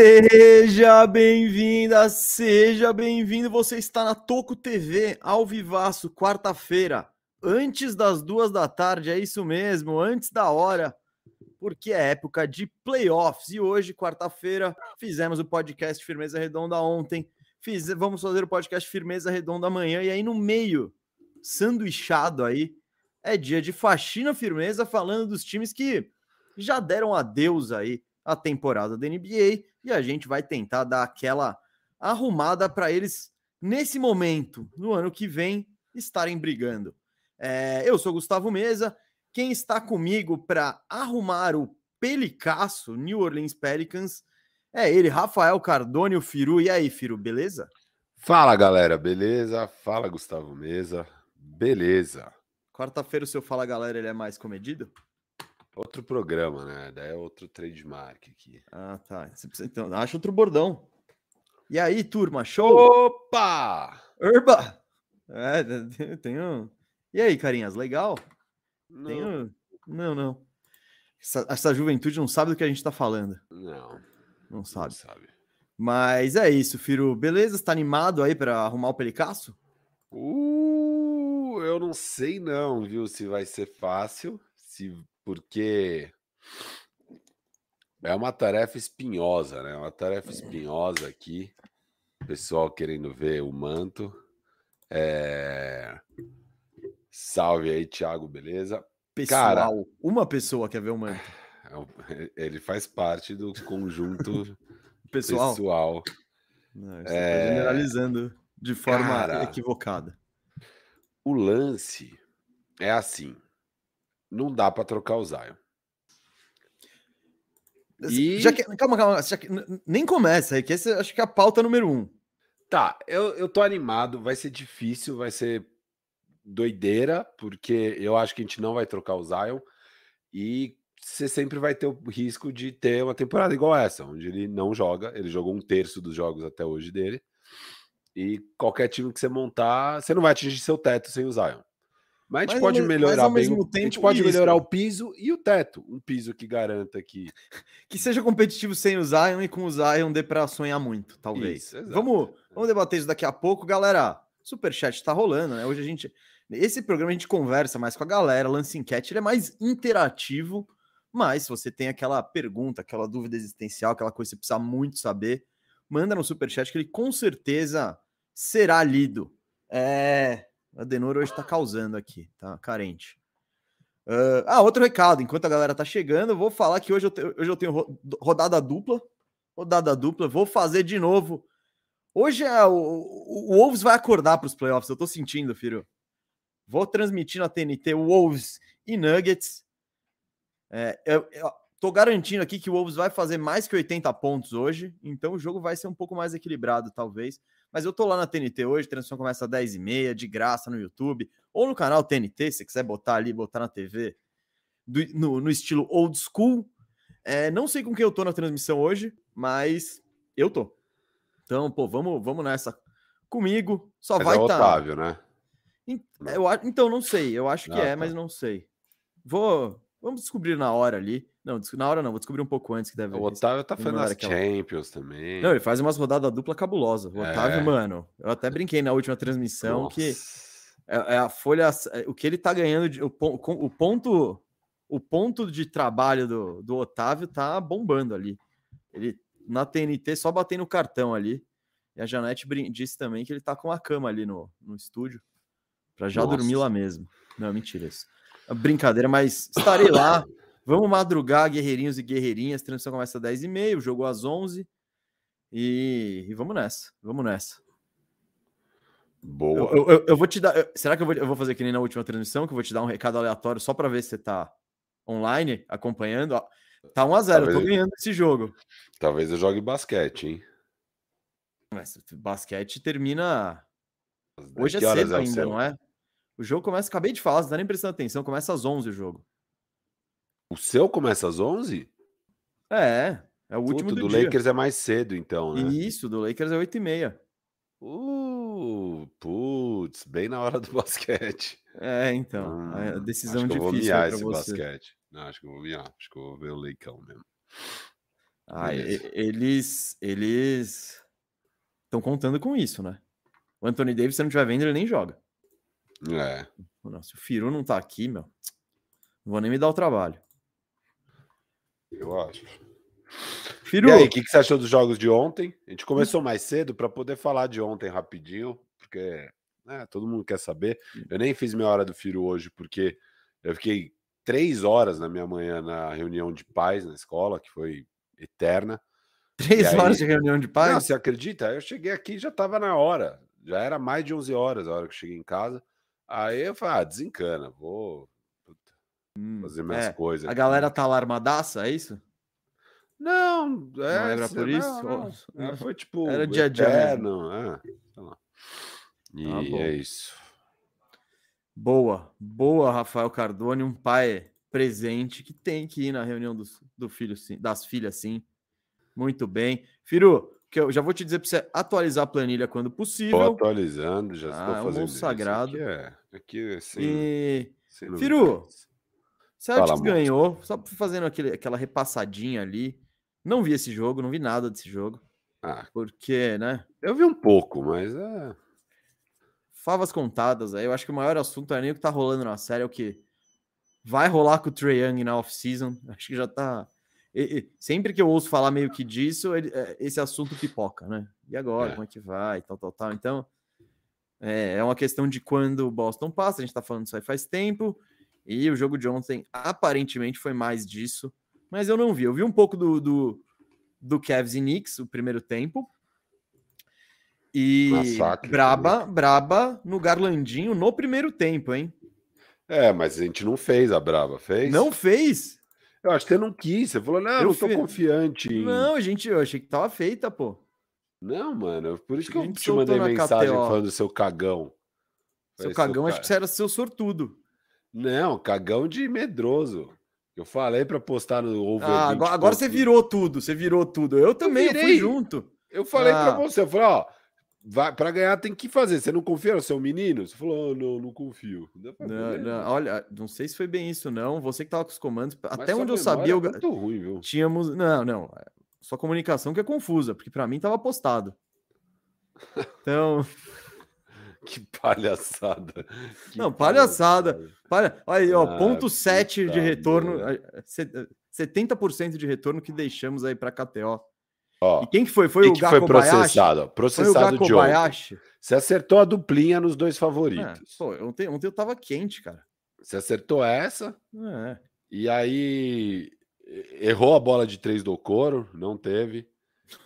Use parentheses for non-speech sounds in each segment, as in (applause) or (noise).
Seja bem-vinda, seja bem-vindo. Você está na Toco TV, ao vivaço, quarta-feira, antes das duas da tarde, é isso mesmo, antes da hora, porque é época de playoffs. E hoje, quarta-feira, fizemos o podcast Firmeza Redonda ontem, fiz, vamos fazer o podcast Firmeza Redonda amanhã, e aí no meio, sanduichado aí, é dia de faxina firmeza, falando dos times que já deram adeus aí a temporada da NBA e a gente vai tentar dar aquela arrumada para eles nesse momento, no ano que vem, estarem brigando. É, eu sou Gustavo Mesa, quem está comigo para arrumar o Pelicasso, New Orleans Pelicans, é ele, Rafael Cardone, o Firu. E aí, Firu, beleza? Fala galera, beleza? Fala Gustavo Mesa, beleza. Quarta-feira o seu Fala Galera ele é mais comedido? Outro programa, né? Daí é outro trademark aqui. Ah, tá. Então, acha outro bordão. E aí, turma, show? Opa! Urba! É, (laughs) tenho. E aí, carinhas, legal? Não. Não, não. Essa, essa, juventude não sabe do que a gente tá falando. Não. Não sabe. Não sabe. Mas é isso, Firo. Beleza? Está animado aí para arrumar o pelicaço? Uh, eu não sei não, viu? Se vai ser fácil. Se porque é uma tarefa espinhosa, né? Uma tarefa espinhosa aqui. Pessoal querendo ver o manto. É... Salve aí, Thiago, beleza? Pessoal, Cara, uma pessoa quer ver o manto. É ele faz parte do conjunto (laughs) pessoal. pessoal. Não, tá é... tá generalizando de forma Cara, equivocada. O lance é assim não dá para trocar o Zion. E... Já que, calma, calma. Que, nem começa aí, que esse acho que é a pauta número um. Tá, eu, eu tô animado. Vai ser difícil, vai ser doideira, porque eu acho que a gente não vai trocar o Zion. E você sempre vai ter o risco de ter uma temporada igual essa, onde ele não joga. Ele jogou um terço dos jogos até hoje dele. E qualquer time que você montar, você não vai atingir seu teto sem o Zion. Mas a gente mas, pode melhorar bem. Tempo, a gente pode isso. melhorar o piso e o teto. Um piso que garanta que. Que seja competitivo sem o Zion e com o Zion dê para sonhar muito, talvez. Isso, vamos, vamos debater isso daqui a pouco, galera. Superchat tá rolando, né? Hoje a gente. Esse programa a gente conversa mais com a galera. Lance enquete ele é mais interativo, mas se você tem aquela pergunta, aquela dúvida existencial, aquela coisa que você precisa muito saber, manda no superchat que ele com certeza será lido. É, a Denor hoje está causando aqui, tá carente. Uh, ah, outro recado. Enquanto a galera tá chegando, eu vou falar que hoje eu, te, hoje eu tenho rodada dupla. Rodada dupla. Vou fazer de novo. Hoje é, o, o, Wolves vai acordar para os playoffs. Eu tô sentindo, filho. Vou transmitir na TNT Wolves e Nuggets. É, eu, eu tô garantindo aqui que o Wolves vai fazer mais que 80 pontos hoje. Então o jogo vai ser um pouco mais equilibrado, talvez. Mas eu tô lá na TNT hoje, a transmissão começa às 10h30, de graça no YouTube, ou no canal TNT, se quiser botar ali, botar na TV, do, no, no, estilo old school. É, não sei com quem eu tô na transmissão hoje, mas eu tô. Então, pô, vamos, vamos nessa comigo. Só mas vai é tá... Otávio, né? Eu, então, não sei. Eu acho que ah, é, tá. mas não sei. Vou. Vamos descobrir na hora ali. Não, na hora não, vou descobrir um pouco antes que deve O Otávio tá fazendo as aquela... Champions também. Não, ele faz umas rodadas dupla cabulosa. O é. Otávio, mano, eu até brinquei na última transmissão Nossa. que é, é, a folha, é, o que ele tá ganhando, de, o, o, ponto, o ponto de trabalho do, do Otávio tá bombando ali. Ele na TNT só batendo o cartão ali. E a Janete disse também que ele tá com a cama ali no, no estúdio para já Nossa. dormir lá mesmo. Não, mentira isso. É brincadeira, mas estarei lá. (coughs) Vamos madrugar, guerreirinhos e guerreirinhas. A transmissão começa às 10h30, o jogo às 11 e, e vamos nessa, vamos nessa. Boa. Eu, eu, eu, vou te dar. Será que eu vou, eu vou fazer que nem na última transmissão, que eu vou te dar um recado aleatório só para ver se você tá online acompanhando? Tá 1x0, eu tô ganhando esse jogo. Talvez eu jogue basquete, hein? Mas basquete termina. Hoje é cedo é ainda, não é? O jogo começa, acabei de falar, você não tá nem prestando atenção, começa às 11 o jogo. O seu começa às 11? É, é o último Puta, do, do Lakers é mais cedo, então, né? Isso, do Lakers é 8 e meia. Uh, putz, bem na hora do (laughs) basquete. É, então, hum, a decisão acho difícil. Que eu vou miar esse você. basquete. Não, acho que eu vou miar, acho que eu vou ver o Leicão mesmo. Ah, eles eles estão contando com isso, né? O Anthony Davis, se não estiver vendo, ele nem joga. É. Nossa, o Firu não tá aqui, meu. Não vou nem me dar o trabalho. Eu acho. Firu. E aí, o que, que você achou dos jogos de ontem? A gente começou mais cedo para poder falar de ontem rapidinho, porque né, todo mundo quer saber. Eu nem fiz minha hora do Firu hoje, porque eu fiquei três horas na minha manhã na reunião de pais na escola, que foi eterna. Três aí, horas de reunião de pais? Não, você acredita? Eu cheguei aqui e já estava na hora. Já era mais de 11 horas a hora que eu cheguei em casa. Aí eu falei, ah, desencana, vou hum, fazer minhas é, coisas. A galera tá alarmadaça, é isso? Não, é, não era por isso? Não, não. Foi tipo. Era dia a dia. É, não, é. E ah, é isso. Boa, boa, Rafael Cardone, um pai presente que tem que ir na reunião do, do filho, sim, das filhas, sim. Muito bem. Firu, que eu já vou te dizer para você atualizar a planilha quando possível. Estou atualizando, já ah, estou fazendo. É um sagrado. Aqui é, aqui é sem, e... sem Firu, Celtics ganhou, só fazendo aquele, aquela repassadinha ali. Não vi esse jogo, não vi nada desse jogo. Ah, porque, né? Eu vi um pouco, mas é. Favas contadas aí. Eu acho que o maior assunto é nem o que tá rolando na série, é o que vai rolar com o Trae Young na off-season. (laughs) Acho que já tá e, e, sempre que eu ouço falar meio que disso, ele, é, esse assunto pipoca, né? E agora, é. como é que vai? Tal, tal, tal. Então, é, é uma questão de quando o Boston passa, a gente tá falando isso aí faz tempo, e o jogo de ontem aparentemente foi mais disso, mas eu não vi. Eu vi um pouco do, do, do Cavs e Knicks, o primeiro tempo, e Massacre, braba, também. braba no Garlandinho no primeiro tempo, hein? É, mas a gente não fez a braba, fez? Não fez? Eu acho que você não quis. Você falou, não, eu não tô confiante. Em... Não, gente, eu achei que tava feita, pô. Não, mano. Por isso que eu te mandei mensagem KTO. falando do seu cagão. Seu cagão, acho que você era seu sortudo. Não, cagão de medroso. Eu falei para postar no over. Ah, agora, agora você virou tudo, você virou tudo. Eu também eu fui junto. Eu falei ah. para você, eu falei, ó, Vai, para ganhar tem que fazer. Você não confia no seu menino? Você falou, oh, não, não confio. Não, não, olha, não sei se foi bem isso, não. Você que tava com os comandos. Mas até onde eu sabia. Eu... Muito ruim, viu? Tínhamos. Não, não. Só comunicação que é confusa, porque para mim tava postado. (laughs) Então. (laughs) que palhaçada. Que não, palhaçada. palhaçada. Olha aí, ó, ah, ponto 7 de retorno. 70% de retorno que deixamos aí para KTO. Ó, e quem que foi? Foi o que foi processado? Processado foi o de ontem. Você acertou a duplinha nos dois favoritos. É, pô, ontem, ontem eu tava quente, cara. Você acertou essa. É. E aí errou a bola de três do Coro, não teve.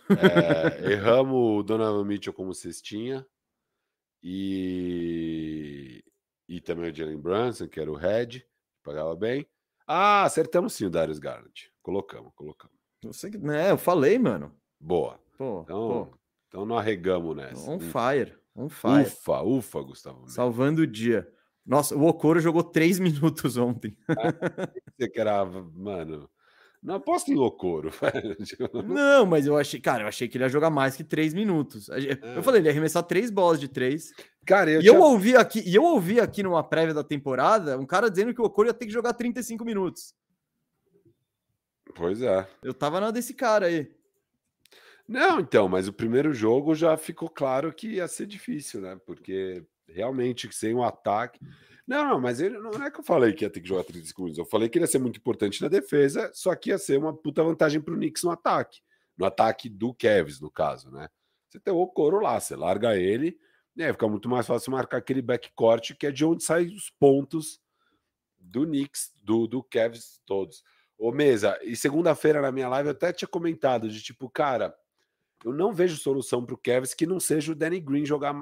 É, (laughs) erramos o Donovan Mitchell como cestinha. E, e também o Jalen Brunson, que era o head, pagava bem. Ah, acertamos sim o Darius Garland. Colocamos, colocamos. Eu sei que, né, eu falei, mano. Boa. Pô, então, pô. então não arregamos nessa. On fire. On fire. Ufa, ufa, Gustavo. Salvando o dia. Nossa, o Okoro jogou três (laughs) minutos ontem. Ah, você que era, mano. Não aposto em Okoro. (laughs) Não, mas eu achei, cara, eu achei que ele ia jogar mais que três minutos. Eu é. falei, ele ia arremessar três bolas de três. Cara, eu e tinha... eu ouvi aqui, e eu ouvi aqui numa prévia da temporada, um cara dizendo que o Okoro ia ter que jogar 35 minutos. Pois é. Eu tava na desse cara aí. Não, então, mas o primeiro jogo já ficou claro que ia ser difícil, né? Porque realmente sem um ataque. Não, não, mas ele, não é que eu falei que ia ter que jogar 35 minutos. Eu falei que ele ia ser muito importante na defesa, só que ia ser uma puta vantagem pro Knicks no ataque. No ataque do Kevs, no caso, né? Você tem o Coro lá, você larga ele, aí fica muito mais fácil marcar aquele backcourt que é de onde saem os pontos do Knicks, do, do Kevs todos. Ô, Mesa, e segunda-feira na minha live eu até tinha comentado de tipo, cara, eu não vejo solução para o Kevs que não seja o Danny Green jogar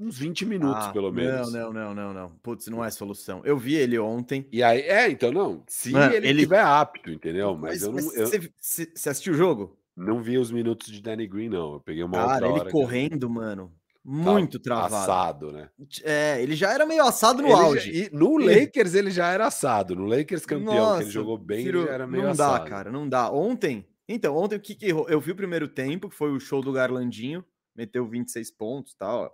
uns 20 minutos, ah, pelo menos. Não, não, não, não, não. Putz, não é solução. Eu vi ele ontem. E aí, é, então não. Se Mano, ele, ele tiver apto, entendeu? Mas, mas eu não. Você eu... assistiu o jogo? Não vi os minutos de Danny Green, não. Eu peguei uma Cara, ele correndo, que... mano. Muito tá travado. Assado, né? É, ele já era meio assado no ele auge. Já, no Lakers ele já era assado. No Lakers campeão, Nossa, que ele jogou bem, ele já era meio não assado. Não dá, cara, não dá. Ontem, então, ontem o que, que errou? Eu vi o primeiro tempo, que foi o show do Garlandinho, meteu 26 pontos tal.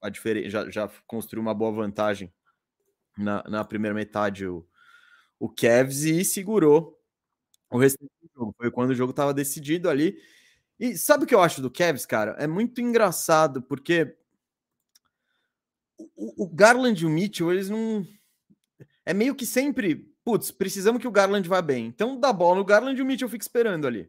A diferença, já, já construiu uma boa vantagem na, na primeira metade o, o Cavs e segurou o restante do jogo. Foi quando o jogo estava decidido ali. E sabe o que eu acho do Cavs, cara? É muito engraçado, porque o, o Garland e o Mitchell, eles não. É meio que sempre, putz, precisamos que o Garland vá bem. Então dá bola no Garland e o Mitchell fica esperando ali.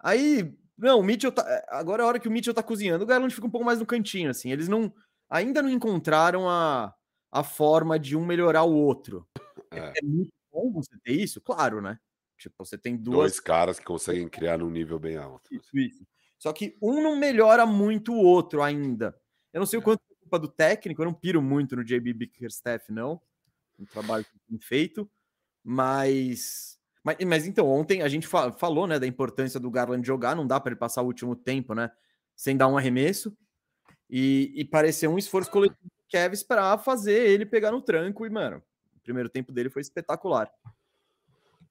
Aí, não, o Mitchell tá. É, agora é a hora que o Mitchell tá cozinhando. O Garland fica um pouco mais no cantinho, assim. Eles não. Ainda não encontraram a, a forma de um melhorar o outro. É. é, é muito bom você ter isso? Claro, né? Tipo, você tem duas... dois caras que conseguem criar num nível bem alto. Isso, isso. Só que um não melhora muito o outro ainda. Eu não sei é. o quanto é culpa do técnico, eu não piro muito no JB Bickerstaff, não. Um trabalho bem feito, mas... mas. Mas então, ontem a gente falou né, da importância do Garland jogar, não dá para ele passar o último tempo, né? Sem dar um arremesso. E, e pareceu um esforço coletivo do Kevs para fazer ele pegar no tranco. E, mano, o primeiro tempo dele foi espetacular.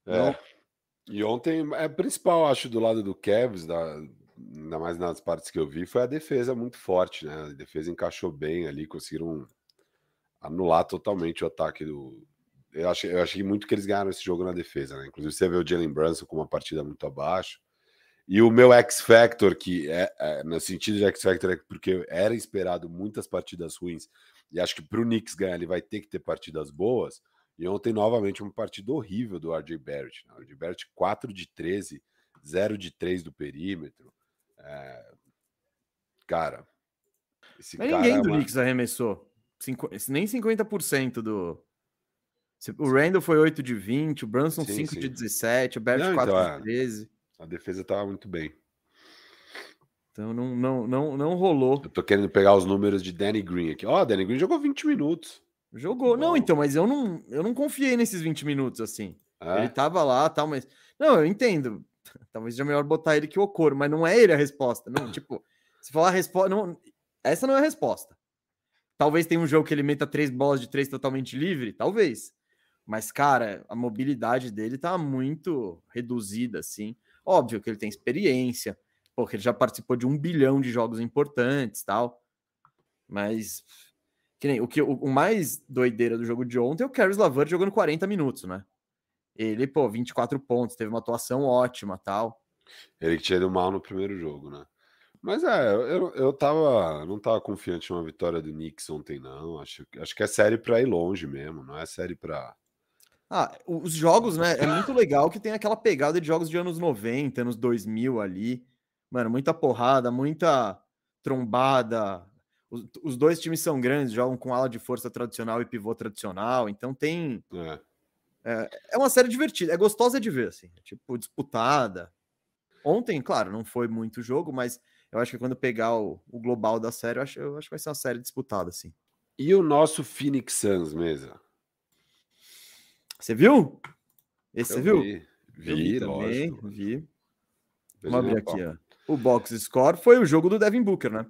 É. E ontem, é principal, acho, do lado do Kevs, da, ainda mais nas partes que eu vi, foi a defesa muito forte, né? A defesa encaixou bem ali, conseguiram anular totalmente o ataque do. Eu achei, eu achei muito que eles ganharam esse jogo na defesa, né? Inclusive, você vê o Jalen Brunson com uma partida muito abaixo. E o meu X Factor, que é, é, no sentido de X Factor, é porque era esperado muitas partidas ruins, e acho que para o Knicks ganhar ele vai ter que ter partidas boas. E ontem, novamente, uma partida horrível do RJ Barrett. Né? RJ Barrett 4 de 13, 0 de 3 do perímetro. É... Cara, esse Mas cara ninguém é do uma... Knicks arremessou. Cinco... Nem 50% do. O Randall foi 8 de 20, o Brunson sim, 5 sim. de 17, o Barrett não, 4 então, de 13. A defesa estava muito bem. Então não, não, não, não rolou. Eu tô querendo pegar os números de Danny Green aqui. Ó, oh, Danny Green jogou 20 minutos. Jogou. Não, então, mas eu não, eu não confiei nesses 20 minutos assim. É? Ele tava lá, tal, mas não, eu entendo. (laughs) Talvez seja melhor botar ele que o Okoro, mas não é ele a resposta. Não, (coughs) tipo, se falar a resposta, não, essa não é a resposta. Talvez tenha um jogo que ele meta três bolas de três totalmente livre, talvez. Mas, cara, a mobilidade dele tá muito reduzida, assim. Óbvio que ele tem experiência, porque ele já participou de um bilhão de jogos importantes tal. Mas que nem, o, que, o, mais doideira do jogo de ontem é o Caris Lavert jogando 40 minutos, né? Ele, pô, 24 pontos, teve uma atuação ótima tal. Ele tinha ido mal no primeiro jogo, né? Mas é, eu, eu tava, não tava confiante numa vitória do Knicks ontem, não. Acho, acho que é série para ir longe mesmo, não é série para ah, os jogos, né? É muito legal que tem aquela pegada de jogos de anos 90, anos 2000 ali. Mano, muita porrada, muita trombada. Os, os dois times são grandes, jogam com ala de força tradicional e pivô tradicional. Então tem. É. É, é uma série divertida, é gostosa de ver, assim. Tipo, disputada. Ontem, claro, não foi muito jogo, mas eu acho que quando pegar o, o global da série, eu acho, eu acho que vai ser uma série disputada, assim. E o nosso Phoenix Suns, mesa? Você viu? Esse você viu? Vi, vi, também, lógico. Vi. Vamos abrir aqui, ó. O box score foi o jogo do Devin Booker, né?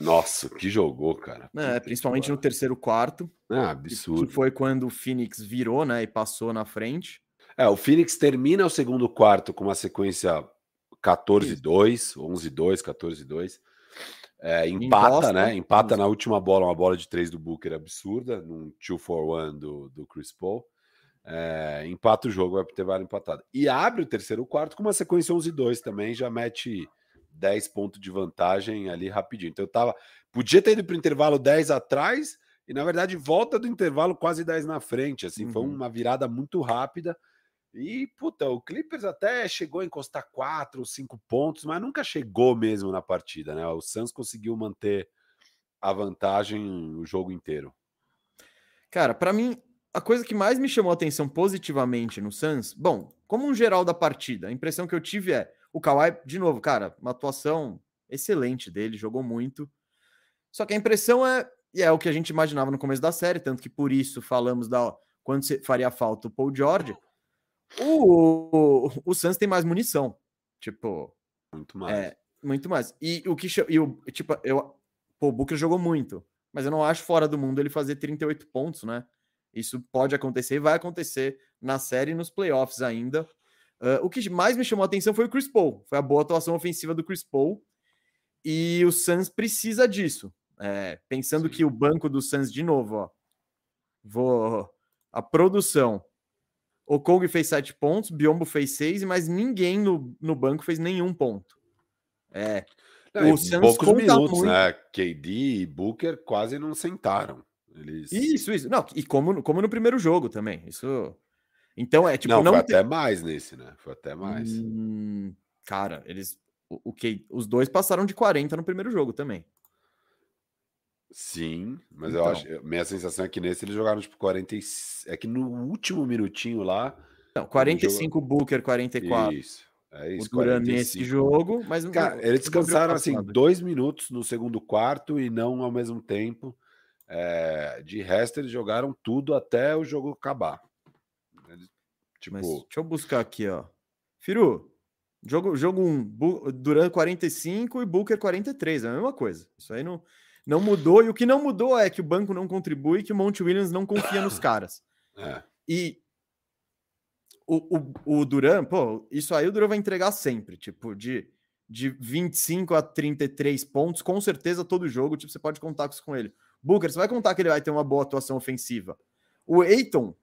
Nossa, que jogou, cara. É, principalmente no terceiro quarto. É, absurdo. Que foi quando o Phoenix virou, né, e passou na frente. É, o Phoenix termina o segundo quarto com uma sequência 14-2, 11-2, 14-2. É, empata, né? Empata na última bola, uma bola de três do Booker absurda, num 2 for 1 do, do Chris Paul. É, empata o jogo, vai ter vários empatado. E abre o terceiro quarto com uma sequência 11 2 também, já mete 10 pontos de vantagem ali rapidinho. Então eu tava. Podia ter ido para o intervalo 10 atrás, e na verdade volta do intervalo quase 10 na frente. Assim, uhum. foi uma virada muito rápida. E, puta, o Clippers até chegou a encostar 4 ou 5 pontos, mas nunca chegou mesmo na partida, né? O Suns conseguiu manter a vantagem o jogo inteiro. Cara, para mim, a coisa que mais me chamou a atenção positivamente no Suns, bom, como um geral da partida, a impressão que eu tive é o Kawhi, de novo, cara, uma atuação excelente dele, jogou muito. Só que a impressão é, e é o que a gente imaginava no começo da série, tanto que por isso falamos da quando faria falta o Paul George. O, o, Suns tem mais munição, tipo, muito mais. É, muito mais. E o que e o tipo, eu, pô, o Booker jogou muito, mas eu não acho fora do mundo ele fazer 38 pontos, né? Isso pode acontecer e vai acontecer na série e nos playoffs ainda. Uh, o que mais me chamou a atenção foi o Chris Paul. Foi a boa atuação ofensiva do Chris Paul. E o Suns precisa disso. É, pensando Sim. que o banco do Suns, de novo, ó, vou. A produção. O Kong fez 7 pontos, Biombo fez 6, mas ninguém no, no banco fez nenhum ponto. É. Não, o Suns poucos minutos, muito. né? KD e Booker quase não sentaram. Eles... Isso, isso. Não, e como, como no primeiro jogo também. Isso. Então é tipo. Não, não foi até mais nesse, né? Foi até mais. Hum, cara, eles. O, o que os dois passaram de 40 no primeiro jogo também. Sim, mas então. eu acho. Minha sensação é que nesse eles jogaram tipo 40. É que no último minutinho lá. Não, 45 jogo... Booker, 44. Isso. É isso, o Duran nesse jogo, mas Cara, eles descansaram assim dois minutos no segundo quarto e não ao mesmo tempo. É, de resto, eles jogaram tudo até o jogo acabar. Eles, tipo... Mas deixa eu buscar aqui, ó. Firu, jogo 1, jogo um, Duran 45 e Booker 43, é a mesma coisa. Isso aí não, não mudou. E o que não mudou é que o banco não contribui que o Monte Williams não confia nos (coughs) caras. É. E o, o, o Duran, pô, isso aí o Duran vai entregar sempre, tipo, de, de 25 a 33 pontos, com certeza todo jogo, tipo, você pode contar com ele. Booker, você vai contar que ele vai ter uma boa atuação ofensiva. O Aiton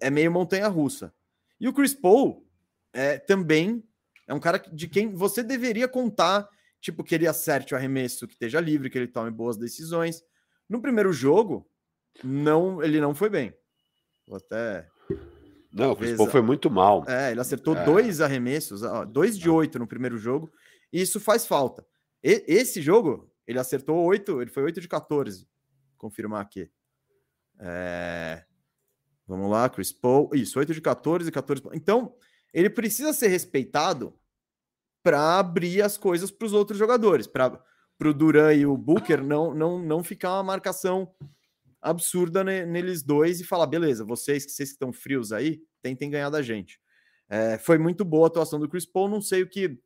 é meio montanha-russa. E o Chris Paul é, também é um cara de quem você deveria contar, tipo, que ele acerte o arremesso, que esteja livre, que ele tome boas decisões. No primeiro jogo, não, ele não foi bem. Vou até não, o Chris Paul foi muito mal. É, ele acertou é. dois arremessos, dois de oito no primeiro jogo, e isso faz falta. E, esse jogo, ele acertou oito, ele foi oito de 14. Confirmar aqui. É... Vamos lá, Chris Paul. Isso, 8 de 14, 14. Então, ele precisa ser respeitado para abrir as coisas para os outros jogadores, para o Duran e o Booker não, não, não ficar uma marcação absurda neles dois e falar: beleza, vocês vocês que estão frios aí, tentem ganhar da gente. É, foi muito boa a atuação do Chris Paul, não sei o que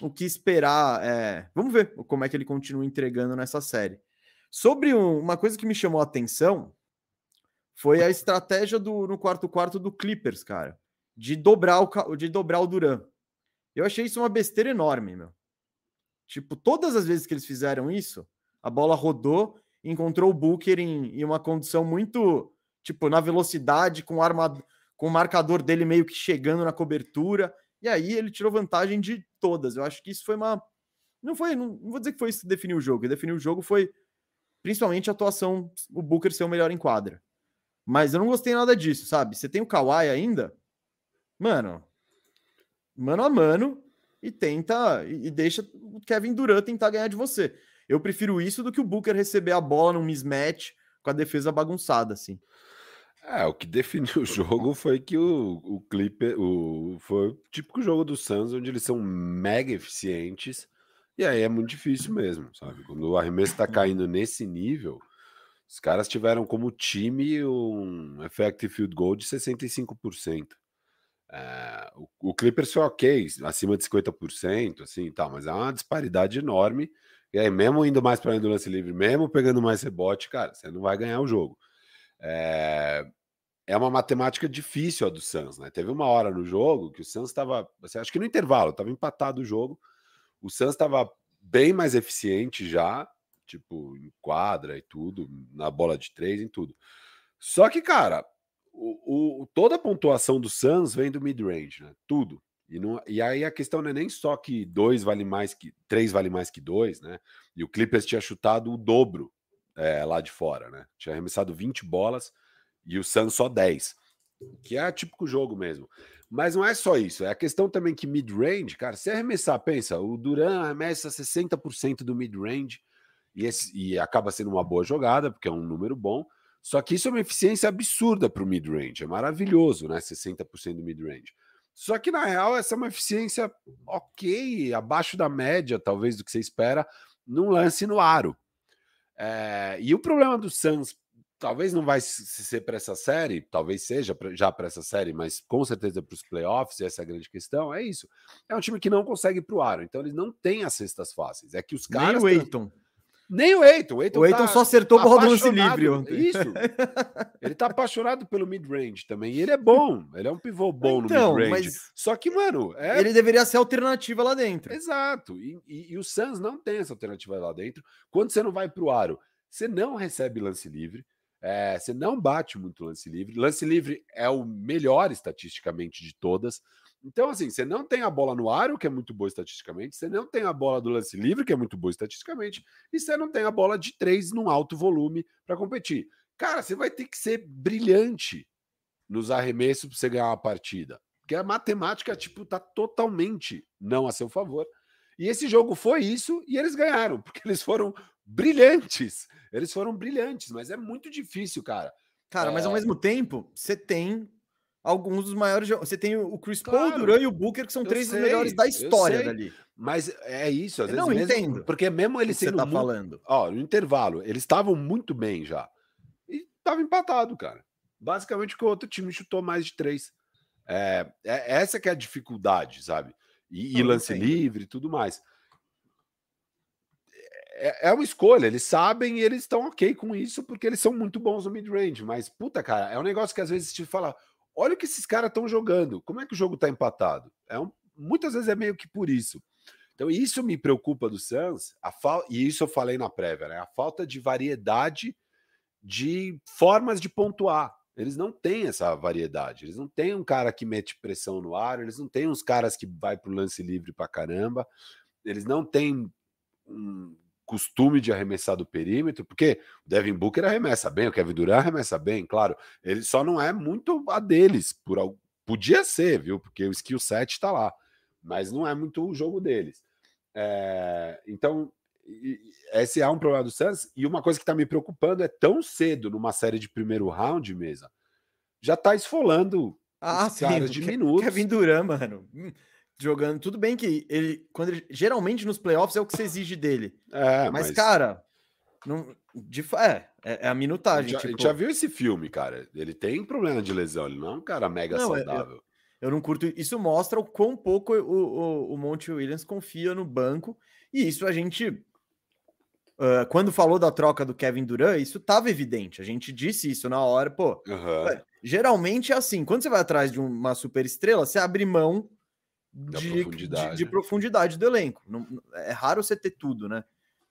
o que esperar. É, vamos ver como é que ele continua entregando nessa série. Sobre um, uma coisa que me chamou a atenção foi a estratégia do no quarto quarto do Clippers, cara, de dobrar o de dobrar o Duran. Eu achei isso uma besteira enorme, meu. Tipo, todas as vezes que eles fizeram isso, a bola rodou encontrou o Booker em, em uma condição muito, tipo, na velocidade, com, arma, com o marcador dele meio que chegando na cobertura. E aí ele tirou vantagem de todas. Eu acho que isso foi uma. Não foi, não, não vou dizer que foi isso que definiu o jogo. Que definiu o jogo foi principalmente a atuação, o Booker ser o melhor em quadra. Mas eu não gostei nada disso, sabe? Você tem o Kawhi ainda, mano, mano a mano, e tenta, e deixa o Kevin Durant tentar ganhar de você. Eu prefiro isso do que o Booker receber a bola num mismatch com a defesa bagunçada, assim. É, o que definiu o jogo foi que o, o Clipper o, foi o típico jogo do Suns, onde eles são mega eficientes, e aí é muito difícil mesmo, sabe? Quando o arremesso tá caindo nesse nível, os caras tiveram como time um effective field goal de 65%. É, o, o Clippers foi ok, acima de 50%, assim, tal, mas é uma disparidade enorme e aí, mesmo indo mais para do lance livre, mesmo pegando mais rebote, cara, você não vai ganhar o jogo. É, é uma matemática difícil a do Suns, né? Teve uma hora no jogo que o Suns estava, assim, acho que no intervalo, estava empatado o jogo. O Suns estava bem mais eficiente já, tipo, em quadra e tudo, na bola de três, em tudo. Só que, cara, o, o toda a pontuação do Suns vem do mid-range, né? Tudo. E, não, e aí a questão não é nem só que dois vale mais que três vale mais que dois, né? E o Clippers tinha chutado o dobro é, lá de fora, né? Tinha arremessado 20 bolas e o Suns só 10, que é típico jogo mesmo. Mas não é só isso, é a questão também que mid-range, cara, se arremessar, pensa, o Duran arremessa 60% do mid-range e, e acaba sendo uma boa jogada, porque é um número bom. Só que isso é uma eficiência absurda para o mid-range, é maravilhoso, né? 60% do mid-range. Só que na real, essa é uma eficiência ok, abaixo da média, talvez, do que você espera, num lance no aro. É, e o problema do Suns, talvez não vai ser para essa série, talvez seja já para essa série, mas com certeza para os playoffs, essa é a grande questão, é isso. É um time que não consegue para o aro, então eles não têm as cestas fáceis. É que os caras. Nem o Eiton. Nem o Eiton. O Eiton, o Eiton tá só acertou o lance livre ontem. Isso. (laughs) ele tá apaixonado pelo mid-range também. E ele é bom. Ele é um pivô bom então, no mid-range. Mas... Só que, mano. É... Ele deveria ser alternativa lá dentro. Exato. E, e, e, o Suns não tem essa alternativa lá dentro. Quando você não vai pro aro, você não recebe lance livre. É, você não bate muito lance livre. Lance livre é o melhor estatisticamente de todas. Então, assim, você não tem a bola no aro, que é muito boa estatisticamente, você não tem a bola do lance livre, que é muito boa estatisticamente, e você não tem a bola de três num alto volume para competir. Cara, você vai ter que ser brilhante nos arremessos para você ganhar uma partida. Porque a matemática, tipo, tá totalmente não a seu favor. E esse jogo foi isso e eles ganharam, (laughs) porque eles foram brilhantes. Eles foram brilhantes, mas é muito difícil, cara. Cara, é... mas ao é. mesmo tempo, você tem alguns dos maiores. Você tem o Chris claro, Paul, Duran e o Booker, que são três sei, dos melhores da história dali. Mas é isso, às eu vezes. Não mesmo, entendo. Porque mesmo eles sendo. Você tá muito, falando. Ó, no intervalo, eles estavam muito bem já. E tava empatado, cara. Basicamente, que o outro time chutou mais de três. É, é essa que é a dificuldade, sabe? E, e lance entendo. livre e tudo mais. É, é uma escolha, eles sabem e eles estão ok com isso porque eles são muito bons no mid-range. Mas, puta, cara, é um negócio que às vezes te fala: olha o que esses caras estão jogando, como é que o jogo está empatado? É um, muitas vezes é meio que por isso. Então, isso me preocupa do Suns, a fal... e isso eu falei na prévia, né? A falta de variedade de formas de pontuar. Eles não têm essa variedade. Eles não têm um cara que mete pressão no ar, eles não têm uns caras que vai para o lance livre para caramba, eles não têm um costume de arremessar do perímetro, porque o Devin Booker arremessa bem, o Kevin Durant arremessa bem, claro. Ele só não é muito a deles, por podia ser, viu? Porque o skill set está lá, mas não é muito o jogo deles. É... então, esse é um problema do Suns. E uma coisa que está me preocupando é tão cedo numa série de primeiro round, mesa, já está esfolando ah, os sim, caras de minutos. Kevin Durant, mano. Jogando. Tudo bem que ele, quando ele, geralmente nos playoffs é o que se exige dele. É, mas, mas... cara, não, de, é, é, é a minutagem. A gente, tipo... já viu esse filme, cara. Ele tem problema de lesão, ele não é um cara mega não, é, saudável. Eu, eu, não curto. Isso mostra o quão pouco o, o, o Monte Williams confia no banco. E isso a gente. Uh, quando falou da troca do Kevin Durant, isso estava evidente. A gente disse isso na hora, pô. Uhum. Geralmente é assim: quando você vai atrás de uma super estrela, você abre mão de profundidade. De, de profundidade. do elenco. Não, é raro você ter tudo, né?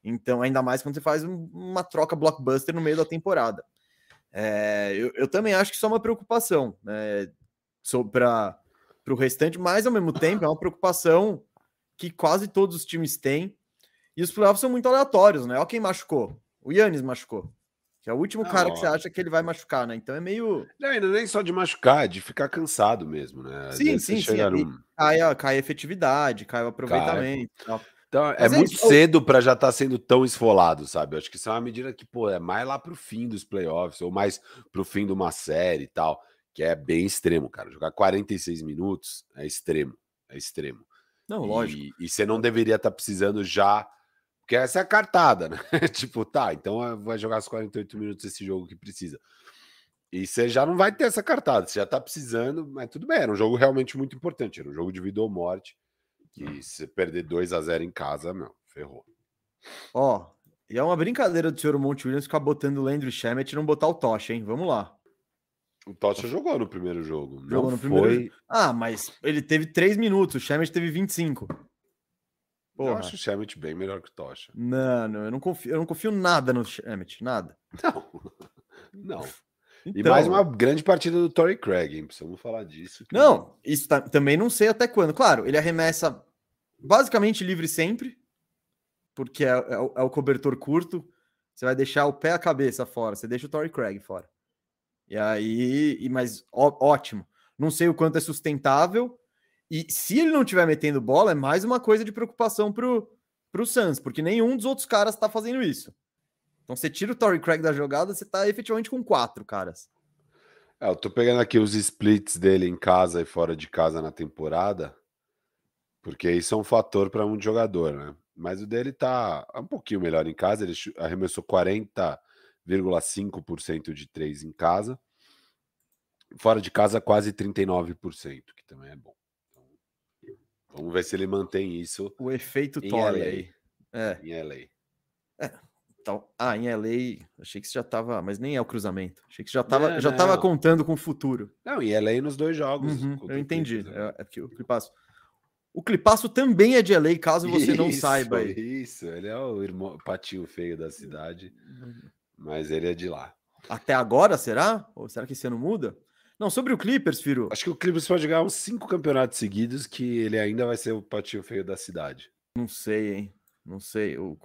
Então, ainda mais quando você faz um, uma troca blockbuster no meio da temporada. É, eu, eu, também acho que isso é uma preocupação né, para o restante, mas ao mesmo tempo é uma preocupação que quase todos os times têm. E os playoffs são muito aleatórios, né? Olha quem machucou. O Yannis machucou. Que é o último ah, cara que você acha que ele vai machucar, né? Então é meio. Não, ainda nem só de machucar, é de ficar cansado mesmo, né? Sim, sim, sim. Cai, a, cai a efetividade, cai o aproveitamento. Cai. Então é, é muito isso. cedo para já estar tá sendo tão esfolado, sabe? Eu acho que isso é uma medida que, pô, é mais lá pro fim dos playoffs, ou mais pro fim de uma série e tal, que é bem extremo, cara. Jogar 46 minutos é extremo, é extremo. Não, lógico. E, e você não deveria estar tá precisando já porque essa é a cartada, né? (laughs) tipo, tá, então vai jogar os 48 minutos esse jogo que precisa. E você já não vai ter essa cartada, você já tá precisando, mas tudo bem, era um jogo realmente muito importante, era um jogo de vida ou morte. E se perder 2 a 0 em casa, meu, ferrou. Ó, e é uma brincadeira do senhor Monte Williams ficar botando o Landry Shamet e não botar o Tocha, hein? Vamos lá. O Tocha jogou no primeiro jogo. Jogou não no foi... primeiro Ah, mas ele teve 3 minutos, o Shamet teve 25. Porra. Eu acho o Shemet bem melhor que o Tocha. Não, não, eu não confio, eu não confio nada no Shemet, nada. Não. (laughs) Não. Então, e mais uma grande partida do Torrey Craig, hein? Precisamos falar disso. Não, isso tá, também não sei até quando. Claro, ele arremessa basicamente livre sempre, porque é, é, o, é o cobertor curto. Você vai deixar o pé a cabeça fora, você deixa o Torrey Craig fora. E aí, e, mas ó, ótimo. Não sei o quanto é sustentável, e se ele não estiver metendo bola, é mais uma coisa de preocupação pro, pro Suns, porque nenhum dos outros caras está fazendo isso. Então você tira o Torrey Craig da jogada, você está efetivamente com quatro caras. É, eu tô pegando aqui os splits dele em casa e fora de casa na temporada, porque isso é um fator para um jogador, né? Mas o dele tá um pouquinho melhor em casa, ele arremessou 40,5% de três em casa. Fora de casa, quase 39%, que também é bom. Vamos ver se ele mantém isso. O efeito Torley. É. Em LA. É. Então, ah, em LA, achei que você já estava, mas nem é o cruzamento. Achei que você já estava, não, já estava contando com o futuro. Não, em LA nos dois jogos. Uhum, eu entendi. É, é porque o Clipasso. O Clipasso também é de LA, caso você isso, não saiba. Isso, ele é o irmão, patinho feio da cidade, uhum. mas ele é de lá. Até agora, será? Ou será que esse ano muda? Não, sobre o Clippers, Firo. Acho que o Clippers pode ganhar uns cinco campeonatos seguidos que ele ainda vai ser o patinho feio da cidade. Não sei, hein? Não sei. O...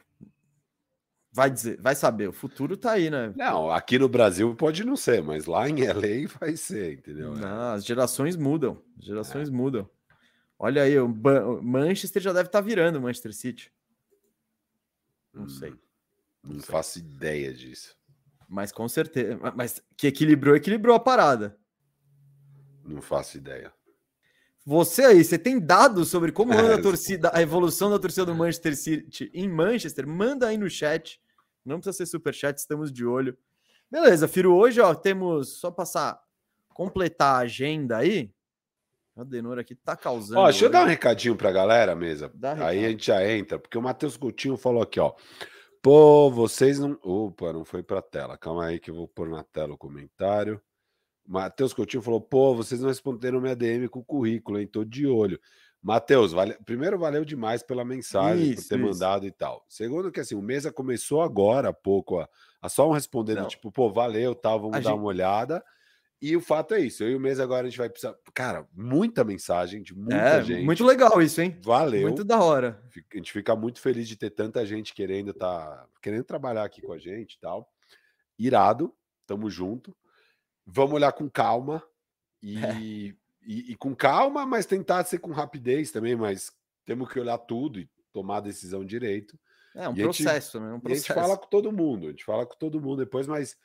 Vai dizer, vai saber. O futuro tá aí, né? Não, aqui no Brasil pode não ser, mas lá em LA vai ser, entendeu? Não, as gerações mudam. As gerações é. mudam. Olha aí, o Manchester já deve estar tá virando Manchester City. Não hum, sei. Não, não sei. faço ideia disso. Mas com certeza. Mas que equilibrou, equilibrou a parada. Não faço ideia. Você aí, você tem dados sobre como anda a torcida, a evolução da torcida do Manchester City em Manchester? Manda aí no chat. Não precisa ser super chat, estamos de olho. Beleza, Firo, hoje ó, temos só passar completar a agenda aí. A Denor aqui tá causando. Ó, deixa eu dar um recadinho pra galera, mesa. Aí a gente já entra, porque o Matheus Coutinho falou aqui, ó. Pô, vocês não. Opa, não foi pra tela. Calma aí que eu vou pôr na tela o comentário. Matheus Coutinho falou: pô, vocês não responderam minha DM com o currículo, hein? Tô de olho. Matheus, vale... primeiro, valeu demais pela mensagem, isso, por ter isso. mandado e tal. Segundo, que assim, o mesa começou agora há pouco a, a só um respondendo, tipo, pô, valeu, tal, vamos a dar gente... uma olhada. E o fato é isso, eu e o mês agora a gente vai precisar. Cara, muita mensagem de muita é, gente. Muito legal isso, hein? Valeu. Muito da hora. A gente fica muito feliz de ter tanta gente querendo tá querendo trabalhar aqui com a gente e tal. Irado, tamo junto. Vamos olhar com calma e, é. e, e, com calma, mas tentar ser com rapidez também, mas temos que olhar tudo e tomar a decisão direito. É um processo, gente, né? Um processo. a gente fala com todo mundo, a gente fala com todo mundo depois, mas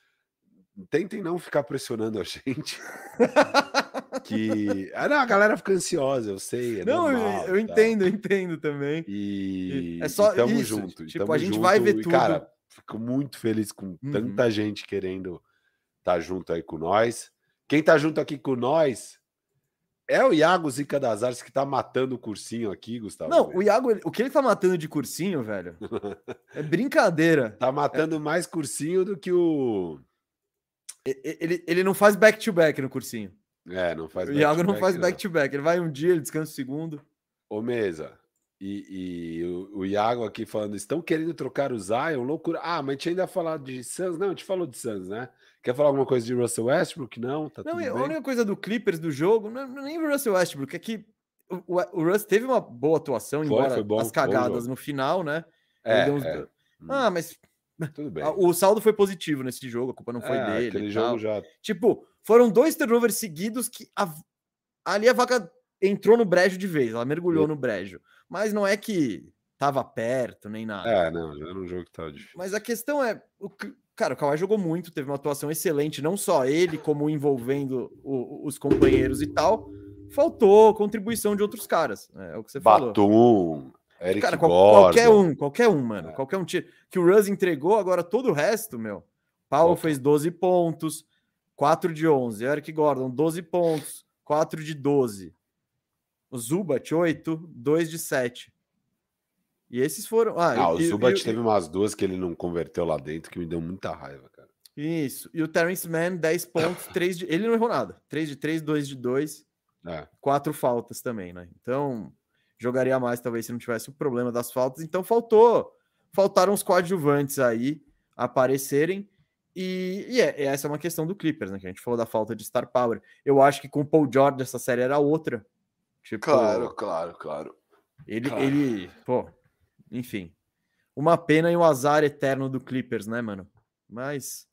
tentem não ficar pressionando a gente. (laughs) que. Ah, não, a galera fica ansiosa, eu sei. É não, normal, eu, eu entendo, eu entendo também. E, é só e tamo isso. junto. Tipo, tamo a gente junto, vai ver tudo. cara, fico muito feliz com uhum. tanta gente querendo tá junto aí com nós. Quem tá junto aqui com nós é o Iago Zica das Artes que tá matando o cursinho aqui, Gustavo. Não, o Iago, o que ele tá matando de cursinho, velho? (laughs) é brincadeira. Tá matando é... mais cursinho do que o ele, ele não faz back-to-back -back no cursinho. É, não faz O Iago não faz back-to-back. -back. Ele vai um dia, ele descansa o segundo. Ô, Mesa, e, e o, o, Iago aqui falando, estão querendo trocar o Zion, loucura. Ah, mas a gente ainda falar de Suns. Não, a gente falou de Suns, né? Quer falar alguma coisa de Russell Westbrook? Não, tá não, a única coisa do Clippers do jogo, não, nem o Russell Westbrook, é que o, o Russ teve uma boa atuação, foi, embora foi bom, as cagadas no final, né? É, uns... é. Ah, mas tudo bem. (laughs) O saldo foi positivo nesse jogo, a culpa não foi é, dele. Aquele jogo já. Tipo, foram dois turnovers seguidos que a... ali a vaca entrou no brejo de vez, ela mergulhou e... no brejo. Mas não é que tava perto nem nada. É, não, já era um jogo que tava difícil. Mas a questão é, o... cara, o Kawhi jogou muito, teve uma atuação excelente, não só ele, como envolvendo o... os companheiros e tal. Faltou contribuição de outros caras, né? é o que você Batum, falou. Eric Cara, qual, qualquer um, qualquer um, mano. É. Qualquer um tiro. Que o Russ entregou, agora todo o resto, meu. Paulo Opa. fez 12 pontos, 4 de 11. Eric Gordon, 12 pontos, 4 de 12. O Zubat, 8, 2 de 7. E esses foram. Ah, ah o Zubat teve umas duas que ele não converteu lá dentro que me deu muita raiva, cara. Isso. E o Terence Mann, 10 pontos, (laughs) 3 de. Ele não errou nada. 3 de 3, 2 de 2. É. Quatro faltas também, né? Então, jogaria mais, talvez, se não tivesse o problema das faltas. Então faltou, faltaram os coadjuvantes aí aparecerem. E, e é, essa é uma questão do Clippers, né? Que a gente falou da falta de star power. Eu acho que com o Paul George essa série era outra. Tipo, claro, claro, claro. Ele, claro. ele, pô, enfim. Uma pena e um azar eterno do Clippers, né, mano? Mas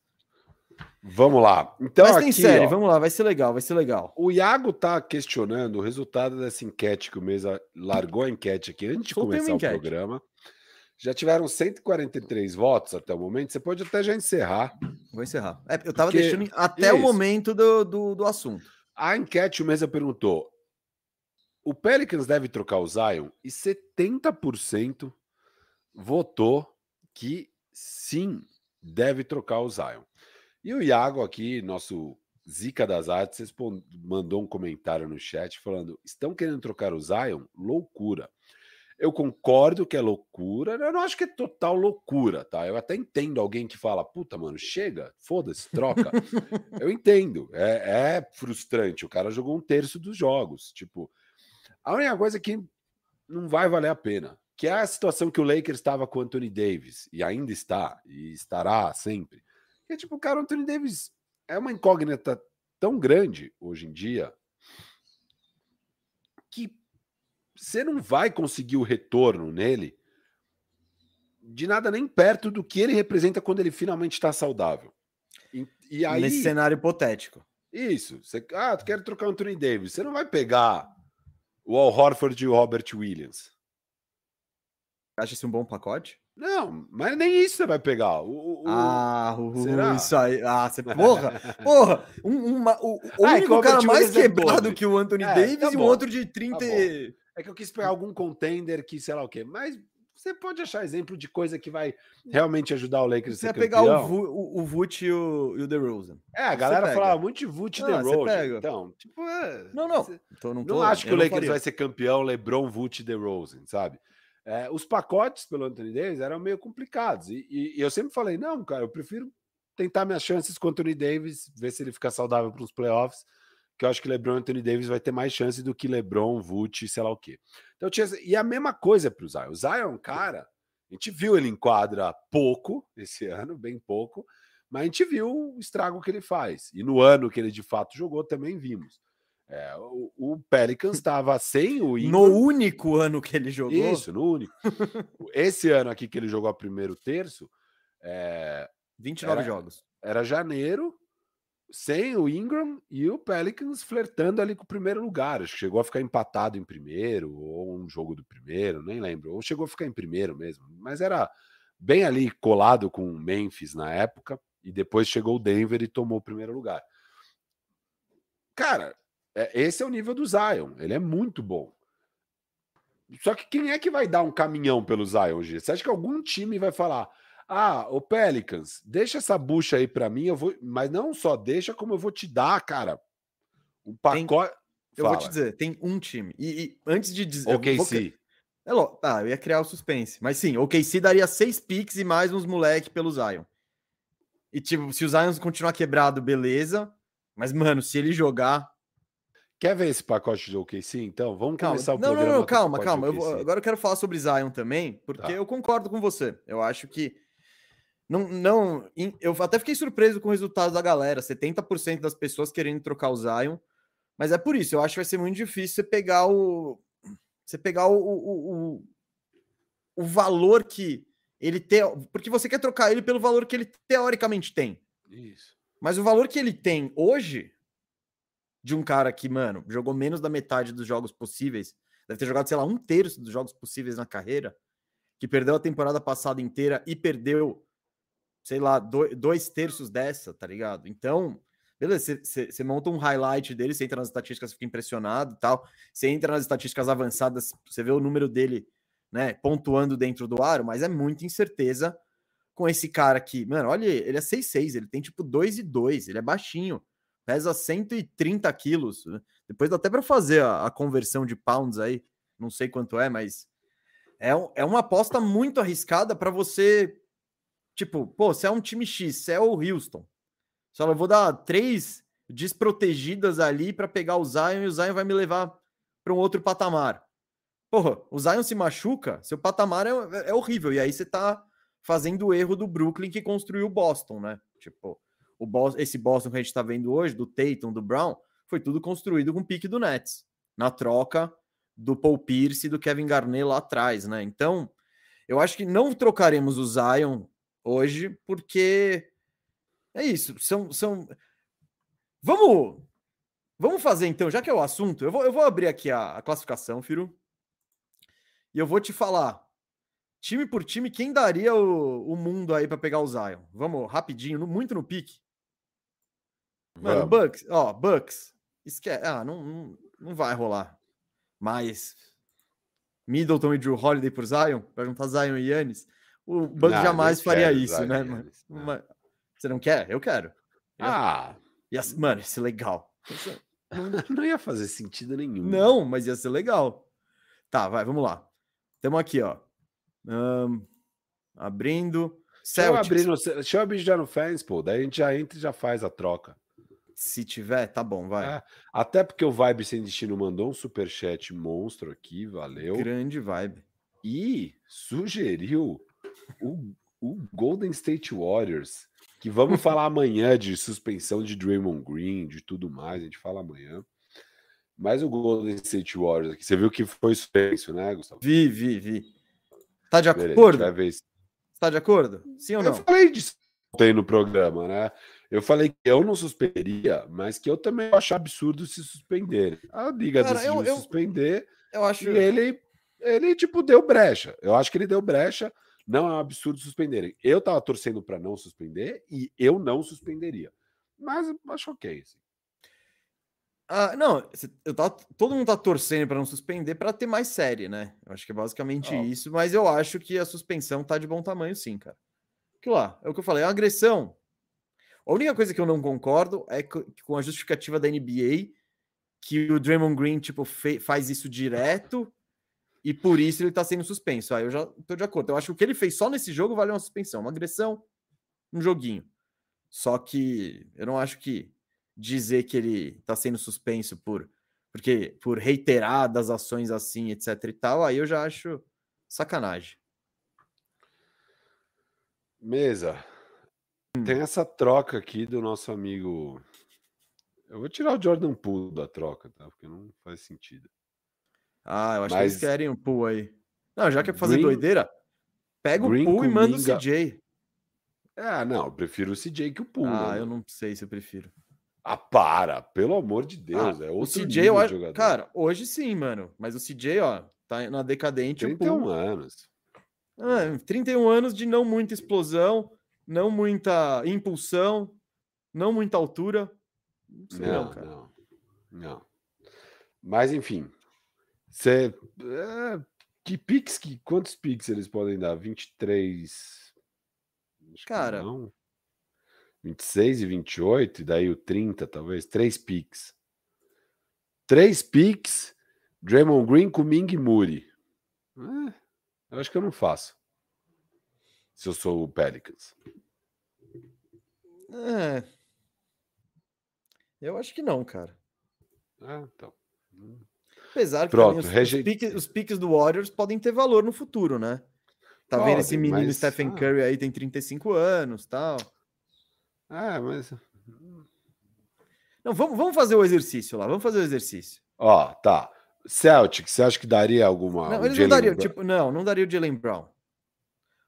Vamos lá. Então, Mas tem aqui, série, ó, vamos lá, vai ser legal, vai ser legal. O Iago tá questionando o resultado dessa enquete que o Mesa largou a enquete aqui antes de começar o programa. Já tiveram 143 votos até o momento. Você pode até já encerrar. Vou encerrar. É, eu tava Porque... deixando até Isso. o momento do, do, do assunto. A enquete, o Mesa perguntou: o Pelicans deve trocar o Zion? E 70% votou que sim, deve trocar o Zion. E o Iago aqui, nosso Zica das Artes, mandou um comentário no chat falando: estão querendo trocar o Zion? Loucura. Eu concordo que é loucura, eu não acho que é total loucura, tá? Eu até entendo alguém que fala, puta, mano, chega, foda-se, troca. (laughs) eu entendo, é, é, frustrante. O cara jogou um terço dos jogos. Tipo, a única coisa que não vai valer a pena, que é a situação que o Lakers estava com o Anthony Davis, e ainda está, e estará sempre E tipo, cara, o Anthony Davis é uma incógnita tão grande hoje em dia que você não vai conseguir o retorno nele de nada nem perto do que ele representa quando ele finalmente está saudável. E, e aí, Nesse cenário hipotético. Isso. Você, ah, tu quer trocar o Anthony Davis. Você não vai pegar o Al Horford e o Robert Williams. Acha esse um bom pacote? Não, mas nem isso você vai pegar. O, o, ah, o, será? isso aí. Ah, você, porra, porra. Um, uma, o, o ah, único cara mais quebrado é que o Anthony é, Davis tá e um outro de 30. Tá é que eu quis pegar algum contender que, sei lá o quê. Mas você pode achar exemplo de coisa que vai realmente ajudar o Lakers você a ser pegar o, o, o Vult e o, e o DeRozan. É, a galera falava muito de Vult e DeRozan. Então, tipo, é, Não, não. Você, então, não, tô, não acho que o Lakers vai ser campeão LeBron, Vult e DeRozan, sabe? É, os pacotes pelo Anthony Davis eram meio complicados. E, e, e, eu sempre falei, não, cara, eu prefiro tentar minhas chances com o Anthony Davis, ver se ele fica saudável para os playoffs, que eu acho que LeBron e Anthony Davis vai ter mais chance do que LeBron, Vult, sei lá o quê. Então tinha e a mesma coisa para o Zion. O Zion é um cara, a gente viu ele em quadra pouco esse (laughs) ano, bem pouco, mas a gente viu o estrago que ele faz. E no ano que ele de fato jogou também vimos. É, o, o Pelicans estava sem o Ingram. No único ano que ele jogou. Isso, no único. Esse ano aqui que ele jogou a primeiro terço. É, 29 era, jogos. Era janeiro, sem o Ingram e o Pelicans flertando ali com o primeiro lugar. Acho que chegou a ficar empatado em primeiro, ou um jogo do primeiro, nem lembro. Ou chegou a ficar em primeiro mesmo. Mas era bem ali colado com o Memphis na época. E depois chegou o Denver e tomou o primeiro lugar. Cara, é, esse é o nível do Zion. Ele é muito bom. Só que quem é que vai dar um caminhão pelo Zion hoje? Você acha que algum time vai falar: ah, o Pelicans, deixa essa bucha aí para mim, eu vou, mas não só deixa, como eu vou te dar, cara, um pacote. Tem, eu vou te dizer, tem um time. E, e antes de dizer. Ok, sim. É. Ah, eu ia criar o suspense. Mas sim, o OKC daria seis picks e mais uns moleque pelo Zion. E tipo, se o Zion continuar quebrado, beleza. Mas, mano, se ele jogar, Quer ver esse pacote de OKC, então? Vamos calma. começar o não, programa. Não, não, calma, calma. Eu vou, agora eu quero falar sobre Zion também, porque tá. eu concordo com você. Eu acho que. Não, não, eu até fiquei surpreso com o resultado da galera. 70% das pessoas querendo trocar o Zion. Mas é por isso, eu acho que vai ser muito difícil você pegar o. Você pegar o, o, o, o valor que ele tem. Porque você quer trocar ele pelo valor que ele teoricamente tem. Isso. Mas o valor que ele tem hoje de um cara que, mano, jogou menos da metade dos jogos possíveis, deve ter jogado, sei lá, um terço dos jogos possíveis na carreira, que perdeu a temporada passada inteira e perdeu, sei lá, dois, terços dessa, tá ligado? Então, beleza, você monta um highlight dele, você entra nas estatísticas, fica impressionado tal. Você entra nas estatísticas avançadas, você vê o número dele, né, pontuando dentro do aro, mas é muita incerteza com esse cara aqui. Mano, olha, ele é 6'6, ele tem tipo 2 e 2, ele é baixinho pesa 130 quilos. Né? Depois dá até para fazer a, a, conversão de pounds aí, não sei quanto é, mas é, é uma aposta muito arriscada para você. Tipo, pô, se é um time X, se é o Houston, só eu vou dar três desprotegidas ali para pegar o Zion e o Zion vai me levar para um outro patamar. Porra, o Zion se machuca, seu patamar é, é horrível. E aí você tá fazendo o erro do Brooklyn que construiu o Boston, né? Tipo, o Boston, esse Boston que a gente está vendo hoje, do Tatum, do Brown, foi tudo construído com o pique do Nets, na troca do Paul Pierce e do Kevin Garnett lá atrás, né? Então, eu acho que não trocaremos o Zion hoje, porque é isso, são. são... Vamos. Vamos fazer então, já que é o assunto, eu vou, eu vou abrir aqui a, a classificação, Firo. E eu vou te falar time por time, quem daria o, o mundo aí para pegar o Zion? Vamos rapidinho, no, muito no pique. Mano, Vamos. Bucks, ó, Bucks, esquece, ah, não, não, não vai rolar. Mas Middleton e Drew Holiday por Zion, para juntar Zion e Yannis, o Bucks não, jamais faria isso, Zion né, mano? Não. Você não quer? Eu quero. Ah, ia, mano, ia ser legal. Não, ia fazer sentido nenhum. Não, mas ia ser legal. Tá, vai, vamos lá. Temos aqui, ó. Um, abrindo. Deixa eu, abrir no, deixa eu abrir já no fans, pô. Daí a gente já entra e já faz a troca. Se tiver, tá bom, vai. É, até porque o Vibe Sem Destino mandou um super chat monstro aqui, valeu. Grande vibe. E sugeriu o, o Golden State Warriors, que vamos (laughs) falar amanhã de suspensão de Draymond Green, de tudo mais, a gente fala amanhã. Mas o Golden State Warriors aqui, você viu que foi suspenso, né, Gustavo? Vi, vi, vi. Tá de acordo? Beleza, Tá de acordo? Sim ou não? Eu falei disso no programa, né? Eu falei que eu não suspenderia, mas que eu também acho absurdo se suspender. A liga Cara, decidiu eu, eu, suspender. Eu acho. E ele, ele, tipo, deu brecha. Eu acho que ele deu brecha. Não é um absurdo suspenderem. Eu tava torcendo para não suspender e eu não suspenderia. Mas acho ok. Assim. Ah, não, eu tava, todo mundo tá torcendo para não suspender para ter mais série, né? Eu acho que é basicamente oh. isso, mas eu acho que a suspensão tá de bom tamanho, sim, cara. Que lá, é o que eu falei, é uma agressão. A única coisa que eu não concordo é com a justificativa da NBA que o Draymond Green tipo faz isso direto e por isso ele tá sendo suspenso. Aí ah, eu já tô de acordo. Eu acho que o que ele fez só nesse jogo vale uma suspensão, uma agressão, um joguinho. Só que eu não acho que dizer que ele tá sendo suspenso por porque por reiteradas ações assim, etc e tal, aí eu já acho sacanagem. Mesa. Hum. Tem essa troca aqui do nosso amigo. Eu vou tirar o Jordan Poole da troca, tá? Porque não faz sentido. Ah, eu acho Mas... que eles querem o Pool aí. Não, já que é fazer Green... doideira, pega Green o Pool e manda Minga... o CJ. Ah, não, eu prefiro o CJ que o Pool. Ah, né? eu não sei se eu prefiro. Ah, para, pelo amor de Deus, ah, é outro o CJ, eu acho, jogador. cara, hoje sim, mano, mas o CJ, ó, tá na decadente. 31 Pool... anos. Ah, 31 anos de não muita explosão, não muita impulsão, não muita altura. Não, sei não, não, cara. não, não. Mas enfim, você, é, que pix, que, quantos pix eles podem dar? 23. Cara. Não. 26 e 28, e daí o 30, talvez. Três pix. Três pix, Draymond Green, Kuming e Muri. É, eu acho que eu não faço. Se eu sou o Pelicans. É. Eu acho que não, cara. Ah, então. Hum. Apesar que Pronto, os, reje... os, piques, os, piques, do Warriors podem ter valor no futuro, né? Tá vendo esse menino mas... Stephen ah. Curry aí, tem 35 anos tal. Ah, mas. Não, vamos, vamos fazer o exercício lá, vamos fazer o exercício. Ó, tá. Celtic, você acha que daria alguma. Não, eles não dariam, tipo, não, não daria o Jalen Brown.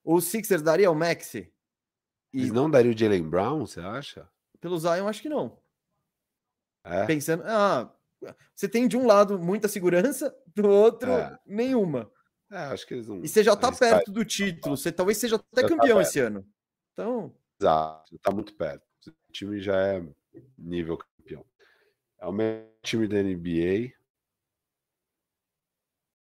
O Sixers daria o Maxi. E... Eles não daria o Jalen Brown, você acha? Pelo Zion, acho que não. É? Pensando, ah, você tem de um lado muita segurança, (laughs) do outro é. nenhuma. É, acho que eles não. E você já está perto do título, você talvez seja até já tá campeão tá esse ano. Então. Exato, está muito perto. O time já é nível campeão. É o melhor time da NBA.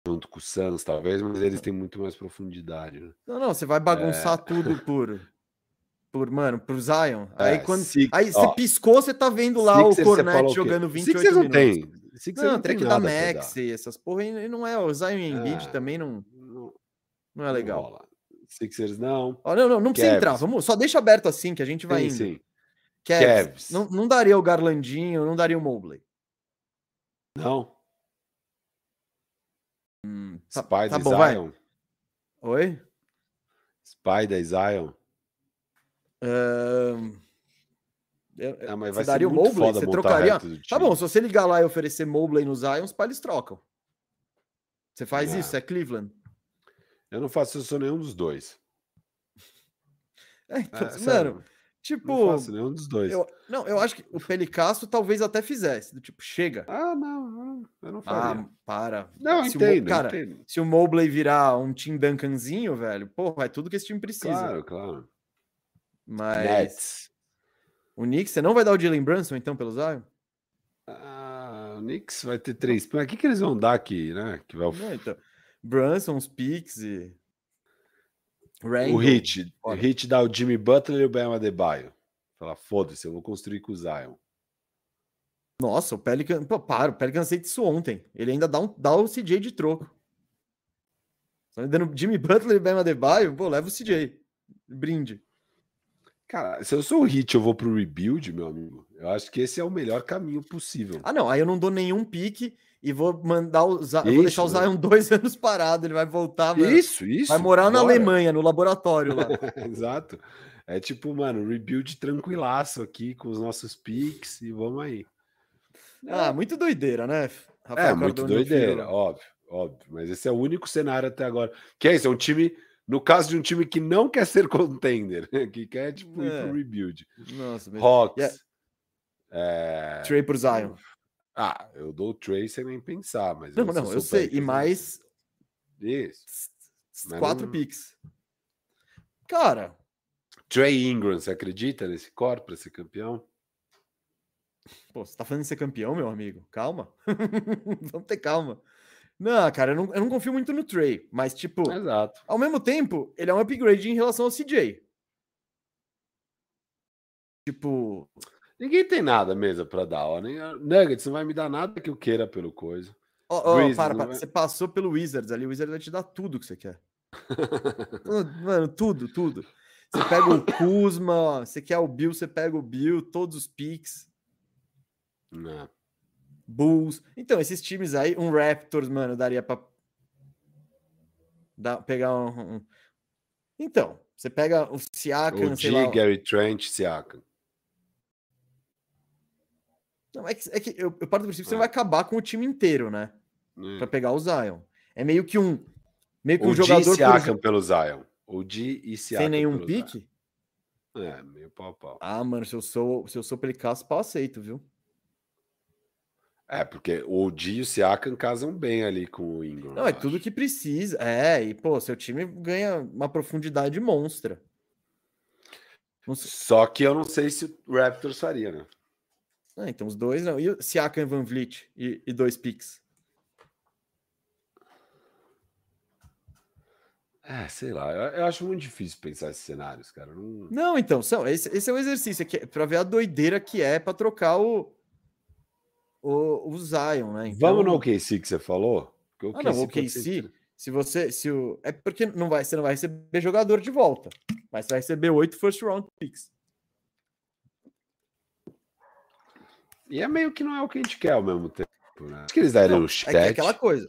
Junto com o Suns, talvez, mas eles têm muito mais profundidade. Né? Não, não, você vai bagunçar é... tudo (laughs) por por, mano, pro Zion. É, aí quando Six, aí você piscou, você tá vendo lá Sixers, o Cornet jogando 28 Sixers minutos. Não tem. Sixers não, não tem que dar Max e essas porra, e não é, o Zion e Embiid é, também não não é legal. Não Sixers não. Não, não, não precisa entrar, vamos, só deixa aberto assim que a gente vai sim, indo. Sim. Cavs, Cavs. Não, não daria o Garlandinho, não daria o Mobley. Não. Hum, tá, Spider tá bom, Zion. Vai. Oi? Spider Zion. Uh... Eu, ah, mas você daria o Mobley? Você trocaria? Tá bom, se você ligar lá e oferecer Mobley nos Zions, pá, eles trocam. Você faz isso, é Cleveland. Eu não faço isso nenhum dos dois. (laughs) É, então, é, mano, tipo. Não faço nenhum dos dois. Eu, não, eu acho que o Pelicasso talvez até fizesse. Do tipo, chega. Ah, não, não eu não faria. Ah, para. Não, se entendo, o, cara, entendo. se o Mobley virar um Tim Duncanzinho, velho, porra, é tudo que esse time precisa. Claro, claro. Mas. Nets. O Knicks, você não vai dar o Jalen Brunson, então, pelo Zion? Ah, o Knicks vai ter três. Mas o que, que eles vão dar aqui, né? Que vai... Não, então, Brunson, os picks e. Randall, o Hit. O Hit dá o Jimmy Butler e o Ben Adebayo. Fala, foda-se, eu vou construir com o Zion. Nossa, o Pelican. Pô, para, o Pelican aceita isso ontem. Ele ainda dá, um, dá o CJ de troco. Só dando Jimmy Butler e Ben Adebayo, pô, leva o CJ. Brinde. Cara, se eu sou o Hit, eu vou pro rebuild, meu amigo. Eu acho que esse é o melhor caminho possível. Ah, não. Aí eu não dou nenhum pique e vou mandar o Zion, vou deixar o Zion dois (laughs) anos parado, ele vai voltar, mano. Isso, isso. Vai morar na Alemanha, no laboratório lá. (laughs) Exato. É tipo, mano, rebuild tranquilaço aqui com os nossos picks e vamos aí. Ah, muito doideira, né? Rafael é, muito doideira, óbvio, óbvio. Mas esse é o único cenário até agora. Que é isso, é um time, no caso de um time que não quer ser (laughs) contender, que quer, tipo, é. ir pro rebuild. Nossa. Hawks. Yeah. É... Trey por Zion. Ah, eu dou o Trey sem nem pensar, mas. Não, não, eu sei. E mais. Isso. Quatro não... picks. Cara. Trey Ingram, você acredita nesse core para ser campeão? Pô, você tá falando de ser campeão, meu amigo? Calma. (laughs) Vamos ter calma. Não, cara, eu não, eu não confio muito no Trey, mas, tipo, Exato. ao mesmo tempo, ele é um upgrade em relação ao CJ. Tipo. Ninguém tem nada mesmo para dar, ó. Nuggets não vai me dar nada que eu queira pelo coisa. Oh, oh, para, para. Vai... Você passou pelo Wizards ali, o Wizards vai te dar tudo que você quer. (laughs) Mano, tudo, tudo. Você pega o Kuzma, você quer o Bill, você pega o Bill, todos os picks. Não. Bulls. Então, esses times aí, um Raptors, mano, daria pra dar, pegar um, um, Então, você pega o Siakam, o sei G, lá. Gary Trent, Siakam. Não, é que, é que eu, eu parto do princípio que você não vai acabar com o time inteiro, né? É. Pra pegar o Zion. É meio que um. Meio que um o jogador. Siakam por... pelo Zion. O G e Siakam. Sem nenhum pique? Zion. É, meio pau pau. Ah, mano, se eu sou, se eu sou Pelicasso, pau aceito, viu? É, porque o Di e o Siakam casam bem ali com o Ingram. Não, é acho. tudo que precisa. É, e pô, seu time ganha uma profundidade monstra. Só que eu não sei se o Raptors faria, né? Ah, então os dois não. E o Siakam e Van Vliet e, e dois picks? É, sei lá. Eu, eu, acho muito difícil pensar esses cenários, cara. Não, não então, são, esse, esse é um exercício aqui, para ver a doideira que é para trocar o, o, o Zion, né? Então... Vamos no OKC que você falou? O ah, não, o OKC, se você. Se o... É porque não vai, você não vai receber jogador de volta, mas você vai receber oito first round picks. E é meio que não é o que a gente quer ao mesmo tempo, né? Acho que eles dariam o chat. É, é aquela coisa.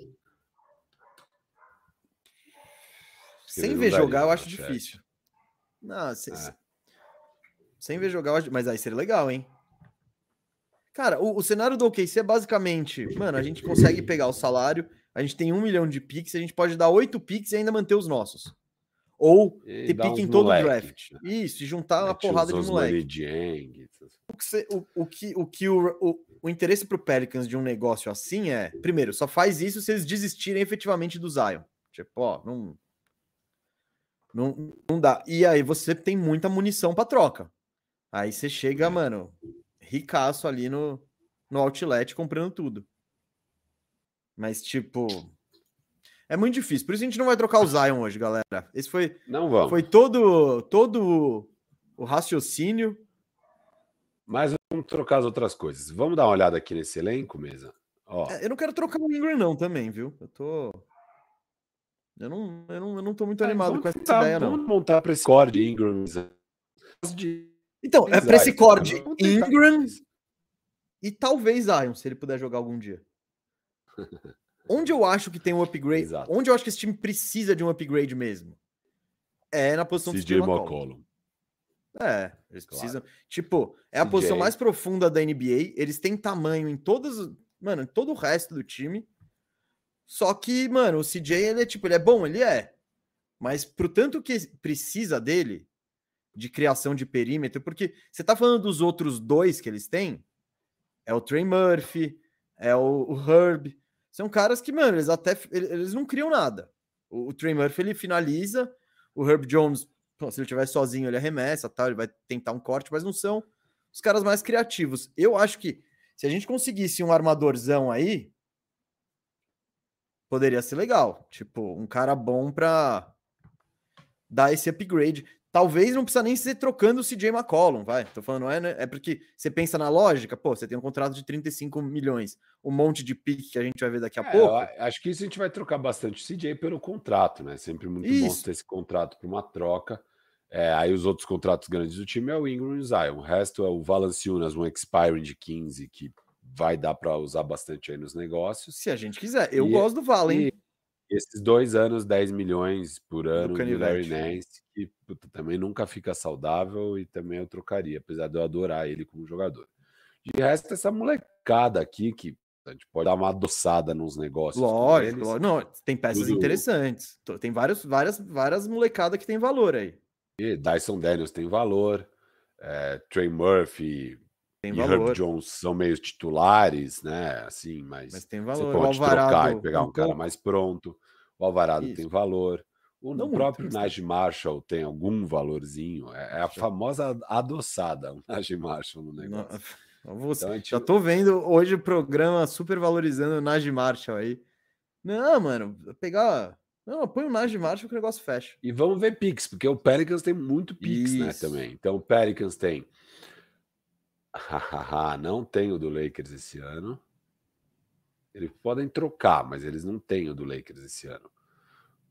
Sem ver jogar, eu acho difícil. Não, se, é. sem ver jogar, mas aí seria legal, hein? Cara, o, o, cenário do OKC é basicamente, mano, a gente consegue pegar o salário, a gente tem um milhão de picks, a gente pode dar oito picks e ainda manter os nossos. Ou e ter pique em todo o draft. Né? Isso, e juntar uma porrada de moleque. O que, você, o, o, que, o, que o, o, o interesse pro Pelicans de um negócio assim é, primeiro, só faz isso se eles desistirem efetivamente do Zion. Tipo, ó, não, não, não dá. E aí você tem muita munição para troca. Aí você chega, é. mano, ricaço ali no, no outlet comprando tudo. Mas, tipo. É muito difícil. Por isso a gente não vai trocar o Zion hoje, galera. Esse foi. Não vamos. Foi todo, todo o raciocínio. Mas vamos trocar as outras coisas. Vamos dar uma olhada aqui nesse elenco, mesa. Ó. É, eu não quero trocar o Ingram, não, também, viu? Eu tô. Eu não, eu não, eu não tô muito é, animado com essa ideia, não. Vamos montar para esse core de Ingram. Então, é para esse core de Ingram e talvez Zion, se ele puder jogar algum dia. (laughs) Onde eu acho que tem um upgrade, Exato. onde eu acho que esse time precisa de um upgrade mesmo, é na posição CJ do McCollum. É, eles claro. precisam. Tipo, é a CJ. posição mais profunda da NBA. Eles têm tamanho em todas, mano, em todo o resto do time. Só que, mano, o CJ ele é tipo, ele é bom, ele é. Mas pro tanto que precisa dele, de criação de perímetro, porque você tá falando dos outros dois que eles têm, é o Trey Murphy, é o, o Herb, são caras que, mano, eles até eles não criam nada. O, o Trey Murphy ele finaliza, o Herb Jones, se ele estiver sozinho, ele arremessa, tal, ele vai tentar um corte, mas não são os caras mais criativos. Eu acho que se a gente conseguisse um armadorzão aí, poderia ser legal. Tipo, um cara bom para dar esse upgrade. Talvez não precisa nem ser trocando o CJ McCollum, vai. Tô falando, não é, né? É porque você pensa na lógica, pô, você tem um contrato de 35 milhões, um monte de pique que a gente vai ver daqui a é, pouco. Acho que isso a gente vai trocar bastante o CJ pelo contrato, né? Sempre muito isso. bom ter esse contrato para uma troca. É, aí os outros contratos grandes do time é o Ingram e o Zion. O resto é o Valanciunas, um expiring de 15, que vai dar para usar bastante aí nos negócios. Se a gente quiser. Eu e, gosto do Valen. esses dois anos, 10 milhões por ano do Larry Nance, que puta, também nunca fica saudável e também eu trocaria, apesar de eu adorar ele como jogador. De resto, essa molecada aqui que a gente pode dar uma adoçada nos negócios. Não, tem peças Tudo... interessantes. Tem vários, várias, várias molecadas que tem valor aí. E Dyson Daniels tem valor. É, Trey Murphy tem e valor. Herb Jones são meio titulares, né? Assim, mas, mas tem valor. você pode trocar e pegar um cara mais pronto. O Alvarado Isso. tem valor. O Não próprio Najee Marshall tem algum valorzinho. É, é a famosa adoçada, (laughs) o Najee Marshall no negócio. (laughs) Não. Você, então, gente... Já tô vendo hoje o programa super valorizando o Najee Marshall aí. Não, mano, pegar. Não, põe o Najee Marshall que o negócio fecha. E vamos ver Pix, porque o Pelicans tem muito Pix, né, também. Então o Pelicans tem. (laughs) não tem o do Lakers esse ano. Eles podem trocar, mas eles não têm o do Lakers esse ano.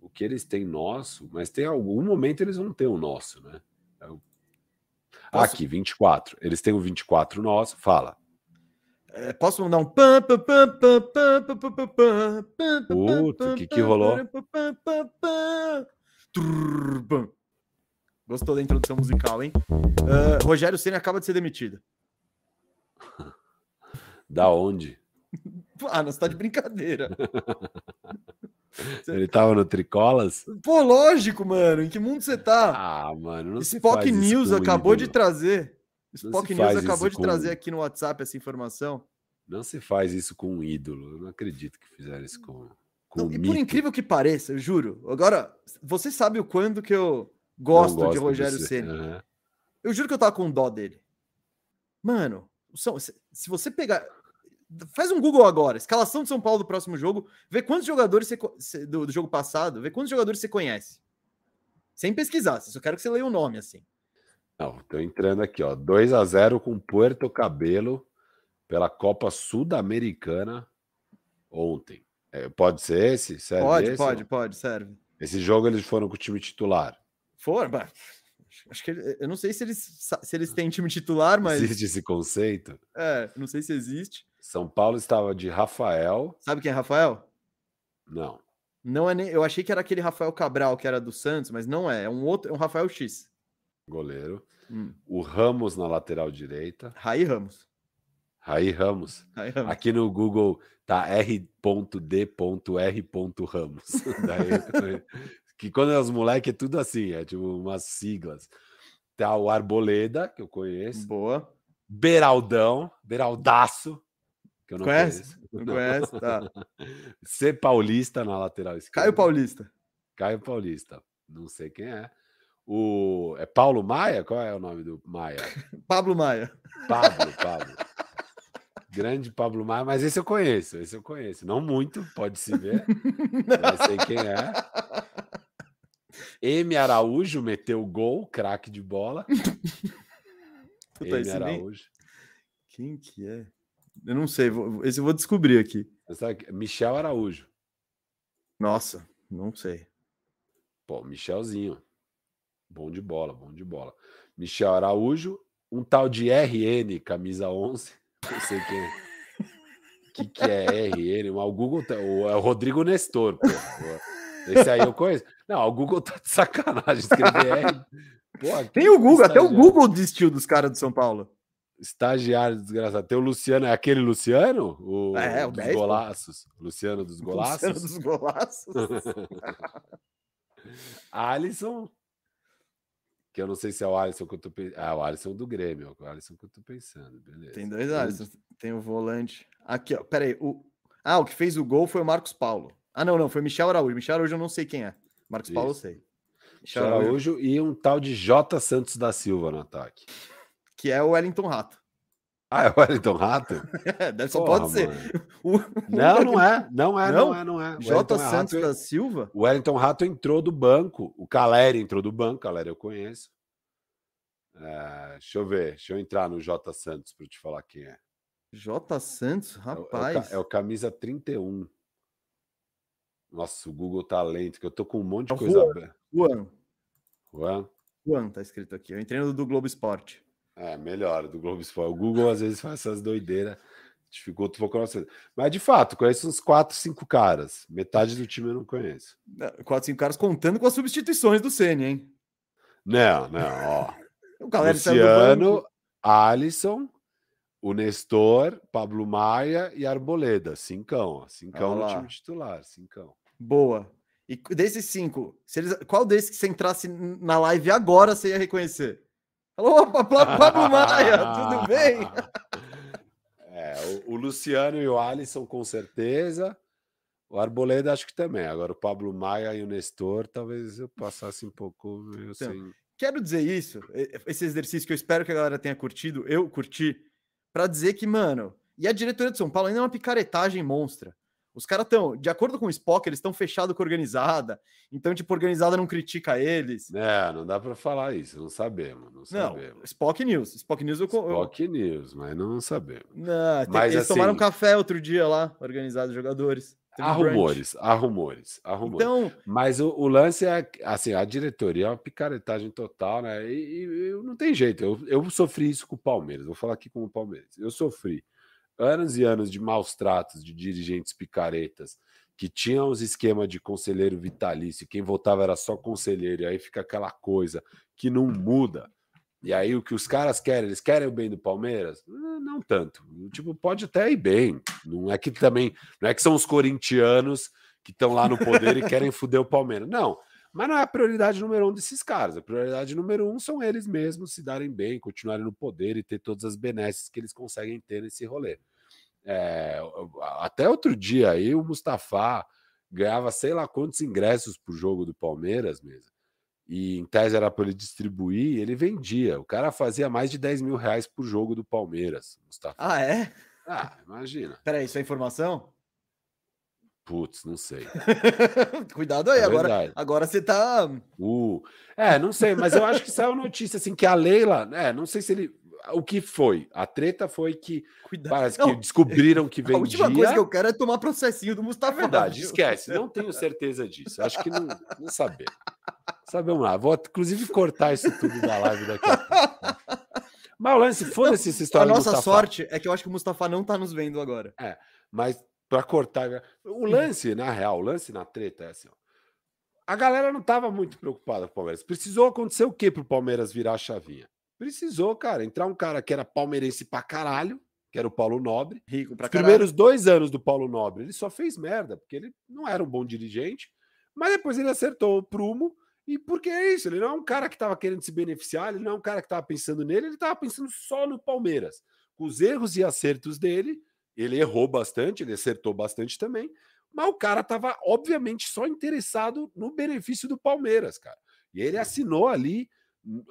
O que eles têm nosso, mas tem algum momento eles vão ter o nosso, né? É Posso... Aqui, 24. Eles têm o 24 nosso. Fala. É, posso mandar um pam pam pam pam pam pam pam pam Puta, o que que rolou? Gostou da introdução musical, hein? Uh, Rogério Senna acaba de ser demitido. Da onde? Ah, não, você tá de brincadeira. (laughs) Ele tava no Tricolas? Pô, lógico, mano. Em que mundo você tá? Ah, mano, não Spock News acabou de trazer. Spock News acabou de com... trazer aqui no WhatsApp essa informação. Não se faz isso com um ídolo. Eu não acredito que fizeram isso com, com não, um E por incrível que pareça, eu juro. Agora, você sabe o quando que eu gosto, gosto de Rogério Ceni. Uhum. Eu juro que eu tava com dó dele. Mano, se você pegar Faz um Google agora, escalação de São Paulo do próximo jogo, vê quantos jogadores você, do, do jogo passado, vê quantos jogadores você conhece. Sem pesquisar, só quero que você leia o nome assim. Não, tô entrando aqui, ó. 2 a 0 com Puerto Cabelo pela Copa Sul-Americana ontem. É, pode ser esse? Serve pode, esse? pode, pode, serve. Esse jogo eles foram com o time titular. Foram, Acho que eu não sei se eles, se eles têm time titular, mas. Existe esse conceito? É, não sei se existe. São Paulo estava de Rafael. Sabe quem é Rafael? Não. Não é nem. Eu achei que era aquele Rafael Cabral que era do Santos, mas não é. É um outro, é um Rafael X. Goleiro. Hum. O Ramos na lateral direita. Raí Ramos. Raí Ramos. Raí Ramos. Aqui no Google tá R.D.R. Ramos. (laughs) Daí, que quando é os moleques é tudo assim, é tipo umas siglas. Tá o Arboleda, que eu conheço. Boa. Beraldão, Beraldaço, que eu não conhece? conheço. Não conhece? Tá. (laughs) C Paulista na lateral esquerda. Caio Paulista. Caio Paulista. Não sei quem é. O é Paulo Maia? Qual é o nome do Maia? (laughs) Pablo Maia. Pablo, Pablo. Grande Pablo Maia, mas esse eu conheço, esse eu conheço. Não muito, pode se ver. (laughs) Não sei quem é. M Araújo meteu gol, craque de bola. (laughs) M Araújo. Quem que é? Eu não sei, esse eu vou descobrir aqui. Michel Araújo. Nossa, não sei. Pô, Michelzinho. Bom de bola, bom de bola. Michel Araújo, um tal de RN, camisa 11. (laughs) Não sei quem é. O que, que é RN? O Google, tá, o, é o Rodrigo Nestor, pô. Esse aí eu conheço. Não, o Google tá de sacanagem escrever R. Pô, (laughs) Tem o Google, até o Google desistiu dos caras de São Paulo. Estagiário desgraçado. Tem o Luciano, é aquele Luciano? O, é, o dos 10, golaços. Pô. Luciano dos golaços. Luciano dos (laughs) golaços. (laughs) Alisson. Que eu não sei se é o Alisson que eu tô pensando. Ah, o Alisson do Grêmio. É o Alisson que eu tô pensando. Beleza. Tem dois Alisson. Tem o volante. Aqui, ó. Pera aí. O... Ah, o que fez o gol foi o Marcos Paulo. Ah, não, não. Foi Michel Araújo. Michel Araújo eu não sei quem é. Marcos Isso. Paulo eu sei. Michel Araújo. Araújo e um tal de J. Santos da Silva no ataque que é o Wellington Rato. Ah, é o Wellington Rato? (laughs) é, só Porra, pode ser. O... Não, não é. Não é, não, não é, não é. J. É Santos Rato, da Silva? O Wellington Rato entrou do banco. O Caleri entrou do banco. Caleri eu conheço. É, deixa eu ver. Deixa eu entrar no J. Santos para te falar quem é. J. Santos? Rapaz. É o, é o, camisa 31. Nossa, o Google tá lento, que eu tô com um monte de é coisa. Juan. Juan? Juan, tá escrito aqui. Eu entrei no do Globo Esporte. É, melhor, do Globo Esporte. O Google às vezes faz essas doideiras. Dificulta um pouco a nossa. Mas de fato, conheço uns 4, 5 caras. Metade do time eu não conheço. 4, 5 caras contando com as substituições do Ceni, hein? Não, não, ó. (laughs) o Luciano, Alisson, o Nestor, Pablo Maia e Arboleda. Cincão, ó. Cincão no time titular, cincão. Boa. E desses cinco, se eles, qual desses que você entrasse na live agora você ia reconhecer? Alô, Pablo Maia, tudo bem? (laughs) É, o, o, Luciano e o Alisson com certeza. O Arboleda acho que também. Agora o Pablo Maia e o Nestor, talvez eu passasse um pouco meio então, sem... Quero dizer isso, esse exercício que eu espero que a galera tenha curtido, eu curti, para dizer que, mano, e a diretoria de São Paulo ainda é uma picaretagem monstra. Os caras estão, de acordo com o Spock, eles estão fechados com a organizada. Então, tipo, organizada não critica eles. É, não dá para falar isso, não sabemos. Não, sabemos. não Spock News. Spock News eu. Spock eu... News, mas não sabemos. Não, tem, mas, eles assim, tomaram café outro dia lá, organizados jogadores. Há rumores, há rumores, há rumores. Então, mas o, o, lance é assim, a diretoria é uma picaretagem total, né? E, e, não tem jeito. Eu, eu sofri isso com o Palmeiras. Vou falar aqui com o Palmeiras. Eu sofri anos e anos de maus tratos de dirigentes picaretas que tinham os esquemas de conselheiro vitalício, quem votava era só conselheiro, e aí fica aquela coisa que não muda. E aí o que os caras querem, eles querem o bem do Palmeiras? Não tanto. Tipo, pode até ir bem. Não é que também, não é que são os corintianos que estão lá no poder e querem foder o Palmeiras. Não. Mas não é a prioridade número um desses caras. A prioridade número um são eles mesmos se darem bem, continuarem no poder e ter todas as benesses que eles conseguem ter nesse rolê. É, até outro dia aí o Mustafa ganhava sei lá quantos ingressos por jogo do Palmeiras mesmo. E em tese era para ele distribuir, ele vendia. O cara fazia mais de 10 mil reais por jogo do Palmeiras. Mustafa. Ah, é? Ah, imagina. Peraí, isso é informação? Putz, não sei. (laughs) Cuidado aí, é agora, agora você tá. Uh, é, não sei, mas eu acho que saiu notícia assim que a Leila, é, não sei se ele. O que foi? A treta foi que Cuidado. parece não, que descobriram que vendia. (laughs) A última coisa que eu quero é tomar processinho do Mustafa. É verdade, esquece, não (laughs) tenho certeza disso. Acho que não, não saber. Sabemos lá, vou inclusive cortar isso tudo da live daqui a pouco. Mas o lance, foda-se essa história. A nossa sorte é que eu acho que o Mustafa não tá nos vendo agora. É, mas para cortar. O lance, na real, o lance na treta é assim: ó. a galera não estava muito preocupada com o Palmeiras. Precisou acontecer o quê para o Palmeiras virar a chavinha? Precisou, cara, entrar um cara que era palmeirense pra caralho, que era o Paulo Nobre. Rico pra Os primeiros dois anos do Paulo Nobre, ele só fez merda, porque ele não era um bom dirigente, mas depois ele acertou o prumo. E porque é isso, ele não é um cara que estava querendo se beneficiar, ele não é um cara que estava pensando nele, ele estava pensando só no Palmeiras. Com os erros e acertos dele, ele errou bastante, ele acertou bastante também, mas o cara estava, obviamente, só interessado no benefício do Palmeiras, cara. E ele assinou ali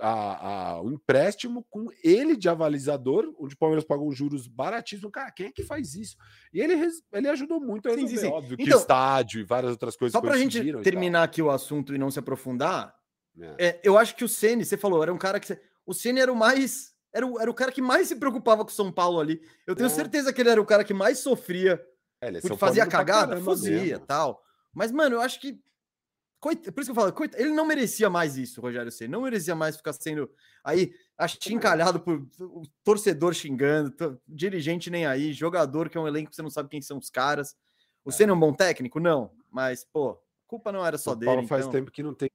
a, a, um empréstimo com ele de avalizador, onde o Palmeiras pagou juros baratíssimos. Cara, quem é que faz isso? E ele, ele ajudou muito a resolver, sim, sim, sim. óbvio, então, que estádio e várias outras coisas. Só para a gente terminar aqui o assunto e não se aprofundar, é. É, eu acho que o Ceni, você falou, era um cara que... O Ceni era o mais era o, era o cara que mais se preocupava com o São Paulo ali. Eu tenho é. certeza que ele era o cara que mais sofria. É, ele porque fazia cagada, fazia tal. Mas, mano, eu acho que. Coit... Por isso que eu falo, coit... ele não merecia mais isso, Rogério C. Não merecia mais ficar sendo aí achincalhado por torcedor xingando, dirigente nem aí, jogador que é um elenco que você não sabe quem são os caras. O Senna é um bom técnico? Não. Mas, pô, a culpa não era só dele. Paulo faz então... tempo que não tem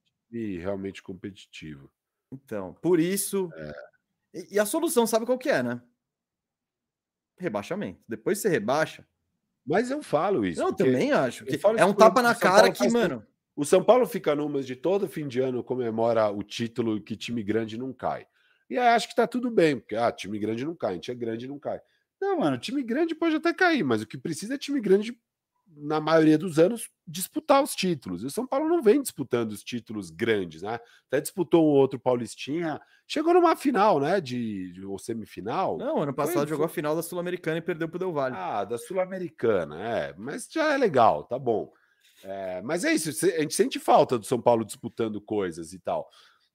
realmente competitivo. Então, por isso. É e, e a solução, sabe qual que é, né? Rebaixamento. Depois você rebaixa. Mas eu falo isso. Eu também acho. Que é um tapa na cara que, mano. O São Paulo fica numas de todo fim de ano comemora o título que time grande não cai. E aí acho que tá tudo bem, porque ah, time grande não cai, a gente é grande não cai. Não, mano, time grande pode até cair, mas o que precisa é time grande na maioria dos anos, disputar os títulos. E o São Paulo não vem disputando os títulos grandes, né? Até disputou um outro Paulistinha, chegou numa final, né? De, de ou semifinal. Não, ano passado foi, jogou a final da Sul-Americana e perdeu pro Del Valle. Ah, da Sul-Americana, é. Mas já é legal, tá bom. É, mas é isso, a gente sente falta do São Paulo disputando coisas e tal.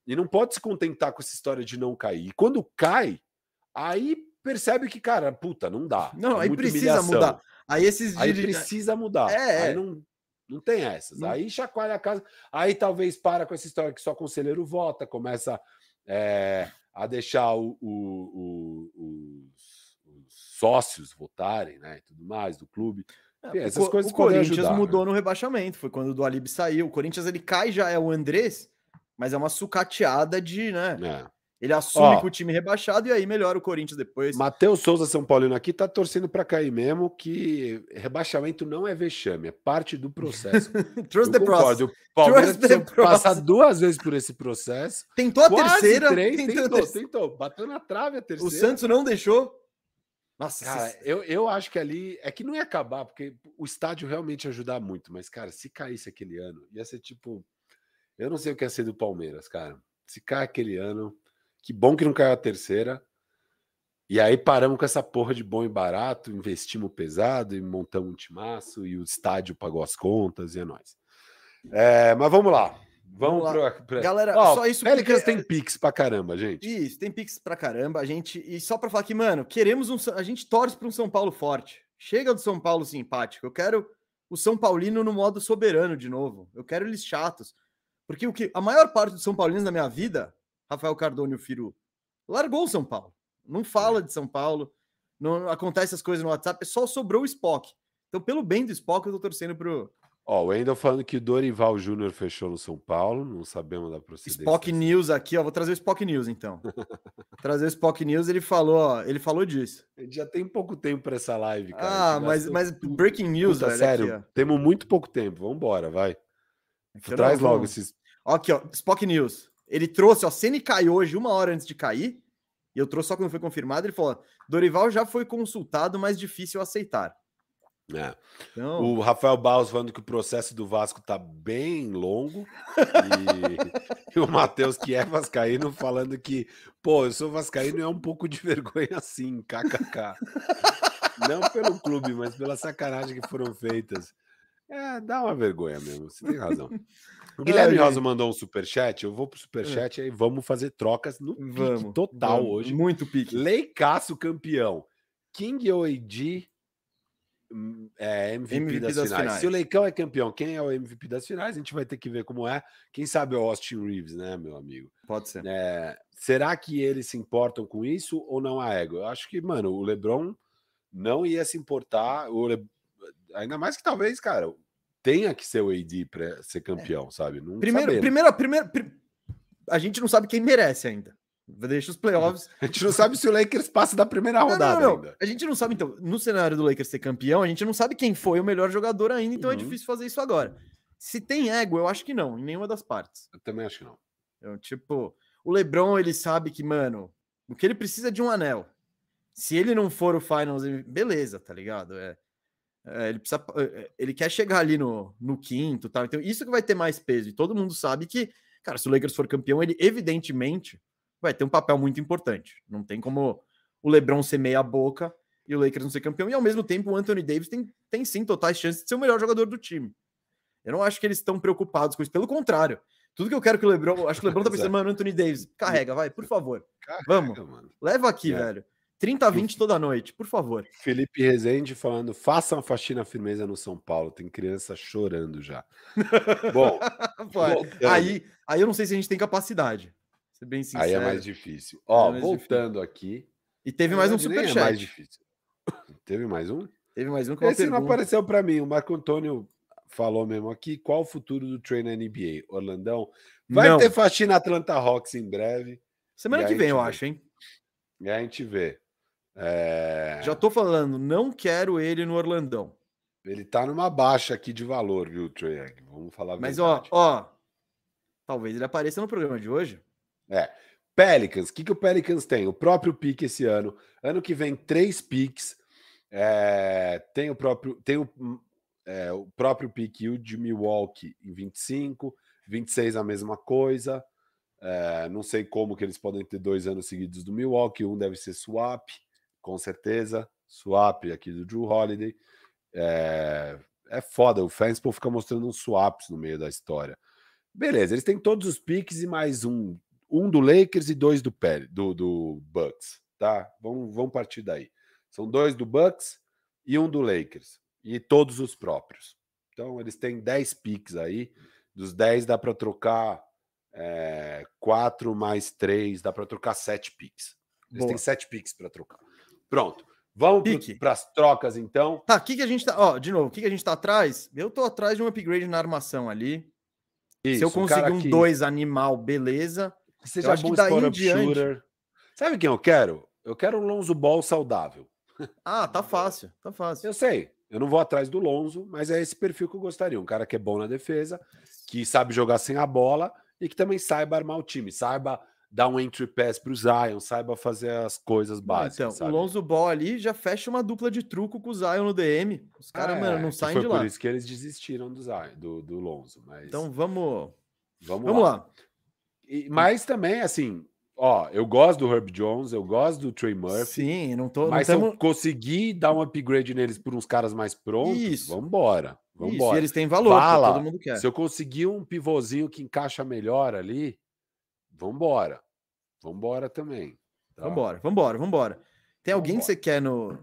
E não pode se contentar com essa história de não cair. E quando cai, aí percebe que, cara, puta, não dá. Não, é aí precisa humilhação. mudar. Aí esses aí precisa mudar. É, aí não, não tem essas. Não. Aí chacoalha a casa. Aí talvez para com essa história que só conselheiro vota, começa é, a deixar o, o, o, os, os, sócios votarem, né? E tudo mais, do clube. É, essas o, coisas o Corinthians ajudar, mudou né? no rebaixamento. Foi quando o Dualib saiu. O Corinthians ele cai já é o Andrés, mas é uma sucateada de, né? É. Ele assume com o time rebaixado e aí melhora o Corinthians depois. Matheus Souza São Paulino aqui tá torcendo para cair mesmo que rebaixamento não é vexame, é parte do processo. (laughs) Trust the process. O Palmeiras passar duas vezes por esse processo. Tentou a terceira. Três, tentou, tentou, tentou, bateu na trave a terceira. O Santos não deixou. Nossa, cara, eu, eu acho que ali é que não ia acabar, porque o estádio realmente ia ajudar muito, mas, cara, se caísse aquele ano, ia ser tipo. Eu não sei o que ia ser do Palmeiras, cara. Se cair aquele ano, que bom que não caiu a terceira. E aí paramos com essa porra de bom e barato, investimos pesado e montamos um timaço e o estádio pagou as contas e é nóis. É, mas vamos lá. Vamos, vamos. Pra, pra... Galera, oh, só isso Pelicans porque... tem Pix pra caramba, gente. Isso, tem Pix pra caramba. A gente e só para falar que, mano, queremos um a gente torce para um São Paulo forte. Chega do São Paulo simpático. Eu quero o São Paulino no modo soberano de novo. Eu quero eles chatos. Porque o que a maior parte dos São Paulinos da minha vida Rafael Cardone, o Firu, largou o São Paulo. Não fala é. de São Paulo, não acontece as coisas no WhatsApp, só sobrou o Spock. Então, pelo bem do Spock, eu tô torcendo pro. Ó, o Wendel falando que o Dorival Júnior fechou no São Paulo, não sabemos da procedência. Spock News aqui, ó, vou trazer o Spock News então. (laughs) trazer o Spock News, ele falou, ó, ele falou disso. Já tem pouco tempo para essa live, cara. Ah, mas, mas breaking news, Puta, velho, sério, aqui, temos muito pouco tempo. Vamos embora, vai. Aqui Traz logo esses. Aqui, ó, Spock News. Ele trouxe, ó, Ceni caiu hoje uma hora antes de cair, e eu trouxe só quando foi confirmado, ele falou: Dorival já foi consultado, mas difícil aceitar. É. Então... O Rafael Barros falando que o processo do Vasco tá bem longo. E, (laughs) e o Matheus, que é Vascaíno, falando que, pô, eu sou Vascaíno e é um pouco de vergonha assim, kkk. Não pelo clube, mas pela sacanagem que foram feitas. É, dá uma vergonha mesmo, você tem razão. O Guilherme Rosa mandou um superchat. Eu vou pro superchat é. e vamos fazer trocas no vamos, total vamos. hoje. Muito pique. Leicaço campeão. King hum, é, MVP, MVP das, das finais. finais. Se o Leicão é campeão, quem é o MVP das finais? A gente vai ter que ver como é. Quem sabe é o Austin Reeves, né, meu amigo? Pode ser. É, será que eles se importam com isso ou não a ego? Eu acho que, mano, o LeBron não ia se importar. Le... Ainda mais que talvez, cara, tenha que ser o AD para ser é. campeão, é. sabe? Não primeiro, primeiro, primeiro, a gente não sabe quem merece ainda. Deixa os playoffs. (laughs) A gente não sabe se o Lakers passa da primeira rodada não, não, não. A gente não sabe, então, no cenário do Lakers ser campeão, a gente não sabe quem foi o melhor jogador ainda, então é uhum. é difícil fazer isso agora. Se tem ego, eu acho que não, em nenhuma das partes. Eu também acho que não. Então, tipo, o LeBron, ele sabe que, mano, o que ele precisa é de um anel. Se ele não for o Finals, beleza, tá ligado? É, é, ele precisa, é, é, ele quer chegar ali no, no quinto, tal. Então isso que vai ter mais peso. E todo mundo sabe que, cara, se o Lakers for campeão, ele evidentemente vai ter um papel muito importante. Não tem como o LeBron ser meia boca e o Lakers não ser campeão. E ao mesmo tempo o Anthony Davis tem, tem sim totais chances de ser o melhor jogador do time. Eu não acho que eles estão preocupados com isso. Pelo contrário, tudo que eu quero que o LeBron, acho que o LeBron tá (laughs) pensando, mano, Anthony Davis, carrega, vai, por favor. Carrega, Vamos. Mano. Leva aqui, é. velho. 30 a 20 toda noite, por favor. Felipe Rezende falando: façam a faxina firmeza no São Paulo. Tem criança chorando já. (laughs) Bom, Pô, aí, aí eu não sei se a gente tem capacidade. Ser bem sincero. Aí é mais difícil. Ó, é voltando difícil. aqui. E teve mais um superchat. É mais difícil. Teve mais um? Teve mais um Esse pergunta. não apareceu para mim. O Marco Antônio falou mesmo aqui. Qual o futuro do treino NBA? Orlandão? Vai não. ter faxina Atlanta Hawks em breve. Semana que vem, eu acho, hein? E a gente vê. É... Já tô falando, não quero ele no Orlandão. Ele tá numa baixa aqui de valor, viu, Trey Vamos falar Mas, ó, ó, talvez ele apareça no programa de hoje. É. Pelicans, o que, que o Pelicans tem? O próprio pique esse ano. Ano que vem, três piques. É, tem o próprio, tem o, é, o próprio pique de Milwaukee em 25, 26 a mesma coisa. É, não sei como que eles podem ter dois anos seguidos do Milwaukee. Um deve ser swap com certeza. Swap aqui do Drew Holiday. É, é foda, o Fanspo fica mostrando uns swaps no meio da história. Beleza, eles têm todos os piques e mais um. Um do Lakers e dois do, do, do Bucks, tá? Vamos, vamos partir daí. São dois do Bucks e um do Lakers. E todos os próprios. Então, eles têm 10 piques aí. Dos 10 dá para trocar é, 4 mais 3, dá para trocar 7 piques. Eles Boa. têm 7 piques para trocar. Pronto. Vamos para as trocas, então. Tá, o que, que a gente tá. Ó, de novo, o que, que a gente tá atrás? Eu tô atrás de um upgrade na armação ali. Isso, Se eu conseguir um 2 animal, beleza. Seja eu bom que daí em diante... shooter. Sabe quem eu quero? Eu quero um Lonzo Ball saudável. Ah, tá fácil, tá fácil. Eu sei. Eu não vou atrás do Lonzo, mas é esse perfil que eu gostaria. Um cara que é bom na defesa, que sabe jogar sem a bola e que também saiba armar o time, saiba dar um entry pass para o Zion, saiba fazer as coisas básicas. Então, sabe? o Lonzo Ball ali já fecha uma dupla de truco com o Zion no DM. Os caras, é, mano, não saem de lá. Foi por isso que eles desistiram do Zion, do, do Lonzo. Mas... Então vamos. Vamos, vamos lá. lá. E, mas também, assim, ó, eu gosto do Herb Jones, eu gosto do Trey Murphy. Sim, não tô. Mas não se tamo... eu conseguir dar um upgrade neles por uns caras mais prontos, Isso. vambora. Vambora. Isso, eles têm valor, Fala, todo mundo quer. Se eu conseguir um pivôzinho que encaixa melhor ali, vambora. Vambora também. Tá? Vambora, vambora, vambora. Tem alguém vambora. que você quer no,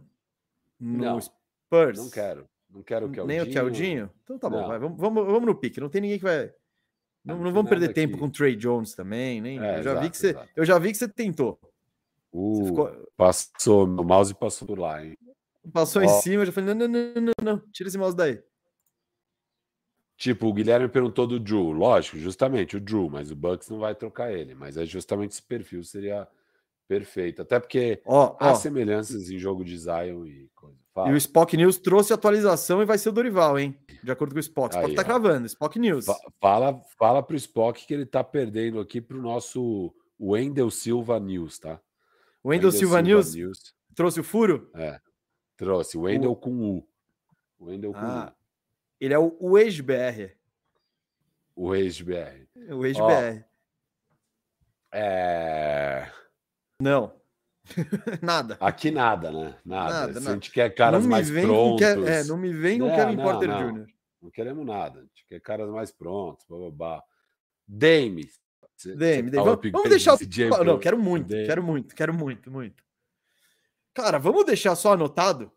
no não, Spurs? Não quero. Não quero o Keldinho. Nem o Keldinho? Então tá bom, vai, vamos, vamos, vamos no pique. Não tem ninguém que vai. Não, não, não vamos perder tempo com o Trey Jones também, nem. É, eu, já exato, vi que você, eu já vi que você tentou. Uh, você ficou... Passou, meu mouse passou por lá, hein? Passou em cima, eu já falei: não, não, não, não, não, tira esse mouse daí. Tipo, o Guilherme perguntou do Drew. Lógico, justamente o Drew, mas o Bucks não vai trocar ele. Mas é justamente esse perfil seria perfeito. Até porque oh, há oh. semelhanças em jogo de Zion e coisa. Fala. E o Spock News trouxe atualização e vai ser o Dorival, hein? De acordo com o Spock. Spock Aí, tá cravando, Spock News. Fala, fala pro Spock que ele tá perdendo aqui pro nosso Wendel Silva News, tá? O Wendel, Silva, Silva News, News, trouxe o furo? É, trouxe. Wendel o... com U. Wendel com ah. U. Ele é o, o ex-BR. O ex-BR. O ex-BR. É. Não. (laughs) nada. Aqui nada, né? Nada. nada Se a gente quer caras mais prontos. Que, é, não me vem com é, Kevin não, Porter não. Jr. Não queremos nada. A gente quer caras mais prontos. Bababá. Dame. Dame, Dame. Vamos, vamos deixar o. Não, quero muito, Dame. quero muito, quero muito, muito. Cara, vamos deixar só anotado?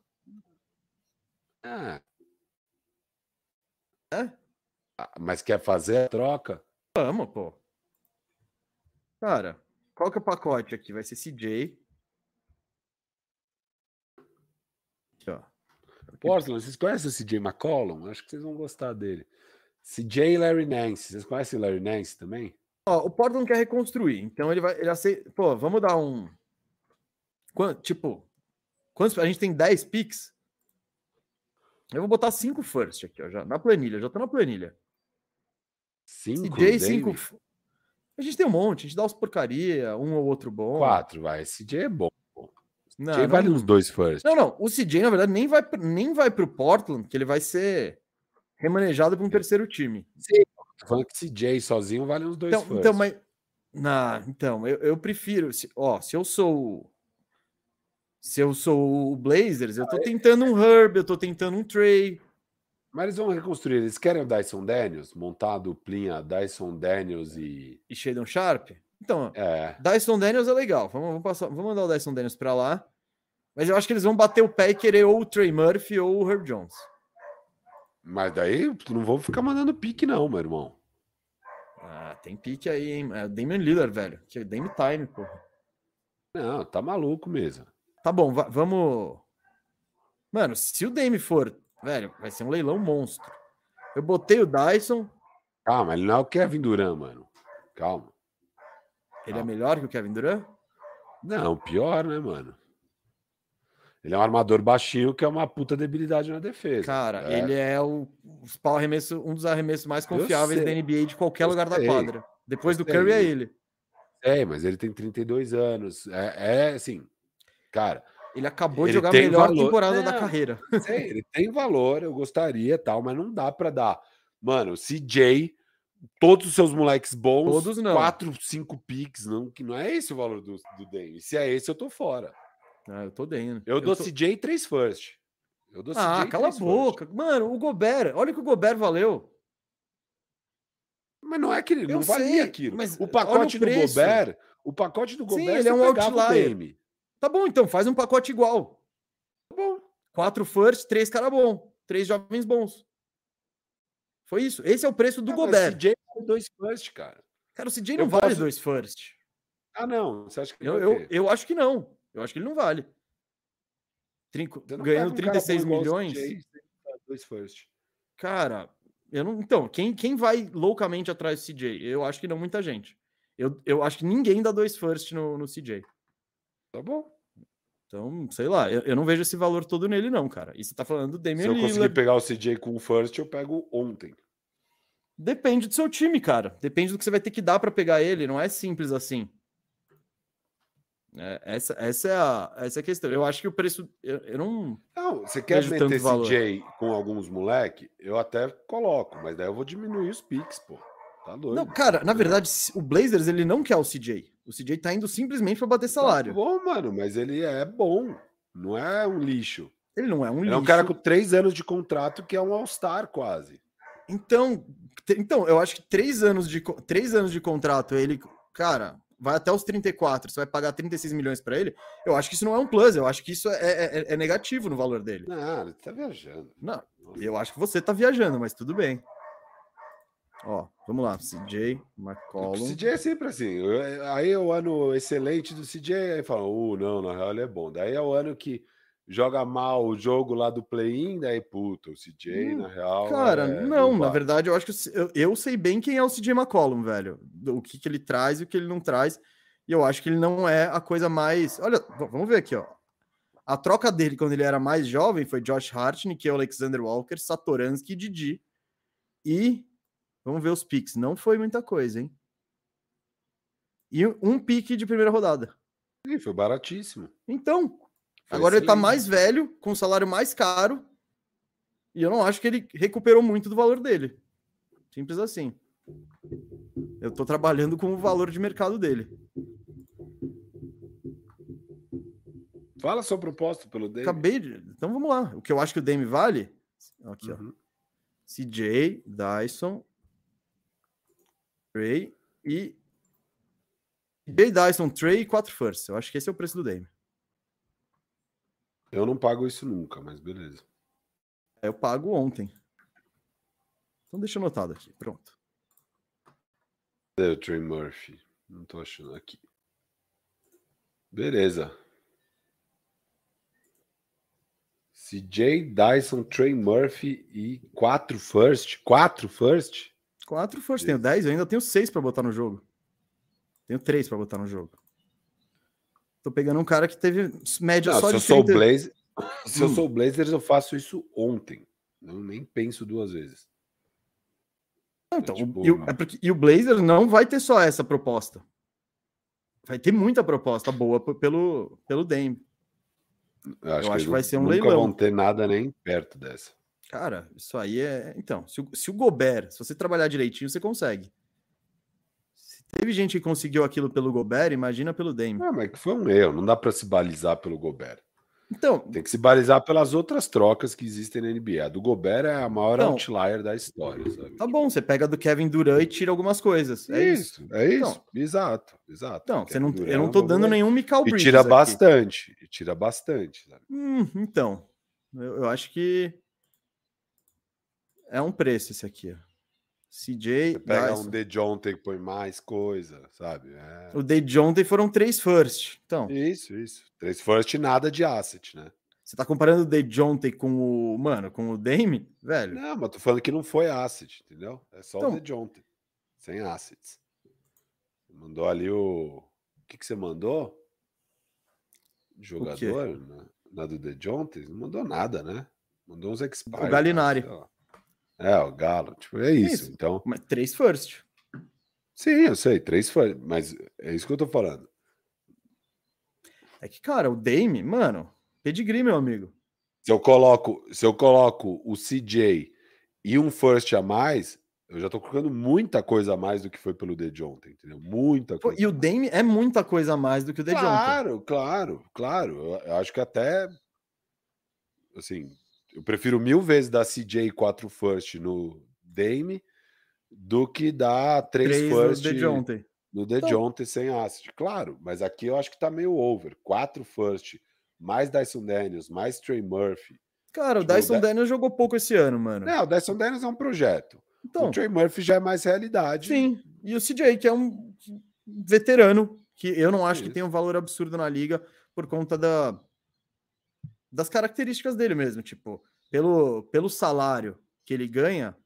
Ah, é? Mas quer fazer a troca? Vamos, pô. Cara, qual que é o pacote aqui? Vai ser CJ. Aqui, ó. Portland, vocês conhecem o CJ McCollum? Acho que vocês vão gostar dele. CJ Larry Nance. Vocês conhecem o Larry Nance também? Ó, o Portland quer reconstruir, então ele vai. Ele aceita. Pô, vamos dar um. Quanto, tipo, quantos. A gente tem 10 picks. Eu vou botar cinco first aqui, ó, já, na planilha, já tô na planilha. Cinco? CJ, cinco. A gente tem um monte, a gente dá os porcaria, um ou outro bom. Quatro, vai. CJ é bom. Não, CJ não, vale uns dois first. Não, não. O CJ, na verdade, nem vai, nem vai pro Portland, que ele vai ser remanejado para um terceiro time. Sim, tô falando que CJ sozinho vale uns dois então, first. Então, mas. Não, então, eu, eu prefiro. Se, ó, se eu sou se eu sou o Blazers, eu tô tentando um Herb, eu tô tentando um Trey. Mas eles vão reconstruir. Eles querem o Dyson Daniels, montar a duplinha Dyson Daniels e. E Shadon Sharp? Então, é. Dyson Daniels é legal. Vamos, vamos, passar, vamos mandar o Dyson Daniels para lá. Mas eu acho que eles vão bater o pé e querer ou o Trey Murphy ou o Herb Jones. Mas daí não vou ficar mandando pique, não, meu irmão. Ah, tem pique aí, hein? É Damian Lillard, velho. Que é Dame Time, porra. Não, tá maluco mesmo. Tá bom, vamos. Mano, se o Dame for, velho, vai ser um leilão monstro. Eu botei o Dyson. Calma, ele não é o Kevin Durant, mano. Calma. Ele é melhor que o Kevin Durant? Não, pior, né, mano? Ele é um armador baixinho que é uma puta debilidade na defesa. Cara, é. ele é o, arremesso, um dos arremessos mais confiáveis da NBA de qualquer Eu lugar sei. da quadra. Depois Eu do sei. Curry é ele. É, mas ele tem 32 anos. É, é assim, Cara, ele acabou de jogar a melhor valor. temporada da carreira. Sei, ele tem valor, eu gostaria tal, mas não dá para dar. Mano, CJ, todos os seus moleques bons, todos não. quatro, cinco picks, não, que não é esse o valor do, do Dane. Se é esse, eu tô fora. Ah, eu tô dentro. Eu, eu dou tô... CJ três first. Eu dou ah, CJ cala a boca. First. Mano, o Gobert, olha que o Gobert valeu. Mas não é que ele não valia aquilo. Mas o pacote o do Gobert, o pacote do Gobert, Sim, ele é um outlier. Tá bom, então faz um pacote igual. Tá bom. Quatro first, três cara bom. Três jovens bons. Foi isso. Esse é o preço do ah, Gobert. O CJ vale dois first, cara. Cara, o CJ não eu vale posso... dois first. Ah, não. Você acha que eu, eu, eu acho que não. Eu acho que ele não vale. Trinco, ganhando um 36 milhões. CJ, dois first. Cara, eu não. Então, quem, quem vai loucamente atrás do CJ? Eu acho que não muita gente. Eu, eu acho que ninguém dá dois first no, no CJ. Tá bom. Então, sei lá, eu, eu, não vejo esse valor todo nele, não, cara. E você tá falando do Damian Se eu Lillard. conseguir pegar o CJ com o first, eu pego ontem. Depende do seu time, cara. Depende do que você vai ter que dar para pegar ele. Não é simples assim. É, essa, essa, é a, essa é a questão. Eu acho que o preço. Eu, eu não. Não, você quer meter CJ com alguns moleque? Eu até coloco, mas daí eu vou diminuir os picks, pô. Tá doido. Não, cara, na verdade, o Blazers ele não quer o CJ. O CJ tá indo simplesmente para bater tá salário. Tá bom, mano, mas ele é bom. Não é um lixo. Ele não é um ele lixo. É um cara com três anos de contrato que é um All-Star quase. Então, então, eu acho que três anos de, três anos de contrato, ele, cara, vai até os 34, você vai pagar 36 milhões para ele, eu acho que isso não é um plus, eu acho que isso é, é, é, é negativo no valor dele. Não, ele tá viajando. Não, eu acho que você tá viajando, mas tudo bem. Ó, vamos lá, CJ, McCollum. O CJ é sempre assim. Aí é o ano excelente do CJ, aí fala, uh, não, na real ele é bom. Daí é o ano que joga mal o jogo lá do play-in, daí, puta, o CJ, hum, na real. Cara, é, não, na verdade, eu acho que eu, eu, sei bem quem é o CJ McCollum, velho. O que, que ele traz e o que ele não traz. E eu acho que ele não é a coisa mais. Olha, vamos ver aqui, ó. A troca dele quando ele era mais jovem foi Josh Hart, que é o Alexander Walker, Satoransky e Didi. E vamos ver os picks. Não foi muita coisa, hein? E um pique de primeira rodada. Sim, foi baratíssimo. Então, Agora ele tá mais velho, com um salário mais caro. E eu não acho que ele recuperou muito do valor dele. Simples assim. Eu tô trabalhando com o valor de mercado dele. Fala sua proposta pelo Dame. Acabei de. Então vamos lá. O que eu acho que o Dame vale. Aqui, uhum. ó. CJ, Dyson, Trey e. CJ, Dyson, Trey e 4 first. Eu acho que esse é o preço do Dame. Eu não pago isso nunca, mas beleza. Eu pago ontem. Então deixa anotado aqui. Pronto. É o Trey Murphy. Não tô achando aqui. Beleza. CJ, Dyson, Trey Murphy e quatro first. Quatro first? Quatro first. Tenho dez. Eu ainda tenho seis para botar no jogo. Tenho três para botar no jogo. Tô pegando um cara que teve média não, só se de eu 30... sou Blazer, Se hum. eu sou Blazers, eu faço isso ontem. Eu nem penso duas vezes. Então, é, tipo... e, o, é porque, e o Blazers não vai ter só essa proposta. Vai ter muita proposta boa pelo, pelo Dame. Eu acho, eu que, acho que, vai ser um nunca leilão. Não vão ter nada nem perto dessa. Cara, isso aí é. Então, se o, se o Gobert, se você trabalhar direitinho, você consegue. Teve gente que conseguiu aquilo pelo Gobert, imagina pelo Dame. Ah, mas que foi um erro, não dá para se balizar pelo Gobert. Então, tem que se balizar pelas outras trocas que existem na NBA. A do Gobert é a maior então, outlier da história. Sabe? Tá bom, você pega do Kevin Durant e tira algumas coisas. É isso, isso. é isso. Então, exato, exato. Então, você não, eu não tô dando nenhum Michael Bridges. E tira bastante, e tira bastante. Hum, então, eu, eu acho que é um preço esse aqui. Ó. CJ. Você pega Dyson. um De Jonte que põe mais coisa, sabe? É. O De Jonte foram três first. Então. Isso, isso. Três first e nada de asset, né? Você tá comparando o De Jonte com o. Mano, com o Dame, velho? Não, mas tô falando que não foi asset, entendeu? É só então, o De Jonte. Sem assets. Mandou ali o. O que, que você mandou? Jogador? Na, na do De Jonte? Não mandou nada, né? Mandou uns expires. O Galinari. É, o Galo. Tipo, é isso. isso. Então. Mas três first. Sim, eu sei, três first. Mas é isso que eu tô falando. É que, cara, o Dame, mano, pedigree, meu amigo. Se eu coloco, se eu coloco o CJ e um first a mais, eu já tô colocando muita coisa a mais do que foi pelo The ontem, entendeu? Muita coisa. E o Dame é muita coisa a mais do que o The Claro, claro, claro. Eu, eu acho que até assim, eu prefiro mil vezes dar CJ 4 first no Dame do que dar 3, 3 first no de ontem. No de então, ontem sem assist. Claro, mas aqui eu acho que tá meio over. 4 first, mais Dyson Daniels, mais Trey Murphy. Cara, tipo, o Dyson Daniels jogou pouco esse ano, mano. Não, o Dyson Daniels é um projeto. Então, o Trey Murphy já é mais realidade. Sim, e o CJ, que é um veterano, que eu não acho Isso. que tem um valor absurdo na liga por conta da, das características dele mesmo, tipo, pelo, pelo salário que ele ganha,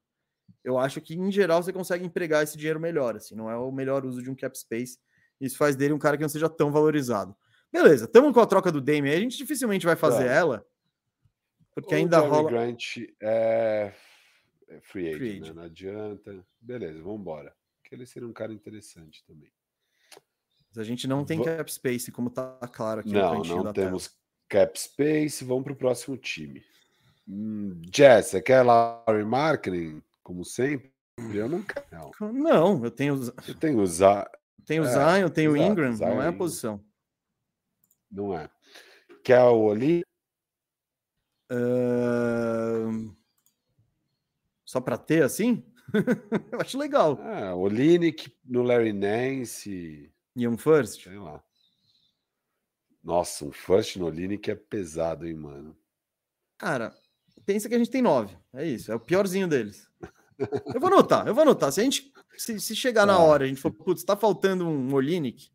eu acho que em geral você consegue empregar esse dinheiro melhor, assim, não é o melhor uso de um cap space. Isso faz dele um cara que não seja tão valorizado. Beleza, estamos com a troca do Dame, a gente dificilmente vai fazer é. ela, porque o ainda Jerry rola. Grant é, é free agent, free agent. Né? não adianta. Beleza, vamos embora. Que ele seria um cara interessante também. Mas a gente não tem cap space, como tá claro aqui não, no Não, temos tela. Cap space. Vamos para o próximo time. Hum, Jess, você quer Larry Marketing, como sempre? Eu não quero. Não, não eu tenho. Eu tenho usar. Tenho o é, Zion, tenho o Ingram, Zion, não é a posição. Não é. Quer o Oli? Uh... Só para ter assim? (laughs) eu acho legal. É, o Linick no Larry Nance. E um first? Sei lá. Nossa, um first no Linick é pesado, hein, mano? Cara, pensa que a gente tem nove. É isso, é o piorzinho deles. Eu vou anotar, eu vou anotar. Se a gente se, se chegar na ah, hora, a gente for, putz, tá faltando um Olinick.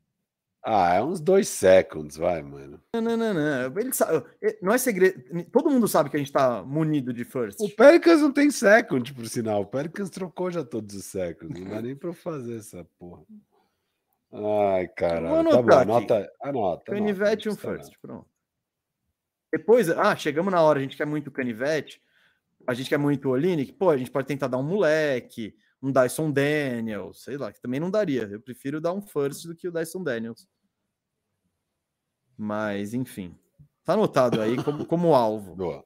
Ah, é uns dois seconds, vai, mano. Não, não, não, não. Ele sabe, não é segredo. Todo mundo sabe que a gente tá munido de first. O Pelicans não tem second, por sinal. O Pelicans trocou já todos os seconds. Não dá nem pra fazer essa porra. Ai, caralho. Tá bom, anota, anota. Canivete e um first, pronto. Depois, ah, chegamos na hora, a gente quer muito canivete, a gente quer muito Olinick, pô, a gente pode tentar dar um moleque, um Dyson Daniels, sei lá, que também não daria. Eu prefiro dar um first do que o Dyson Daniels. Mas, enfim. Tá anotado aí como, (laughs) como alvo. Boa.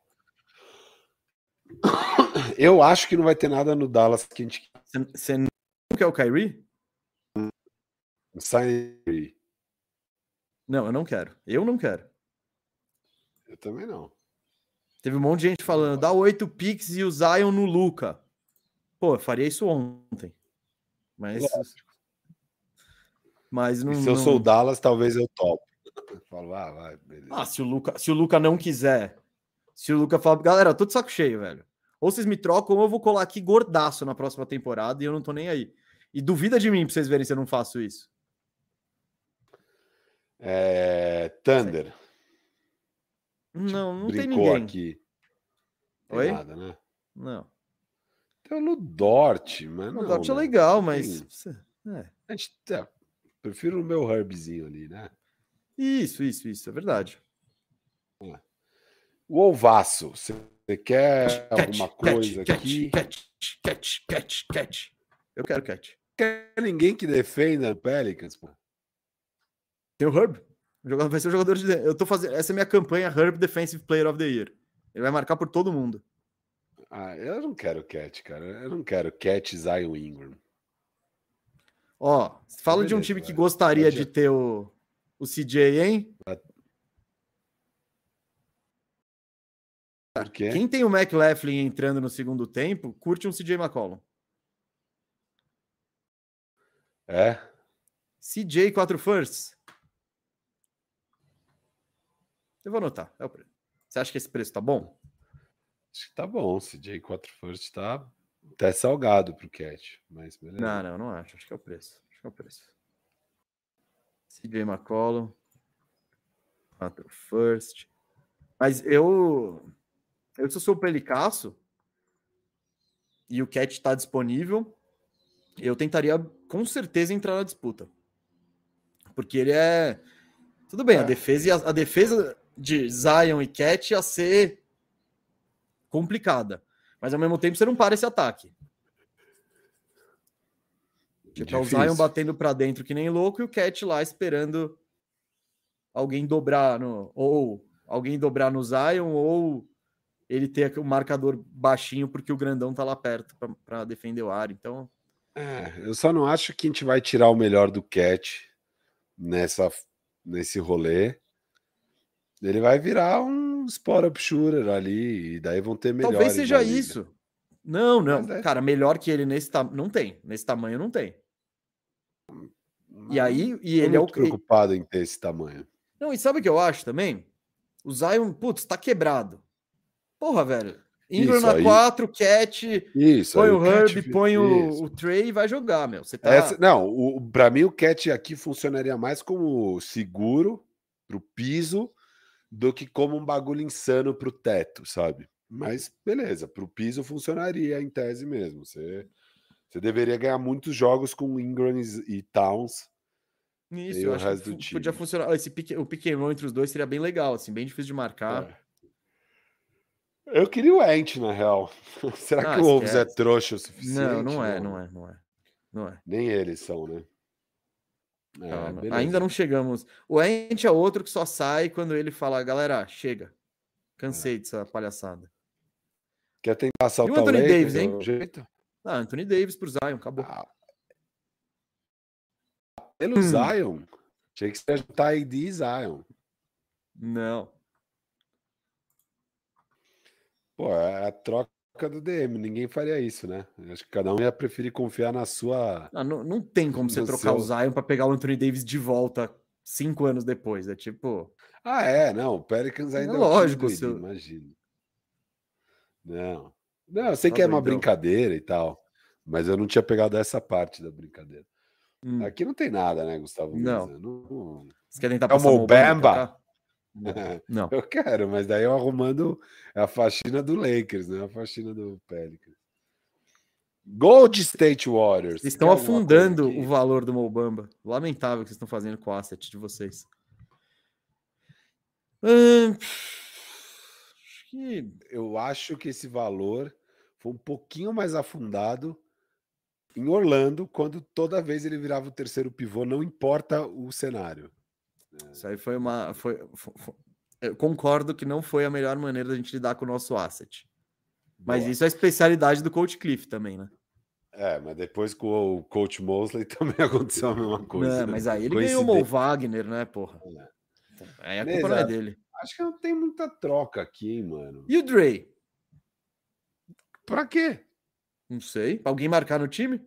(coughs) Eu acho que não vai ter nada no Dallas que a gente. Você não quer o Kyrie? Sign Não, eu não quero. Eu não quero. Eu também não. Teve um monte de gente falando, dá oito picks e o Zion no Luca. Pô, eu faria isso ontem. Mas. Lógico. Mas não. E se eu não... sou o Dallas, talvez eu topo. Eu falo, ah, vai, beleza. Ah, se o, Luca, se o Luca não quiser. Se o Luca falar, galera, tô de saco cheio, velho. Ou vocês me trocam, ou eu vou colar aqui gordaço na próxima temporada e eu não tô nem aí. E duvida de mim pra vocês verem se eu não faço isso. É... Thunder. Não, não tem ninguém. aqui. Tem Oi? Nada, né? Não. Tem o Ludort, mas não. O Ludort é né? legal, mas. É. A gente, é, prefiro o meu Herbzinho ali, né? Isso, isso, isso, é verdade. É. O Alvaço, você quer catch, alguma coisa catch, aqui? Catch, catch, catch, catch. Eu quero catch. Quer ninguém que defenda Pelicans, pô? Tem o Herb. Vai ser o jogador de. Eu tô fazendo. Essa é a minha campanha Herb Defensive Player of the Year. Ele vai marcar por todo mundo. Ah, eu não quero Cat, cara. Eu não quero Cat Zion Ingram. Ó, fala de um time que gostaria de ter o, o CJ, hein? Quem tem o McLaughlin entrando no segundo tempo, curte um CJ McCollum. É? CJ 4 firsts. Eu vou anotar. É o preço. Você acha que esse preço tá bom? Acho que tá bom. CJ 4 first tá até salgado pro Cat, mas beleza. Não, não, não acho. Acho que é o preço. Acho que é o preço. CJ McCollum. 4 first. Mas eu. Eu, se eu sou o Pelicasso e o Cat está disponível, eu tentaria com certeza entrar na disputa. Porque ele é. Tudo bem, é. a defesa, a, a defesa de Zion e Cat ia ser complicada. Mas ao mesmo tempo você não para esse ataque. Tipo, é o Zion batendo para dentro que nem louco e o Cat lá esperando alguém dobrar no. Ou alguém dobrar no Zion, ou ele ter o marcador baixinho porque o grandão tá lá perto para defender o ar. Então. É, eu só não acho que a gente vai tirar o melhor do Cat nessa, nesse rolê. Ele vai virar um spot up shooter ali, e daí vão ter melhores. Talvez seja isso. Não, não. É... Cara, melhor que ele nesse tamanho. Não tem. Nesse tamanho não tem. Não, e aí, e ele é o. preocupado em ter esse tamanho. Não, e sabe o que eu acho também? O Zion, putz, tá quebrado. Porra, velho. Ingram na 4, Cat, isso, põe o Herb, Cat, põe o, o, Trey e vai jogar, meu. Você tá... Essa, não, o, pra mim o Cat aqui funcionaria mais como seguro pro piso do que como um bagulho insano pro teto, sabe? Mas beleza, pro piso funcionaria em tese mesmo. Você, você deveria ganhar muitos jogos com Ingram e Towns. Isso, eu acho que podia funcionar. Esse pique, o pick entre os dois seria bem legal, assim, bem difícil de marcar. É. Eu queria o Ent, na real. (laughs) Será ah, que o Wolves é trouxa o suficiente? Não, não é, não é, não é. Não é. Nem eles são, né? É, ainda não chegamos. O Ent é outro que só sai quando ele fala, galera, chega. Cansei é. dessa palhaçada. Quer tentar assaltar e o Anthony o Davis, hein? Jeito? Ah, Anthony Davis pro Zion, acabou. Ah. Pelo hum. Zion? Tinha que ser Ty Zion. Não. Pô, é a troca do DM, ninguém faria isso, né? Acho que cada um ia preferir confiar na sua. Ah, não, não tem como você trocar seu... o Zion para pegar o Anthony Davis de volta cinco anos depois. É tipo. Ah, é, não. O Pelicans ainda é lógico, é seu... imagina. Não. Não, eu sei tá que é uma então. brincadeira e tal, mas eu não tinha pegado essa parte da brincadeira. Hum. Aqui não tem nada, né, Gustavo? Não. não... Você quer tentar é passar o Mobamba? Não. (laughs) Eu quero, mas daí eu arrumando a faxina do Lakers, né? A faxina do Pelicans. Gold State Warriors. Vocês estão afundando o valor do Mobamba. Lamentável que vocês estão fazendo com o asset de vocês. Hum, eu acho que esse valor foi um pouquinho mais afundado em Orlando, quando toda vez ele virava o terceiro pivô, não importa o cenário. Isso aí foi uma. Foi, foi, foi, eu concordo que não foi a melhor maneira da gente lidar com o nosso asset. Mas Boa. isso é a especialidade do Coach Cliff também, né? É, mas depois com o Coach Mosley (laughs) também aconteceu a mesma coisa. Não, né? Mas aí ele ganhou o Mo Wagner, né, porra? É. Aí a culpa não é dele. Acho que não tem muita troca aqui, hein, mano. E o Dre? Pra quê? Não sei. Pra alguém marcar no time?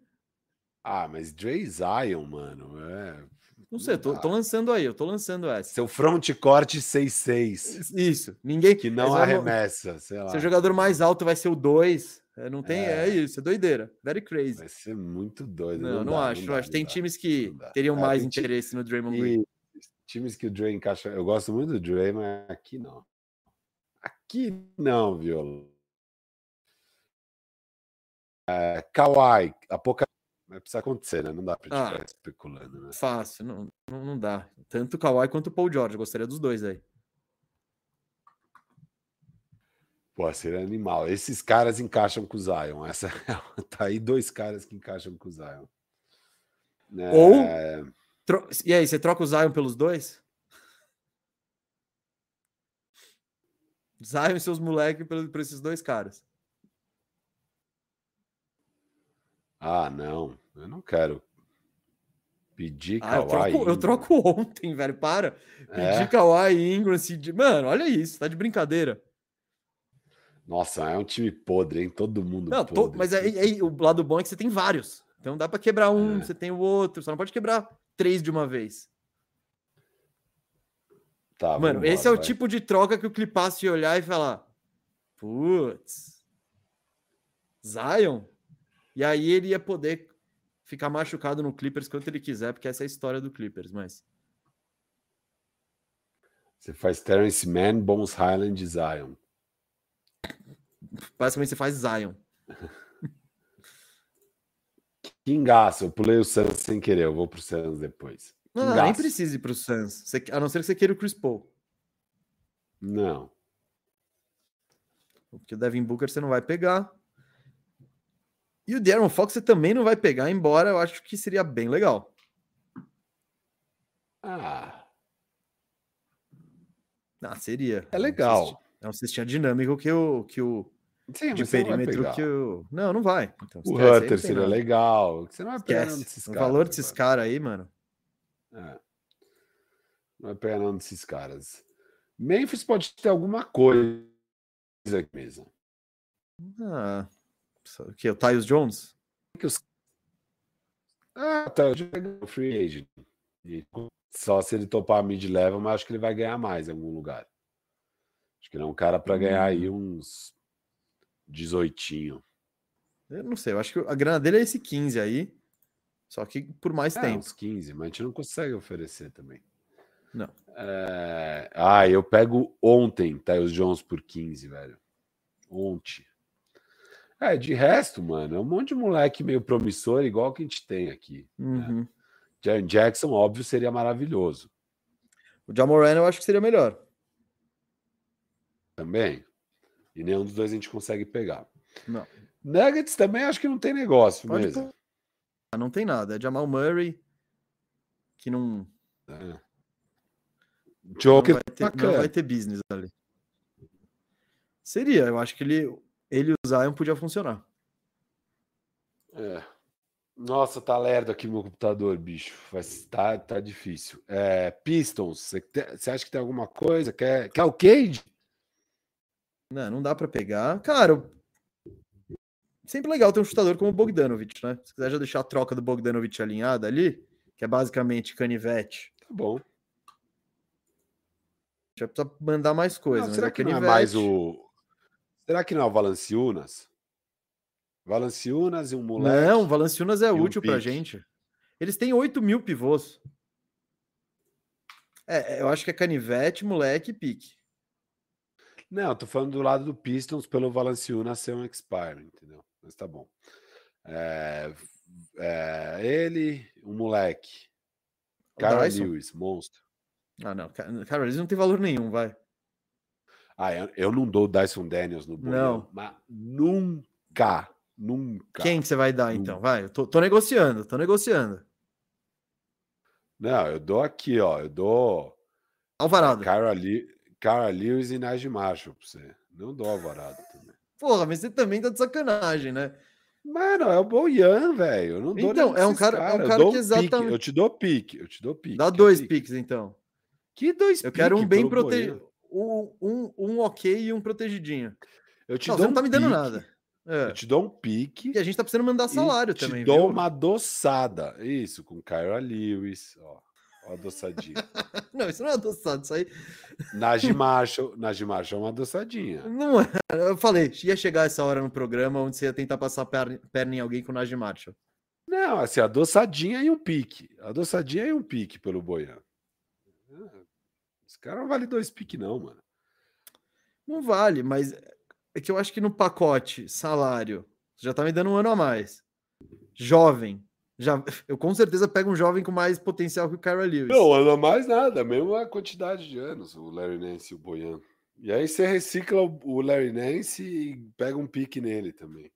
Ah, mas Dre Zion, mano, é não sei, tô, tô, lançando aí, eu tô lançando essa. Seu front corte 6-6. Isso, ninguém. Que não arremessa, sei lá. Seu jogador mais alto vai ser o 2. É, não tem, é. é. isso, é doideira. Very crazy. Vai ser muito doido. Não, não, não dá, acho. Não acho. tem times que teriam é, mais interesse no Draymond Green. Times que o Dre encaixa. Eu gosto muito do Dre, mas aqui não. Aqui não, viu? É, Kawhi, Apocalipse mas precisa acontecer, né? Não dá pra gente ah, ficar especulando, né? Fácil, não, não, não dá. Tanto o Kawhi quanto o Paul George. Gostaria dos dois aí. Pô, seria animal. Esses caras encaixam com o Zion. Essa (laughs) tá aí dois caras que encaixam com o Zion. É... Ou tro... e aí, você troca o Zion pelos dois? Zion e seus moleques por esses dois caras. Ah, não. Eu não quero pedir ah, eu troco, eu troco, (laughs) ontem, velho. Para. É? Pedir Kawhi Ingram. Assim, mano, olha isso. Tá de brincadeira. Nossa, é um time podre, hein? Todo mundo não, podre. To, mas aí, aí, o lado bom é que você tem vários. Então dá para quebrar um, é. você tem o outro. Só não pode quebrar três de uma vez. Tá, Mano, embora, esse é o vai. tipo de troca que o Clipasso ia olhar e falar: Putz, Zion? E aí ele ia poder ficar machucado no Clippers quanto ele quiser, porque essa é a história do Clippers, mas. Você faz Terence Mann, Bones Highland e Zion. Basicamente você faz Zion. (laughs) que engaço, eu pulei o Suns sem querer, eu vou pro Suns depois. Não, não, nem precisa ir pro Suns, a não ser que você queira o Chris Paul. Não. Porque o Devin Booker você não vai pegar. E o Darren Fox você também não vai pegar, embora eu acho que seria bem legal. Ah. Ah, seria. É legal. É um sistema dinâmico que o, que o Sim, de perímetro que o. Não, não vai. Então, o Hunter seria legal. Você não vai pegar desses caras. O valor desses caras aí, mano. É. Não vai pegar não desses caras. Memphis pode ter alguma coisa aqui mesmo. Ah. O que? O Tyus Jones? Ah, tá. O free agent. só se ele topar mid-level, mas acho que ele vai ganhar mais em algum lugar. Acho que ele é um cara para ganhar aí hum. uns 18. Eu não sei, eu acho que a grana dele é esse 15 aí. Só que por mais é, tempo. Uns 15, mas a gente não consegue oferecer também. Não. É... Ah, eu pego ontem, Tyus Jones por 15, velho. Ontem. É, de resto, mano, é um monte de moleque meio promissor, igual que a gente tem aqui. Né? Uhum. Né? Jackson, óbvio, seria maravilhoso. O Jamoran eu acho que seria melhor. Também. E nenhum dos dois a gente consegue pegar. Não. Nuggets também acho que não tem negócio Pode mesmo. Não tem nada. É Jamal Murray, que não. É. Joker não vai, ter, não vai ter business ali. Seria, eu acho que ele, ele e o Zion podia funcionar. É. Nossa, tá lerdo aqui meu computador, bicho. Mas tá, tá difícil. É, Pistons, você acha que tem alguma coisa? Quer, quer o Cade? Não, não dá para pegar. Cara, sempre legal ter um chutador como o Bogdanovich, né? Se quiser já deixar a troca do Bogdanovich alinhada ali, que é basicamente canivete. Tá bom. Já precisa mandar mais coisa. Não, será que canivete... não é mais o. Será que não é o Valanciunas? Valanciunas e um moleque. Não, Valanciunas é útil um pra gente. Eles têm 8 mil pivôs. É, eu acho que é canivete, moleque e pique. Não, tô falando do lado do Pistons pelo Valanciunas ser um expire, entendeu? Mas tá bom. É, é, ele, um moleque. Cara Lewis, monstro. Ah, não. Cara Lewis não tem valor nenhum, vai. Ah, eu, eu não dou Dyson Daniels no Não. Mas nunca, nunca. Quem que você vai dar, então? Vai, eu tô, tô negociando, tô negociando. Não, eu dou aqui, ó. Eu dou. Alvarado. Cara, Cara Lewis e Najee Marshall pra você. Não dou Alvarado também. Porra, mas você também tá de sacanagem, né? Mano, é o Boyan, velho. Eu não dou Então, é um cara, cara, é um cara que exatamente. Um eu te dou pique, eu te dou pique. Dá dois pique. piques, então. Que dois Eu quero um bem protegido. Um, um, um ok e um protegidinho. Eu te não, dou você não tá me dando nada. É. Eu te dou um pique. E a gente tá precisando mandar salário também. Te dou viu? uma adoçada. Isso, com Kyra Lewis. Ó, ó adoçadinha. (laughs) não, isso não é adoçado, isso aí. (laughs) Najee Marshall, Najee Marshall é uma adoçadinha. Não é. Eu falei, ia chegar essa hora no programa onde você ia tentar passar perna, perna em alguém com Najee Marshall. Não, assim, adoçadinha e um pique. Adoçadinha e um pique pelo Boian. Esse cara não vale dois piques, não, mano. Não vale, mas é que eu acho que no pacote, salário, já tá me dando um ano a mais. Jovem, já, eu com certeza pego um jovem com mais potencial que o Kyra Lewis. Não, anda mais nada, mesmo a quantidade de anos, o Larry Nance e o Boyan. E aí você recicla o Larry Nance e pega um pique nele também.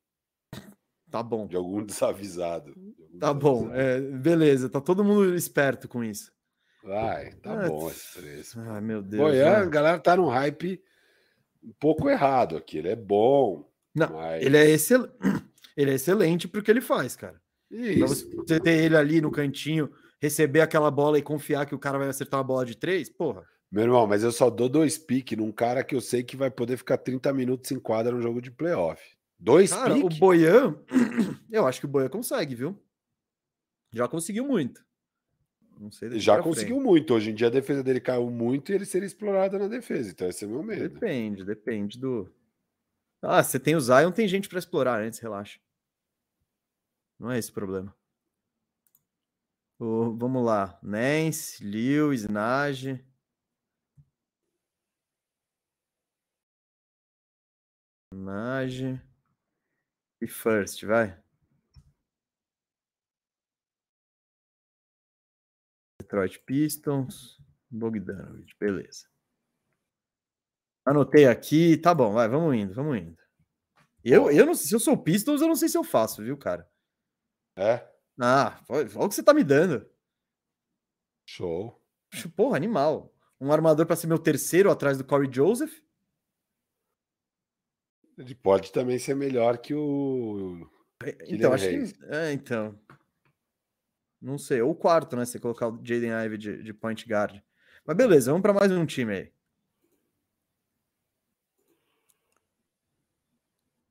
Tá bom. De algum desavisado. De algum tá desavisado. bom, é, beleza, tá todo mundo esperto com isso. Vai, tá ah, bom esse preço. Ai, meu Deus. Boyan, a galera tá no hype um pouco errado aqui. Ele é bom. Não, mas... ele, é excel... (clears throat) ele é excelente porque ele faz, cara. Isso. Pra você ter ele ali no cantinho, receber aquela bola e confiar que o cara vai acertar uma bola de três, porra. Meu irmão, mas eu só dou dois piques num cara que eu sei que vai poder ficar 30 minutos em quadra no jogo de playoff. Dois cara, pique? o Boian, (clears throat) eu acho que o Boian consegue, viu? Já conseguiu muito. Não sei Já conseguiu frente. muito. Hoje em dia a defesa dele caiu muito e ele seria explorado na defesa. Então esse é o meu medo. Depende, depende do. Ah, você tem o Zion, tem gente para explorar antes, relaxa. Não é esse o problema. O, vamos lá. Nance, Lewis, Nage. Nage. E first, vai. Detroit Pistons. Bogdanovich, beleza. Anotei aqui, tá bom, vai, vamos indo, vamos indo. Eu, eu não sei se eu sou Pistons, eu não sei se eu faço, viu, cara? É? Ah, olha o que você tá me dando. Show. Porra, animal. Um armador para ser meu terceiro atrás do Corey Joseph. Ele pode também ser melhor que o. É, então, acho Reis. que. É, então. Não sei. Ou o quarto, né? Se colocar o Jaden Ivey de, de point guard. Mas beleza, vamos para mais um time aí.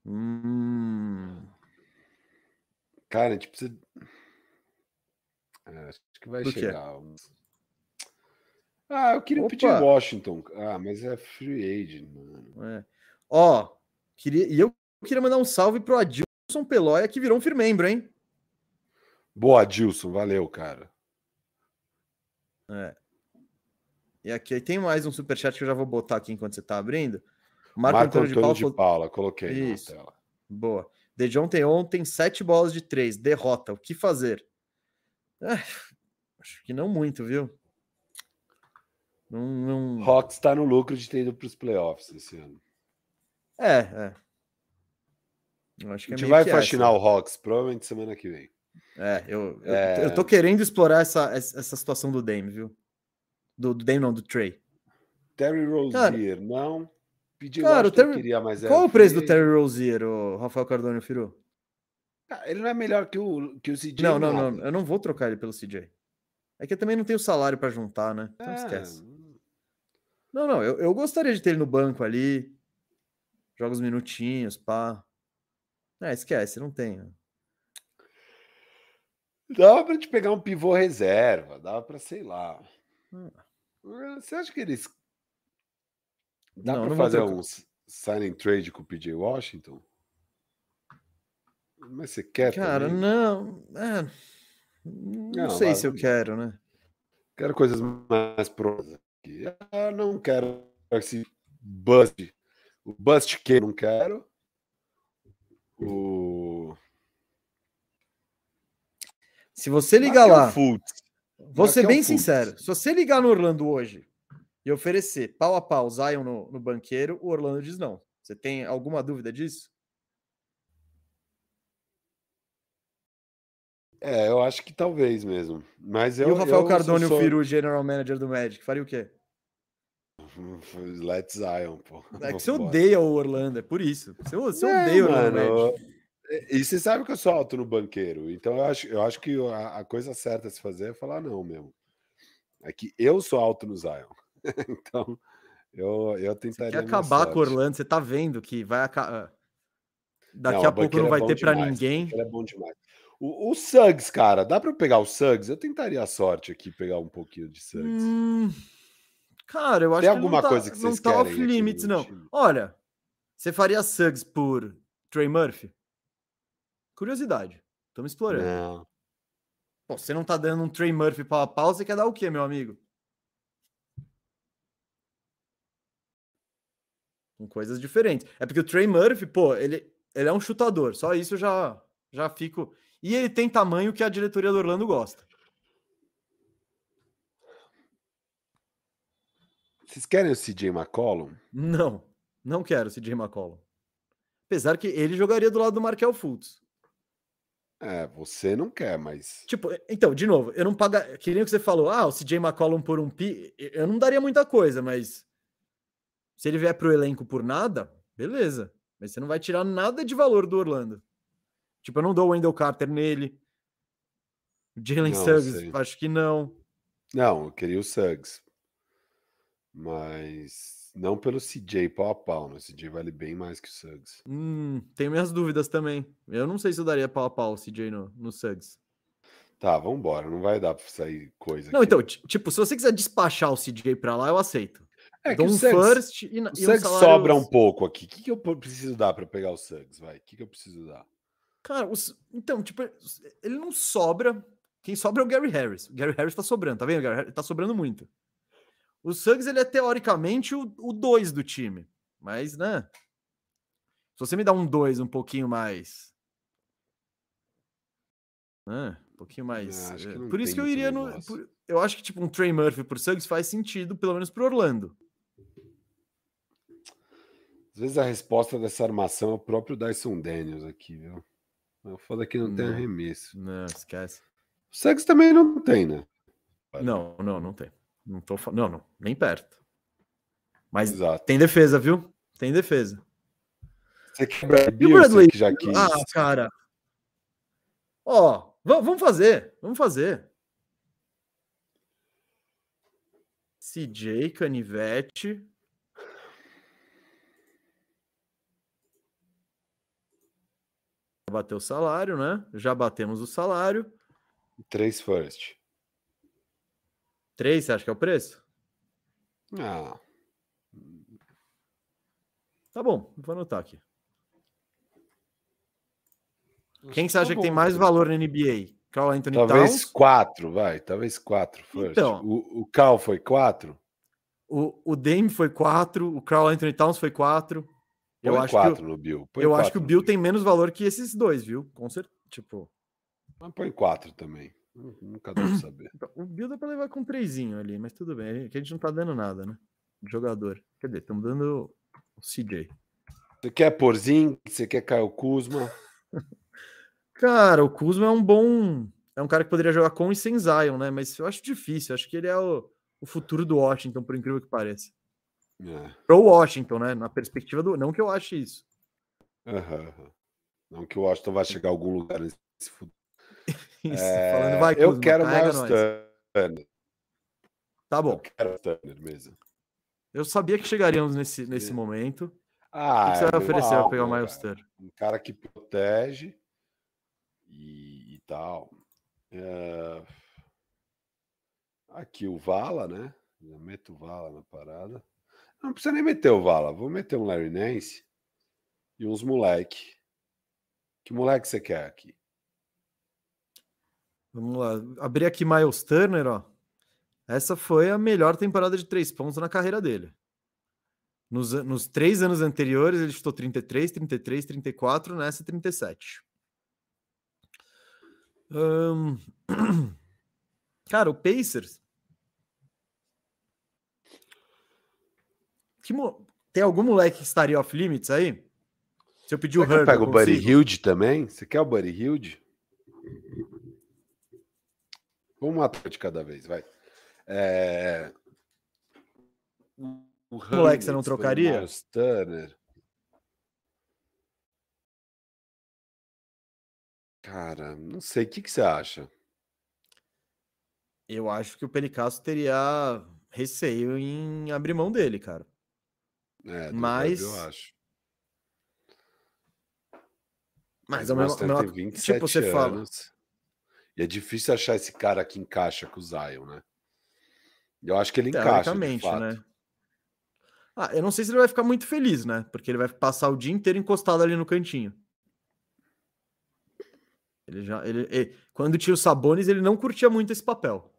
Hum. Cara, a gente precisa. É, acho que vai chegar. Ah, eu queria Opa. pedir Washington. Ah, mas é free agent, mano. É. Ó, queria... e eu queria mandar um salve pro Adilson Peloia, que virou um firmembro, hein? Boa, Adilson. Valeu, cara. É. E aqui tem mais um superchat que eu já vou botar aqui enquanto você está abrindo. Marco, Marco Antônio, Antônio de, Paula, de Paula, coloquei Isso. na tela. Boa. De John tem ontem sete bolas de três, derrota. O que fazer? É, acho que não muito, viu? Não, não... Hawks está no lucro de ter ido para os playoffs esse ano. É, é. Eu acho que a gente é vai fascinar essa. o Hawks, provavelmente semana que vem. É, eu, é... eu, eu tô querendo explorar essa, essa situação do Dame, viu? Do, do Dame, não, do Trey. Terry Rozier, cara, não. Pedi cara, o Terry... queria mais. Qual é o preço do Terry Rozier, o Rafael Cardone Firu? Ele não é melhor que o, que o CJ. Não, não, não. Eu não vou trocar ele pelo CJ. É que eu também não tenho salário para juntar, né? Então é. esquece. Não, não. Eu, eu gostaria de ter ele no banco ali. Joga os minutinhos, pá. É, esquece, não tenho. Dava pra te pegar um pivô reserva, dava pra, sei lá. Hum. Você acha que eles. Dá não fazer um signing trade com o PJ Washington? Mas você quer Cara, também? não. É, não, não, sei se eu quero, né? Quero coisas mais prontas aqui. Eu não quero esse bust. O bust que não quero. O. Se você ligar lá. Vou ser bem sincero. Se você ligar no Orlando hoje e oferecer pau a pau Zion no, no banqueiro, o Orlando diz não. Você tem alguma dúvida disso? É, eu acho que talvez mesmo. Mas eu, e o Rafael Cardone, sou... o Firu, general manager do Magic, faria o quê? (laughs) Let's Zion, pô. É que (laughs) você odeia o Orlando, é por isso. Você, você é, odeia o Orlando Magic. E você sabe que eu sou alto no banqueiro, então eu acho, eu acho que a, a coisa certa a se fazer é falar não mesmo. É que eu sou alto no Zion. (laughs) então, eu, eu tentaria. Você quer acabar com o Orlando, você tá vendo que vai acabar. Daqui não, a pouco não vai é ter para ninguém. É bom demais. O, o Suggs, cara, dá para eu pegar o Suggs? Eu tentaria a sorte aqui, pegar um pouquinho de Suggs. Hum, cara, eu acho Tem que alguma não tá, coisa que vocês não tá off limits, não. Time. Olha, você faria Suggs por Trey Murphy? Curiosidade. Estamos explorando. Não. Pô, você não tá dando um Trey Murphy pau a pau, você quer dar o quê, meu amigo? Com coisas diferentes. É porque o Trey Murphy, pô, ele, ele é um chutador. Só isso eu já, já fico. E ele tem tamanho que a diretoria do Orlando gosta. Vocês querem o CJ McCollum? Não, não quero o CJ McCollum. Apesar que ele jogaria do lado do Markel Fultz. É, você não quer, mas. Tipo, então, de novo, eu não paga. Que nem o que você falou, ah, o CJ McCollum por um pi. Eu não daria muita coisa, mas. Se ele vier pro elenco por nada, beleza. Mas você não vai tirar nada de valor do Orlando. Tipo, eu não dou o Wendell Carter nele. Jalen Suggs, acho que não. Não, eu queria o Suggs. Mas não pelo CJ pau a pau, né? O CJ vale bem mais que o Suggs. Hum, tenho minhas dúvidas também. Eu não sei se eu daria pau a pau o CJ no, no Suggs. Tá, vamos embora. Não vai dar pra sair coisa. Não, aqui. então, tipo, se você quiser despachar o CJ pra lá, eu aceito. É que um o Suggs, first e, o Suggs um salário... sobra um pouco aqui. O que, que eu preciso dar para pegar o Suggs, vai? O que, que eu preciso dar? Cara, os... então, tipo, ele não sobra. Quem sobra é o Gary Harris. O Gary Harris tá sobrando, tá vendo? Gary Harris tá sobrando muito. O Suggs, ele é teoricamente o 2 do time. Mas, né? Se você me dá um 2 um pouquinho mais. Né? Um pouquinho mais. É, por isso que eu iria no. Por, eu acho que, tipo, um Trey Murphy por Suggs faz sentido, pelo menos pro Orlando. Às vezes a resposta dessa armação é o próprio Dyson Daniels aqui, viu? O foda é que não, não tem arremesso. Não, esquece. O Suggs também não tem, né? Não, não, não tem. Não tô falando. Não, não, nem perto. Mas Exato. tem defesa, viu? Tem defesa. Você quebra e o Bradley que já quis. Ah, cara. Ó, vamos fazer. Vamos fazer. CJ, Canivete. Bateu o salário, né? Já batemos o salário. Três first. Três, você acha que é o preço? Ah. Tá bom, vou anotar aqui. Quem você acha tá que tem mais valor na NBA? Carl Anthony Talvez Towns? quatro, vai. Talvez quatro. First. Então, o, o Cal foi quatro? O, o Dame foi 4, o Carl Anthony Towns foi 4. Eu acho quatro que no Bill. Põe eu acho que o Bill tem menos valor que esses dois, viu? Com certeza. Tipo. Mas põe 4 também. Nunca dá pra saber. O Bill dá pra levar com 3 ali, mas tudo bem. Que a gente não tá dando nada, né? Jogador. Quer dizer, estamos dando o CJ. Você quer Porzinho? Você quer Caio Kuzma? (laughs) Cara, o Kuzma é um bom. É um cara que poderia jogar com e sem Zion, né? Mas eu acho difícil. Eu acho que ele é o, o futuro do Washington, por incrível que pareça. É. Pro Washington, né? Na perspectiva do. Não que eu ache isso. Uhum. Não que o Washington vai chegar a algum lugar nesse futuro. Isso, é... falando, vai, Kuzma, eu quero mais Turner. Tá bom. Eu quero Turner mesmo. Eu sabia que chegaríamos nesse, nesse momento. Ah, o que você vai oferecer para pegar o Miles Turner? Um cara que protege e, e tal. É... Aqui o Vala, né? Já meto o Vala na parada. Não precisa nem meter o Vala. Vou meter um Larry Nance e uns moleque. Que moleque você quer aqui? Vamos lá. Abrir aqui Miles Turner, ó. Essa foi a melhor temporada de três pontos na carreira dele. Nos, nos três anos anteriores, ele chutou 33, 33, 34, nessa 37. Um... (clears throat) Cara, o Pacers. Que mo... Tem algum moleque que estaria off limits aí? Se eu pedir o Hurd. Pega o Buddy Hilde também? Você quer o Buddy Hilde? Vamos matar de cada vez, vai. É... O moleque você não trocaria? Turner. Cara, não sei. O que, que você acha? Eu acho que o Pelicasso teria receio em abrir mão dele, cara. É, Mas. eu acho. Mas, Mas o meu, meu... tem 27 tipo, você anos. Fala... E é difícil achar esse cara que encaixa com o Zion, né? Eu acho que ele encaixa. De fato. né? Ah, eu não sei se ele vai ficar muito feliz, né? Porque ele vai passar o dia inteiro encostado ali no cantinho. Ele já, ele, ele, quando tinha o Sabones, ele não curtia muito esse papel.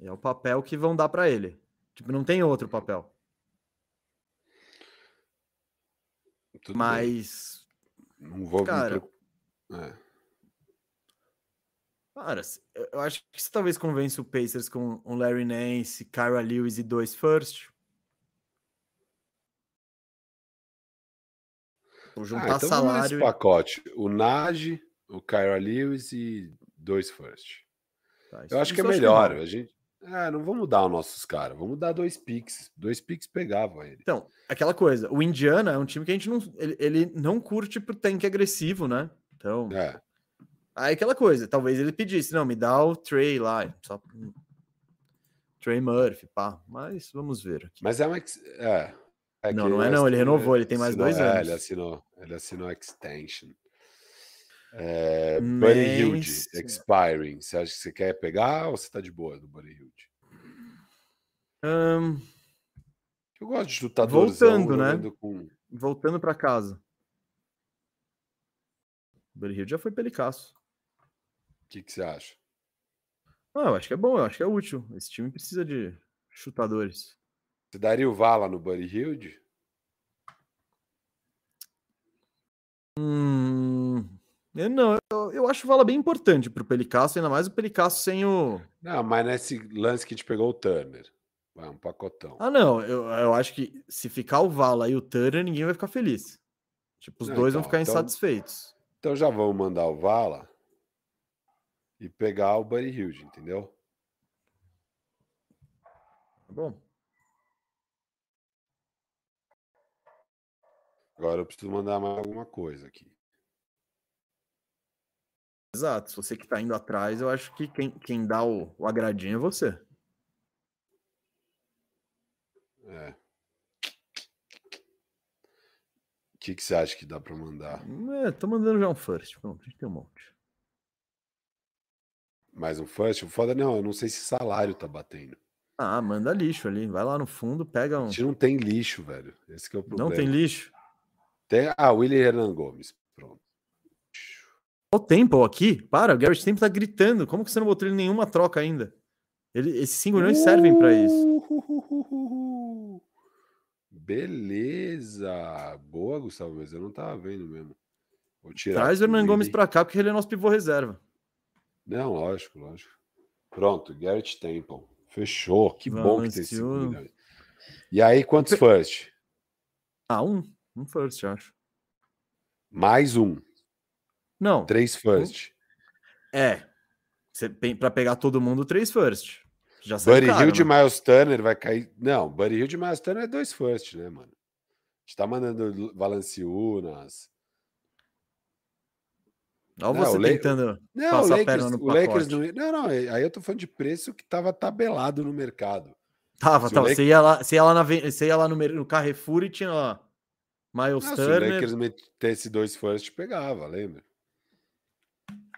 É o papel que vão dar para ele. Tipo, não tem outro papel. Tudo Mas. Bem. Não vou cara, é. Cara, eu acho que você talvez convence o Pacers com um Larry Nance, Kyra Lewis e dois first. Vou juntar ah, então salário. pacote: o Nage, o Kyra Lewis e dois first. Tá, eu acho que é melhor. Que a gente, é, não vamos dar os nossos caras, vamos dar dois picks. Dois picks pegavam ele. Então, aquela coisa, o Indiana é um time que a gente não. Ele, ele não curte pro tanque agressivo, né? Então. É. Aí aquela coisa, talvez ele pedisse, não, me dá o Trey lá. Só... Trey Murphy, pá. Mas vamos ver. Aqui. Mas é uma. É, é não, não é não, ele renovou, ele tem mais assinou, dois é, anos. Ele assinou, ele assinou extension. É, Buddy Hilde, expiring. Você acha que você quer pegar ou você tá de boa do Buddy Hilde? Um... Eu gosto de chutar Voltando, né? Com... Voltando para casa. Buddy Hilde já foi pelicaço. O que, que você acha? Ah, eu acho que é bom, eu acho que é útil. Esse time precisa de chutadores. Você daria o Vala no Buddy Hilde? Hum, eu não, eu, eu acho o Vala bem importante para o Pelicasso, ainda mais o Pelicasso sem o. Não, mas nesse lance que te pegou o Turner. Vai, um pacotão. Ah, não, eu, eu acho que se ficar o Vala e o Turner, ninguém vai ficar feliz. Tipo, os não, dois então, vão ficar então, insatisfeitos. Então já vamos mandar o Vala e pegar o Buddy Hilde, entendeu? Tá bom. Agora eu preciso mandar mais alguma coisa aqui. Exato. Se você que está indo atrás, eu acho que quem, quem dá o, o agradinho é você. É. O que, que você acha que dá para mandar? É, tô mandando já um first. Pronto, a gente tem um monte. Mais um first? Foda não, eu não sei se salário tá batendo. Ah, manda lixo ali. Vai lá no fundo, pega um. A gente não tem lixo, velho. Esse é o problema. Não tem lixo? Tem... Ah, William Hernan Gomes. Pronto. O tempo aqui? Para, o Garrett Tempo tá gritando. Como que você não botou ele em nenhuma troca ainda? Ele, esses 5 milhões uh, servem para isso. Beleza. Boa, Gustavo, mas eu não tava vendo mesmo. Vou tirar Traz o Hernan Gomes para cá, porque ele é nosso pivô reserva. Não, lógico, lógico. Pronto, Garrett Temple. Fechou. Que Vamos bom que tem 5 milhões. E aí, quantos first? Ah, um. Um first, acho. Mais um. Não. Três first. É. Para pegar todo mundo, três first. Já Buddy Hill de né? Miles Turner vai cair. Não, Buddy Hill de Miles Turner é dois first, né, mano? A gente tá mandando Valanciunas. Olha você não, tentando não, passar a perna no o Lakers não, não, não, aí eu tô falando de preço que tava tabelado no mercado. Tava, tava. Lakers... Você, ia lá, você ia lá, na, você ia lá no, no Carrefour e tinha lá Miles não, Turner. Se o Lakers metesse dois first, pegava, lembra?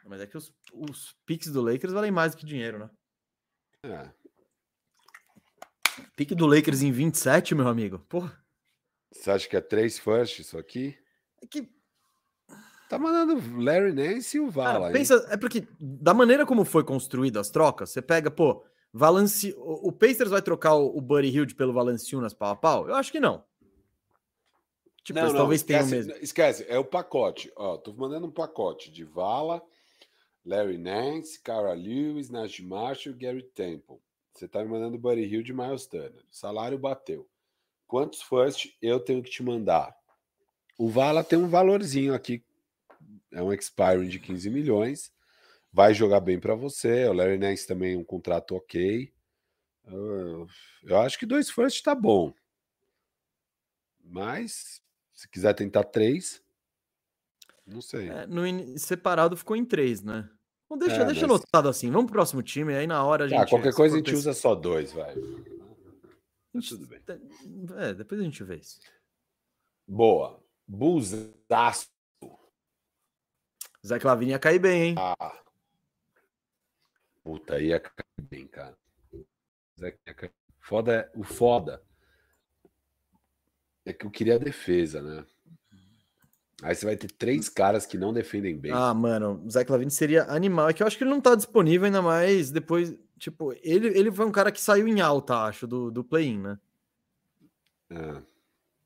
Mas é que os, os picks do Lakers valem mais do que dinheiro, né? É. Pique do Lakers em 27, meu amigo. Porra. Você acha que é três first isso aqui? É que. Tá mandando Larry Nance e o Vala. Cara, pensa, é porque, da maneira como foi construída as trocas, você pega, pô, Valanci... o Pacers vai trocar o Buddy Hilde pelo Valanciunas pau a pau? Eu acho que não. Tipo, não, não, talvez tenha mesmo. Esquece, é o pacote. Ó, tô mandando um pacote de Vala, Larry Nance, Cara Lewis, Nash Marshall e Gary Temple. Você tá me mandando Buddy Hill de Miles Turner. salário bateu. Quantos first eu tenho que te mandar? O Vala tem um valorzinho aqui. É um expiring de 15 milhões. Vai jogar bem para você. O Larry Nance também um contrato ok. Eu acho que dois first tá bom. Mas se quiser tentar três, não sei. É, no separado ficou em três, né? Não deixa, é, deixa mas... anotado assim. Vamos pro próximo time, aí na hora a ah, gente. Ah, qualquer coisa a gente usa só dois, vai. tudo bem. É, depois a gente vê isso. Boa. Buzaço. Zé Clavini ia cair bem, hein? Ah. Puta, ia cair bem, cara. Zé ia cair. Foda é, o foda é que eu queria a defesa, né? Aí você vai ter três caras que não defendem bem. Ah, mano, o Zach Lavine seria animal. É que eu acho que ele não tá disponível ainda mais depois. Tipo, ele, ele foi um cara que saiu em alta, acho, do, do play-in, né? É.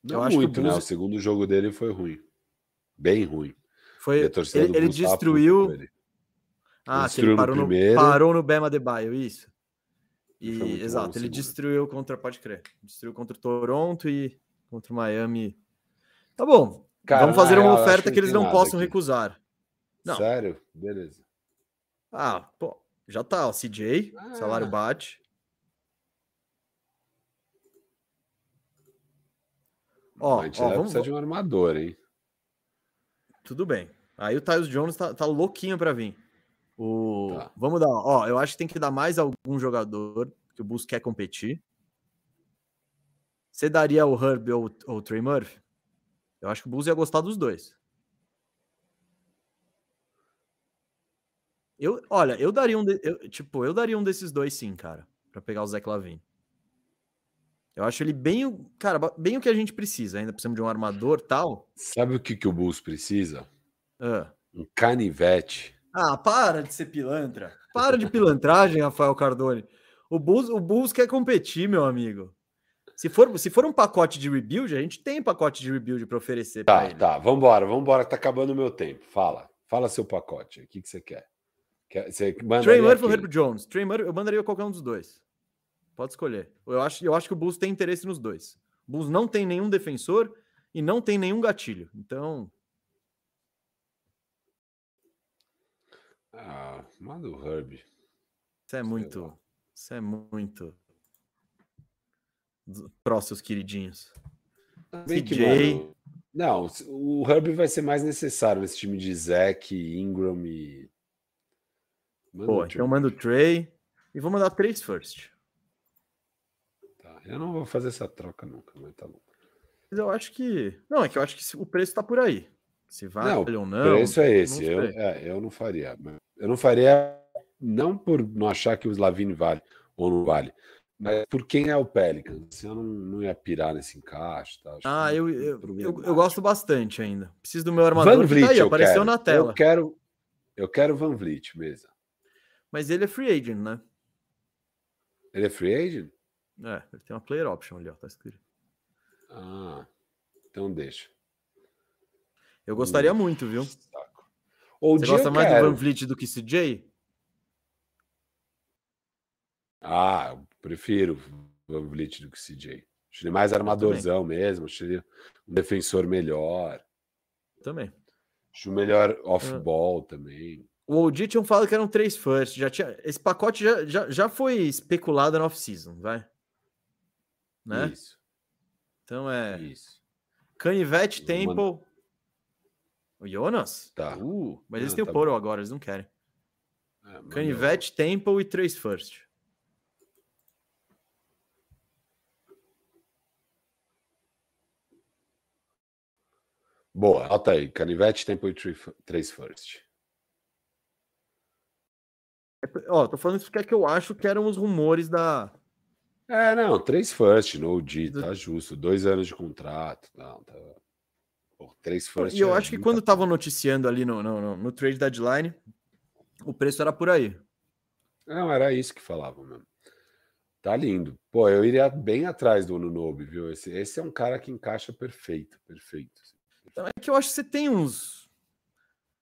Não eu acho muito, que o, Bulls... né? O segundo jogo dele foi ruim. Bem ruim. Foi, ele, ele destruiu. Ele. Ah, ele, ele parou, no, no, parou no Bema de Baio, isso. E, exato, ele destruiu contra, pode crer, destruiu contra o Toronto e contra o Miami. Tá bom, Cara, Vamos fazer uma oferta que eles não possam aqui. recusar. Não. Sério? Beleza. Ah, pô, já tá, o CJ, ah. salário bate. Ó, a gente ó, vamos... precisa de um armador, hein? Tudo bem. Aí o Tyus Jones tá, tá louquinho para vir. O... Tá. Vamos dar, ó, eu acho que tem que dar mais algum jogador que o Bulls quer competir. Você daria o Herb ou, ou o Trey Murphy? Eu acho que o Bulls ia gostar dos dois. Eu, olha, eu daria um, de, eu, tipo, eu daria um desses dois sim, cara, para pegar o Zé Lavine. Eu acho ele bem, cara, bem o que a gente precisa. Ainda precisamos de um armador, tal. Sabe o que que o Bulls precisa? Uh. Um canivete. Ah, para de ser pilantra. Para de pilantragem, Rafael Cardone. O Bulls, o Bulls quer competir, meu amigo. Se for, se for um pacote de rebuild, a gente tem pacote de rebuild para oferecer tá, ele. Tá, vambora, vambora, tá acabando o meu tempo. Fala, fala seu pacote. O que, que você quer? quer você Trey Murphy ou Herb Jones? Trey Murphy, eu mandaria qualquer um dos dois. Pode escolher. Eu acho, eu acho que o Bulls tem interesse nos dois. O Bulls não tem nenhum defensor e não tem nenhum gatilho. Então. Ah, manda o Herb. Isso é muito. Isso é muito pró seus queridinhos. CJ. Não, o Herb vai ser mais necessário nesse time de Zach, Ingram e. Manda Pô, então manda o Trey e vou mandar três first. Tá, eu não vou fazer essa troca nunca, mas tá bom. Mas eu acho que. Não, é que eu acho que o preço tá por aí. Se vale não, ou não. O preço é esse. Eu, é, eu não faria. Eu não faria, não por não achar que o Slavini vale ou não vale, mas por quem é o Pelicans? Eu não, não ia pirar nesse encaixe. Tá? Ah, eu, eu, eu, eu, gosto bastante ainda. Preciso do meu armador Van Vliet, tá aí, apareceu quero. na tela. Eu quero, eu quero Van Vliet mesmo. Mas ele é free agent, né? Ele é free agent? É, ele tem uma player option ali, ó, tá escrito. Ah, então deixa. Eu gostaria muito, viu? Saco. Você gosta mais quero. do Van Vliet do que CJ? Ah, eu prefiro Van Vliet do que CJ. Acho ele mais armadorzão mesmo. Acho ele um defensor melhor. Também. Acho melhor off-ball ah. também. O OG tinham falado que eram três first. Já tinha, esse pacote já, já, já foi especulado na off-season, vai? Né? Isso. Então é. Isso. Canivete, Temple. O Jonas? Tá. Uh, mas eles têm tá o Poro agora, eles não querem. É, Canivete, Temple e três first. Boa, alta aí. Canivete, Temple e três first. Ó, tô falando isso porque é que eu acho que eram os rumores da. É, não, três first no OG, tá justo. Dois anos de contrato. Não, tá... Pô, três first. E eu é acho que quando tava noticiando ali no, no, no, no, trade deadline, o preço era por aí. Não, era isso que falavam mesmo. Tá lindo. Pô, eu iria bem atrás do Nunobi, viu? Esse, esse é um cara que encaixa perfeito, perfeito. Então é que eu acho que você tem uns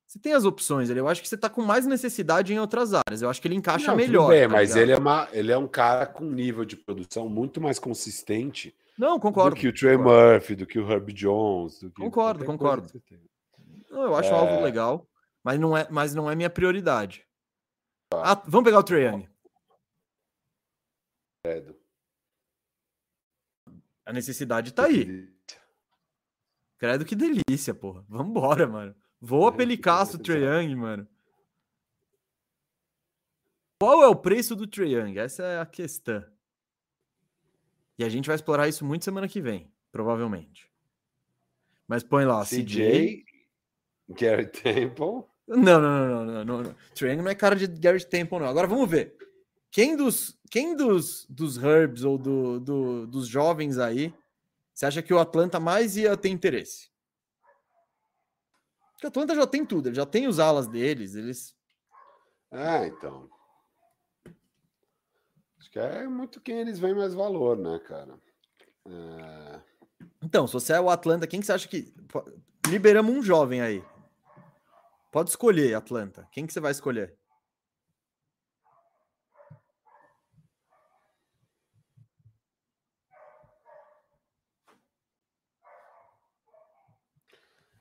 você tem as opções ali. Eu acho que você tá com mais necessidade em outras áreas. Eu acho que ele encaixa não, melhor. Tá mas ele é, uma, ele é um cara com nível de produção muito mais consistente. Não, concordo. Do que o Trey concordo. Murphy, do que o Herb Jones. concordo, concordo. Não, eu acho é... algo legal, mas não é, mas não é minha prioridade. Tá. Ah, vamos pegar o Trey Young. A necessidade tá aí. Credo que delícia, porra. Vambora, mano. Voa pelicaço o Trae Young, mano. Qual é o preço do Trae Young? Essa é a questão. E a gente vai explorar isso muito semana que vem, provavelmente. Mas põe lá, CJ, CJ Gary Temple. Não, não, não, não, não, não. Trae Young não é cara de Gary Temple, não. Agora vamos ver. Quem dos, quem dos, dos Herbs ou do, do, dos jovens aí você acha que o Atlanta mais ia ter interesse? Porque o Atlanta já tem tudo, ele já tem os alas deles, eles. É, então. Acho que é muito quem eles veem mais valor, né, cara? É... Então, se você é o Atlanta, quem que você acha que. Liberamos um jovem aí. Pode escolher, Atlanta. Quem que você vai escolher?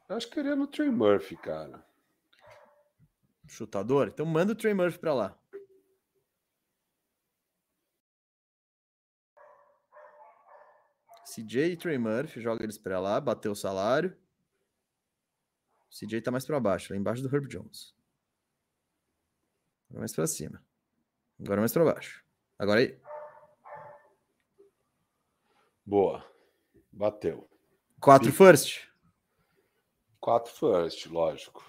Eu acho que eu iria no Trey Murphy, cara. Chutador? Então manda o Trey Murphy pra lá. CJ e Trey Murphy, joga eles pra lá, bateu o salário. CJ tá mais pra baixo, lá embaixo do Herb Jones. Agora mais pra cima. Agora mais pra baixo. Agora aí. Boa. Bateu. Quatro first. Quatro first, lógico.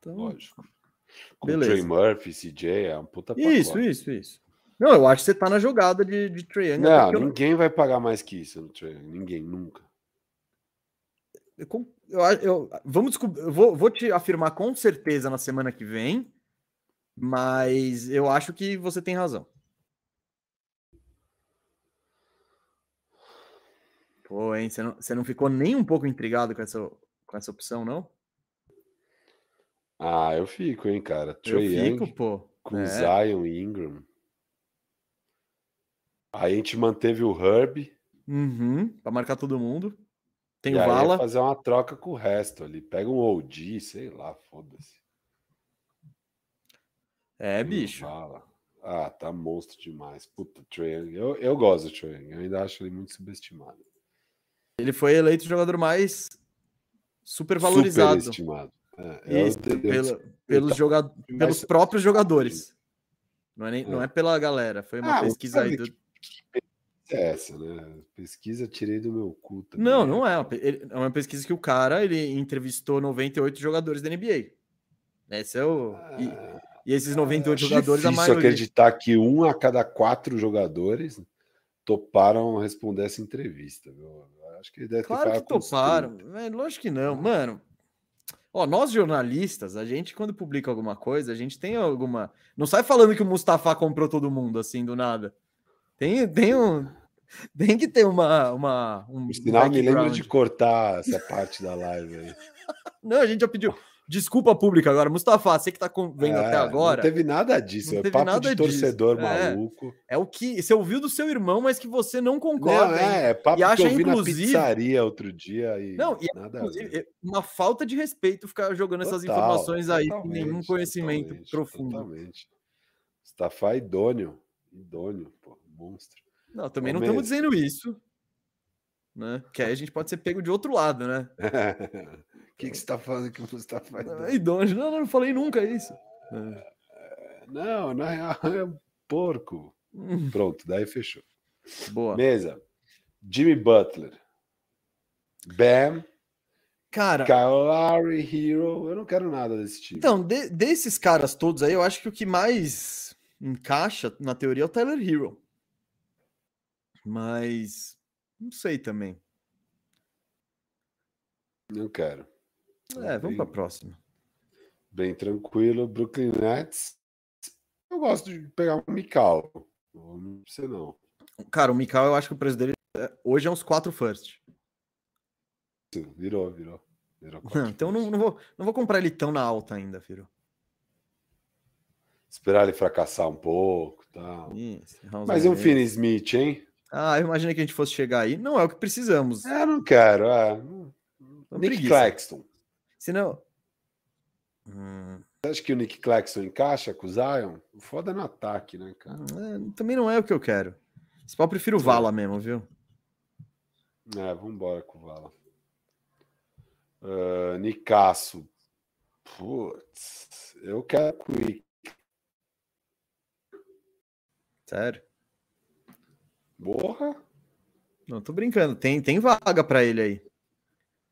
Então, lógico. Com beleza. Trey Murphy, CJ, é um puta pacote. Isso, isso, isso. Não, eu acho que você tá na jogada de, de Trey Não, ninguém não... vai pagar mais que isso no Trey Ninguém, nunca. Eu, eu, eu vamos descobrir, eu vou, vou te afirmar com certeza na semana que vem, mas eu acho que você tem razão. Pô, hein? Você não, você não ficou nem um pouco intrigado com essa com essa opção, não? Ah, eu fico, hein, cara. Trey eu fico, Young, pô. Com é. Zion e Ingram. Aí a gente manteve o Herb. Uhum, pra marcar todo mundo. Tem e o Vala. fazer uma troca com o resto ali. Pega um OG, sei lá, foda-se. É, bicho. Vala. Ah, tá monstro demais. Puta, Trey Young. Eu, eu gosto do Trey Young. Eu ainda acho ele muito subestimado. Ele foi eleito o jogador mais super valorizado. Super é, pela, pelos, tá joga pelos próprios jogadores. Não é, nem, é. não é pela galera. Foi uma ah, pesquisa aí. Do... É essa, né? Pesquisa tirei do meu cu. Também. Não, não é. É uma pesquisa que o cara ele entrevistou 98 jogadores da NBA. Esse é o. Ah, e, e, esses 98 é jogadores, a maioria. acreditar que um a cada quatro jogadores toparam responder essa entrevista. Viu? Acho que deve claro ter que toparam. É, lógico que não. Mano, ó, nós jornalistas, a gente, quando publica alguma coisa, a gente tem alguma. Não sai falando que o Mustafa comprou todo mundo assim do nada. Tem, tem um. Tem que ter uma. uma um sinal me lembra de cortar essa parte da live aí. (laughs) Não, a gente já pediu. Desculpa pública agora, Mustafa, você que tá vendo é, até agora. Não teve nada disso, não é papo nada de torcedor disso. É, maluco. É, o que você ouviu do seu irmão, mas que você não concorda. Não, é, é papo e acha, que eu vi inclusive... na pizzaria outro dia. E não, e nada é, uma falta de respeito ficar jogando Total, essas informações aí com nenhum conhecimento totalmente, profundo. Totalmente. Mustafa é idôneo, idôneo, pô, monstro. Não, também não estamos dizendo isso. Né? Que aí a gente pode ser pego de outro lado, né? (laughs) O que, que você está falando que você está fazendo? É. Não, não, não falei nunca isso. É. Não, na real é porco. Hum. Pronto, daí fechou. Boa. Mesa. Jimmy Butler. Bam. Cara. Kyle Hero. Eu não quero nada desse time. Então, de, desses caras todos aí, eu acho que o que mais encaixa na teoria é o Tyler Hero. Mas não sei também. Não quero. É, vamos para a próxima. Bem tranquilo. Brooklyn Nets. Eu gosto de pegar um Mikal. Não sei não. Cara, o Mikal, eu acho que o preço dele é, hoje é uns 4 first. Virou, virou. virou não, então não, não, vou, não vou comprar ele tão na alta ainda, filho. Esperar ele fracassar um pouco. Tá. Isso, Mas um Finney Smith, hein? Ah, eu imaginei que a gente fosse chegar aí. Não é o que precisamos. É, não quero. É. Nick. Claxton. Se não. Hum... Você acha que o Nick Claxton encaixa com o Zion? Foda no ataque, né, cara? É, também não é o que eu quero. Só eu prefiro o Vala mesmo, viu? É, vambora com o Vala. Uh, Nicasso. Putz, eu quero Quick. Sério? Porra! Não, tô brincando. Tem, tem vaga para ele aí.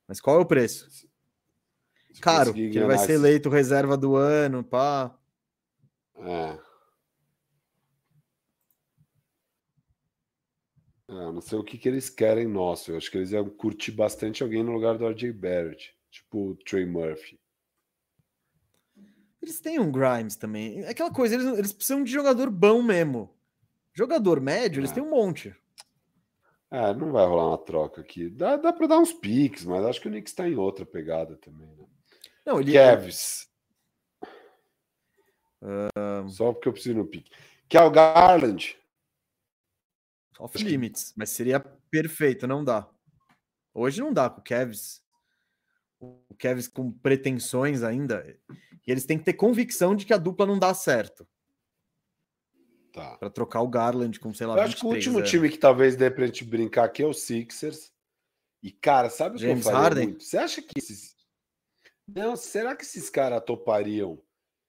Mas qual é o preço? Caro, que ele vai ser eleito reserva do ano, pá. É. é não sei o que, que eles querem nosso. Eu acho que eles iam curtir bastante alguém no lugar do RJ Barrett, tipo o Trey Murphy. Eles têm um Grimes também. É aquela coisa, eles, eles precisam de jogador bom mesmo. Jogador médio, é. eles têm um monte. É, não vai rolar uma troca aqui. Dá, dá para dar uns piques, mas acho que o Knicks está em outra pegada também. Né? Não, ele... Kevs. Uh... Só porque eu preciso no pique. Que é o Garland. Off limits, mas seria perfeito, não dá. Hoje não dá com o Kevs. O Kevs com pretensões ainda. E eles têm que ter convicção de que a dupla não dá certo. Tá. Para trocar o Garland com, sei lá, Eu acho que o último anos. time que talvez dê pra gente brincar aqui é o Sixers. E, cara, sabe o que eu faria Harden? muito? Você acha que esses, não, será que esses caras topariam?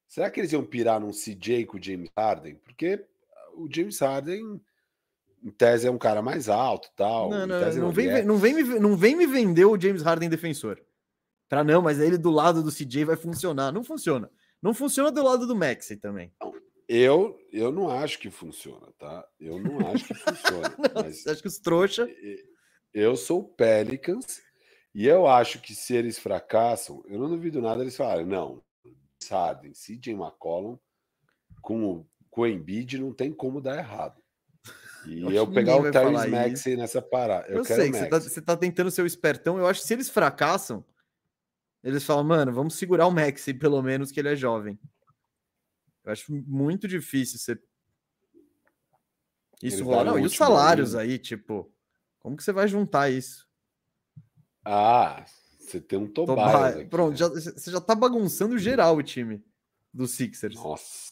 Será que eles iam pirar num CJ com o James Harden? Porque o James Harden, em tese, é um cara mais alto tal. Não, não, não, vem, é. não, vem me, não vem me vender o James Harden defensor. Pra não, mas ele do lado do CJ vai funcionar. Não funciona. Não funciona do lado do Maxi também. Eu, eu não acho que funciona, tá? Eu não acho que funciona. (laughs) não, mas acho que os trouxa. Eu sou o Pelicans e eu acho que se eles fracassam, eu não duvido nada eles falarem, não, Harden, CJ McCollum com o, com o Embiid não tem como dar errado. E eu, eu pegar o Tyrese Maxey nessa parada. Eu, eu sei você tá, você tá, tentando ser o espertão. Eu acho que se eles fracassam, eles falam, mano, vamos segurar o Maxey, pelo menos que ele é jovem. Eu acho muito difícil você. Isso rolar. Não, e os salários aí, tipo, como que você vai juntar isso? Ah, você tem um Tobias. Tobias. Pronto, né? já, você já tá bagunçando geral o time do Sixers. Nossa.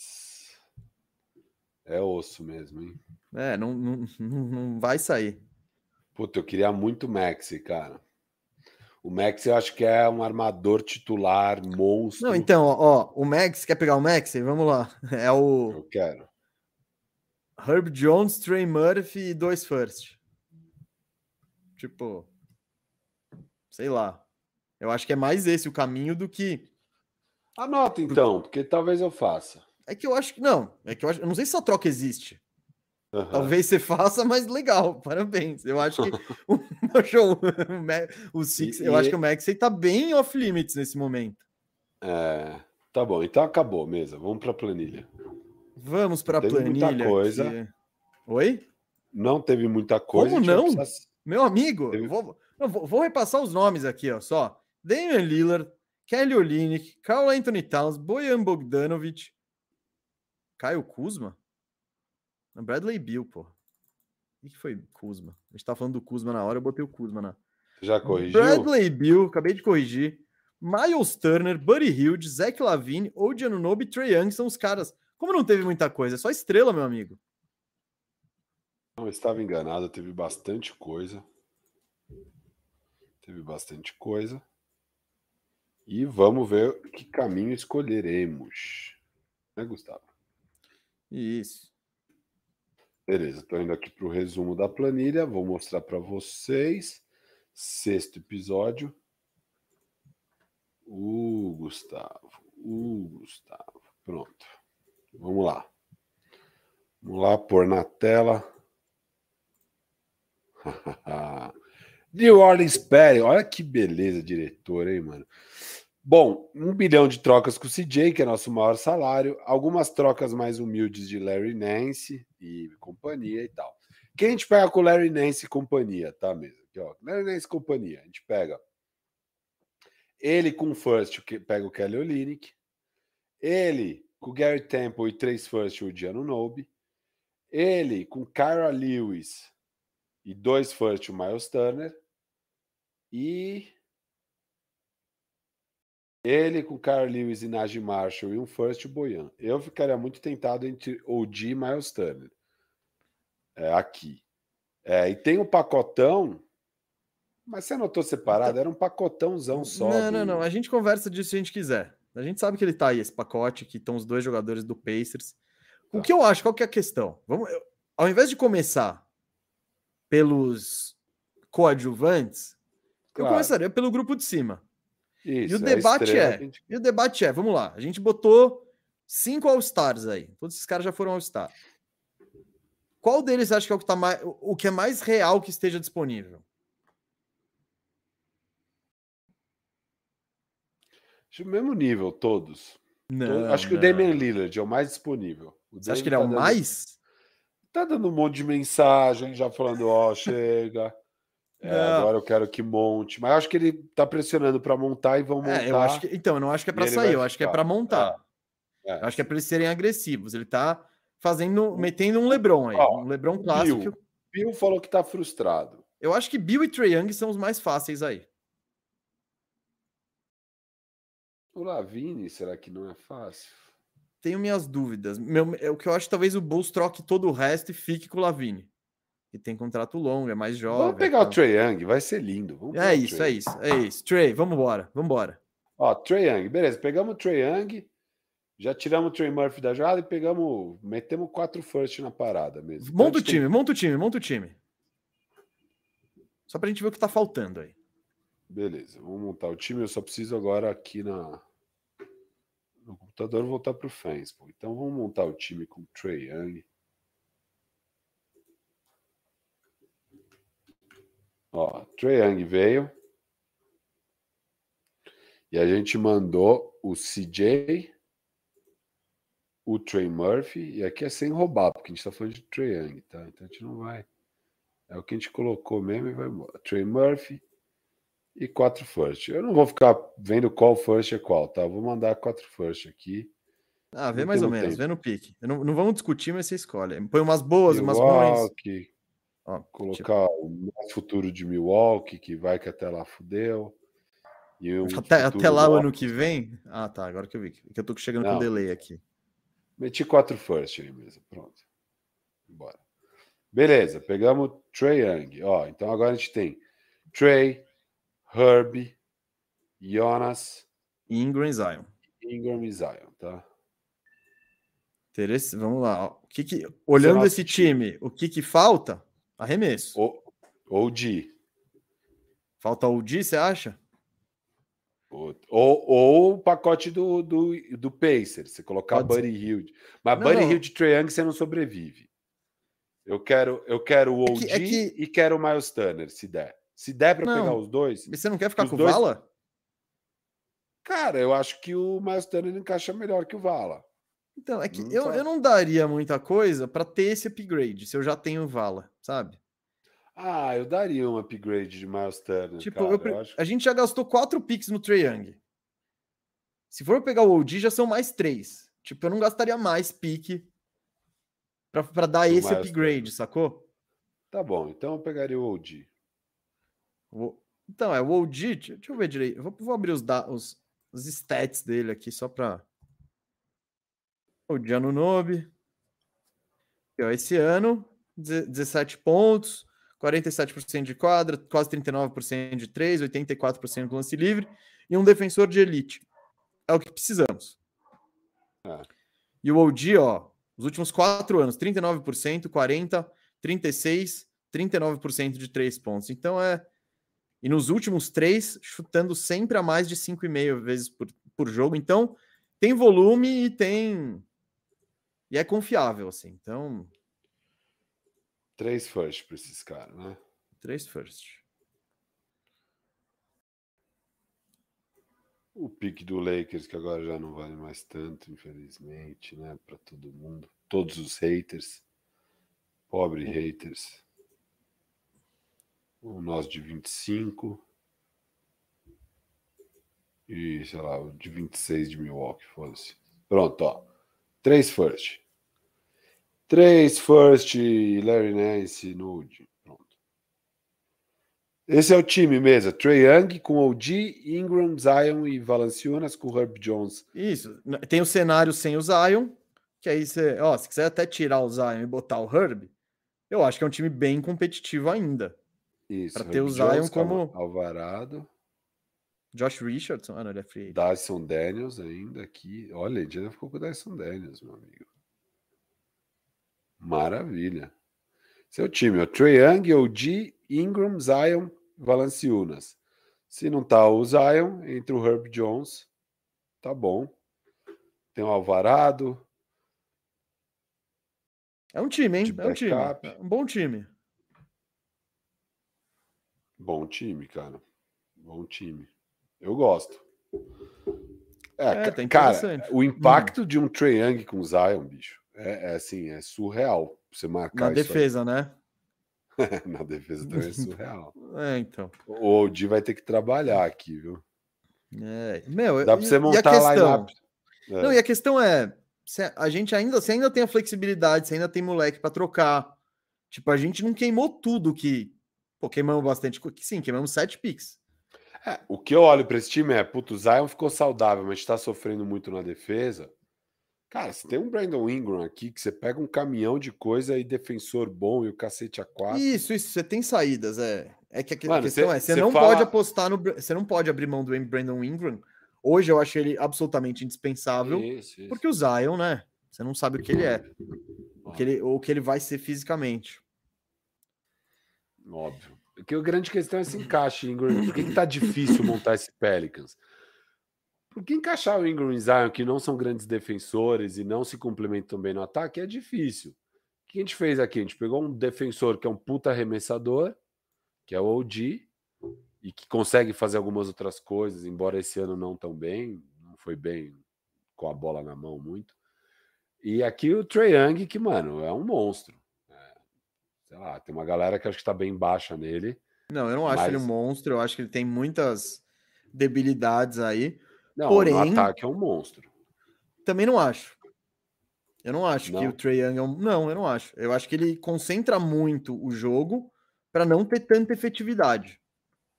É osso mesmo, hein? É, não, não, não vai sair. Puta, eu queria muito o Maxi, cara. O Max eu acho que é um armador titular, monstro. Não, então, ó, o Max, quer pegar o Max? Vamos lá. É o. Eu quero. Herb Jones, Trey Murphy e dois first. Tipo sei lá. Eu acho que é mais esse o caminho do que. Anota então, porque talvez eu faça. É que eu acho que não. É que eu, acho, eu não sei se essa troca existe. Uhum. Talvez você faça, mas legal, (laughs) parabéns. Eu acho que (laughs) o, show, o Six, e, eu e... acho que o Max tá bem off limits nesse momento. É, tá bom, então acabou mesmo. Vamos para a planilha. Vamos para a planilha. Muita coisa. Oi? não teve muita coisa. Como não? Precisar... Meu amigo, teve... vou, vou, vou, repassar os nomes aqui, ó, só. Damian Lillard, Kelly Olynyk, Carl Anthony Towns, Bojan Bogdanovic, Caio Kuzma? Bradley Bill, pô. O que foi Kuzma? A gente tá falando do Kuzma na hora, eu botei o Kuzma na. Já corrigiu? Bradley Bill, acabei de corrigir. Miles Turner, Buddy Hilde, Zach Lavine, Odi Anunobi e Trey Young são os caras. Como não teve muita coisa, é só estrela, meu amigo. Não, estava enganado, teve bastante coisa. Teve bastante coisa. E vamos ver que caminho escolheremos. Né, Gustavo? Isso. Beleza, estou indo aqui para o resumo da planilha. Vou mostrar para vocês. Sexto episódio. O Gustavo. O Gustavo. Pronto. Vamos lá. Vamos lá, pôr na tela. (laughs) New Orleans Perry. Olha que beleza, diretor, hein, mano? Bom, um bilhão de trocas com o CJ, que é nosso maior salário, algumas trocas mais humildes de Larry Nance e companhia e tal. Quem a gente pega com Larry Nance e companhia, tá mesmo? Aqui, ó, Larry Nance e companhia. A gente pega ele com o first, pega o Kelly Olynyk, ele com o Gary Temple e três first, o Diano Nobe, ele com Kyra Lewis e dois first, o Miles Turner, e ele com Carl Lewis e Najee Marshall e um first Boyan. Eu ficaria muito tentado entre OG e Miles Turner. É, aqui. É, e tem o um pacotão. Mas você anotou separado? Era um pacotãozão só. Não, do... não, não. A gente conversa disso se a gente quiser. A gente sabe que ele tá aí, esse pacote, que estão os dois jogadores do Pacers. O tá. que eu acho, qual que é a questão? Vamos, eu, ao invés de começar pelos coadjuvantes, claro. eu começaria pelo grupo de cima. Isso, e o debate é, gente... e o debate é, vamos lá, a gente botou cinco All-Stars aí. Todos esses caras já foram All-Star. Qual deles acha que é o que, tá mais, o que é mais real que esteja disponível? Acho o mesmo nível, todos. Não, acho que não. o Damian Lillard é o mais disponível. O Você acha que ele é tá o dando, mais? Tá dando um monte de mensagem, já falando, ó, oh, (laughs) chega. É, agora eu quero que monte. Mas acho que ele tá pressionando para montar e vão montar. É, eu acho que, então, eu não acho que é para sair, eu acho que é para montar. É. Eu acho que é para eles serem agressivos. Ele tá fazendo, metendo um LeBron aí, Ó, um LeBron clássico. Bill, Bill falou que tá frustrado. Eu acho que Bill e Trae Young são os mais fáceis aí. O Lavine, será que não é fácil? Tenho minhas dúvidas. Meu, é o que eu acho talvez o Bulls troque todo o resto e fique com o Lavine que tem contrato longo, é mais jovem. Vamos pegar o Trey Young, vai ser lindo. Vamos é isso, é isso, é isso. Trey, vamos embora, vamos embora. Ó, Trey Young, beleza. Pegamos o Trey Young, já tiramos o Trey Murphy da jogada e pegamos, metemos quatro first na parada mesmo. Monta o time, tem... monta o time, monta o time. Só pra gente ver o que tá faltando aí. Beleza, vamos montar o time. Eu só preciso agora aqui na no computador voltar pro fans. Então vamos montar o time com o Trey Young. Ó, Trae Young veio. E a gente mandou o CJ, o Trey Murphy, e aqui é sem roubar, porque a gente tá falando de Trey Young, tá? Então a gente não vai. É o que a gente colocou mesmo e vai embora. Trey Murphy e quatro first. Eu não vou ficar vendo qual first é qual, tá? Eu vou mandar quatro first aqui. Ah, vê mais ou menos, tempo. vê no pique. Não, não, vamos discutir, mas você escolhe. Põe umas boas, umas ruins. Ó, Colocar o futuro de Milwaukee, que vai que até lá fudeu. até, até lá o ano que vem? Ah, tá. Agora que eu vi. Que eu tô chegando Não. com delay aqui. Meti quatro first aí mesmo. Pronto. Bora. Beleza, pegamos Trey Young. Ó, então agora a gente tem Trey, Herb, Jonas. Ingram e Zion. Ingram e Zion, tá? Interessante. Vamos lá. O que que, olhando esse time, o que que falta? Arremesso. Ou, ou de. Falta o de, você acha? Ou, ou, o pacote do, do, do Pacer, você colocar Pode Buddy Hilde. Mas não, Buddy Hilde Triangle você não sobrevive. Eu quero, eu quero o OG é que, é que... e quero o Miles Turner, se der. Se der para pegar os dois. Mas você não quer ficar com o dois... Vala? Cara, eu acho que o Miles Turner encaixa melhor que o Vala. Então, é que eu, eu não daria muita coisa para ter esse upgrade, se eu já tenho Vala, sabe? Ah, eu daria um upgrade de Miles Turner. Tipo, cara, eu, acho... a gente já gastou quatro picks no Trae Young. Se for pegar o OG, já são mais três. Tipo, eu não gastaria mais pique para dar esse upgrade, Turner. sacou? Tá bom, então eu pegaria o OG. O... Então, é o OG. Deixa eu ver direito. Eu vou, vou abrir os, os, os stats dele aqui só para. O Diano Nobe. Esse ano, 17 pontos, 47% de quadra, quase 39% de 3, 84% de lance livre e um defensor de elite. É o que precisamos. É. E o OG, ó, os últimos quatro anos, 39%, 40%, 36%, 39% de três pontos. Então é. E nos últimos três, chutando sempre a mais de 5,5 vezes por, por jogo. Então, tem volume e tem. E é confiável, assim. Então, Três first para esses caras, né? Três first. O pique do Lakers, que agora já não vale mais tanto, infelizmente, né? Para todo mundo. Todos os haters. Pobre haters. O nosso de 25. E, sei lá, o de 26 de Milwaukee, foda-se. Pronto, ó. Três first. Três first, Larry Nance, nude. Pronto. Esse é o time mesmo. Trey Young com OG, Ingram, Zion e Valanciunas com Herb Jones. Isso. Tem o cenário sem o Zion, que aí você, ó, se quiser até tirar o Zion e botar o Herb, eu acho que é um time bem competitivo ainda. Isso. Para ter o Zion Jones, como Alvarado. Josh Richardson, ah, não, ele é free. Dyson Daniels ainda aqui. Olha, ele ainda ficou com o Dyson Daniels, meu amigo. Maravilha. Seu time, o Trae Young, OG, Ingram, Zion, Valanciunas. Se não tá o Zion, entre o Herb Jones, tá bom. Tem o Alvarado. É um time, hein? É um time. É um bom time. Bom time, cara. Bom time. Eu gosto. É, é tá cara, o impacto hum. de um Trae Young com Zion, bicho. É, é assim, é surreal você marcar. Na defesa, aí. né? (laughs) Na defesa também é surreal. (laughs) É, então. O Odi vai ter que trabalhar aqui, viu? É, meu, dá para você montar lá line é. Não, e a questão é, a gente ainda, você ainda tem a flexibilidade, você ainda tem moleque para trocar. Tipo, a gente não queimou tudo que, pô, queimamos bastante, sim, queimamos sete picks. É, o que eu olho para esse time é, puto, o Zion ficou saudável, mas está sofrendo muito na defesa. Cara, se tem um Brandon Ingram aqui que você pega um caminhão de coisa e defensor bom e o cacete a quatro. Isso, isso, você tem saídas, é. É que a Mano, questão cê, é, você não fala... pode apostar no. Você não pode abrir mão do Brandon Ingram. Hoje eu acho ele absolutamente indispensável. Isso, isso. Porque o Zion, né? Você não sabe o que ele é. O que ele, ou o que ele vai ser fisicamente. Óbvio. Porque a grande questão é esse encaixe, Ingram. Por que, que tá difícil montar esse Pelicans? Porque encaixar o Ingram e Zion, que não são grandes defensores e não se complementam bem no ataque, é difícil. O que a gente fez aqui? A gente pegou um defensor que é um puta arremessador, que é o OG, e que consegue fazer algumas outras coisas, embora esse ano não tão bem, não foi bem com a bola na mão muito. E aqui o Trae Young, que, mano, é um monstro. É, sei lá, tem uma galera que acho que tá bem baixa nele. Não, eu não acho mas... ele um monstro, eu acho que ele tem muitas debilidades aí. Não, Porém, no ataque é um monstro. Também não acho. Eu não acho não. que o Trae Young é um. Não, eu não acho. Eu acho que ele concentra muito o jogo para não ter tanta efetividade.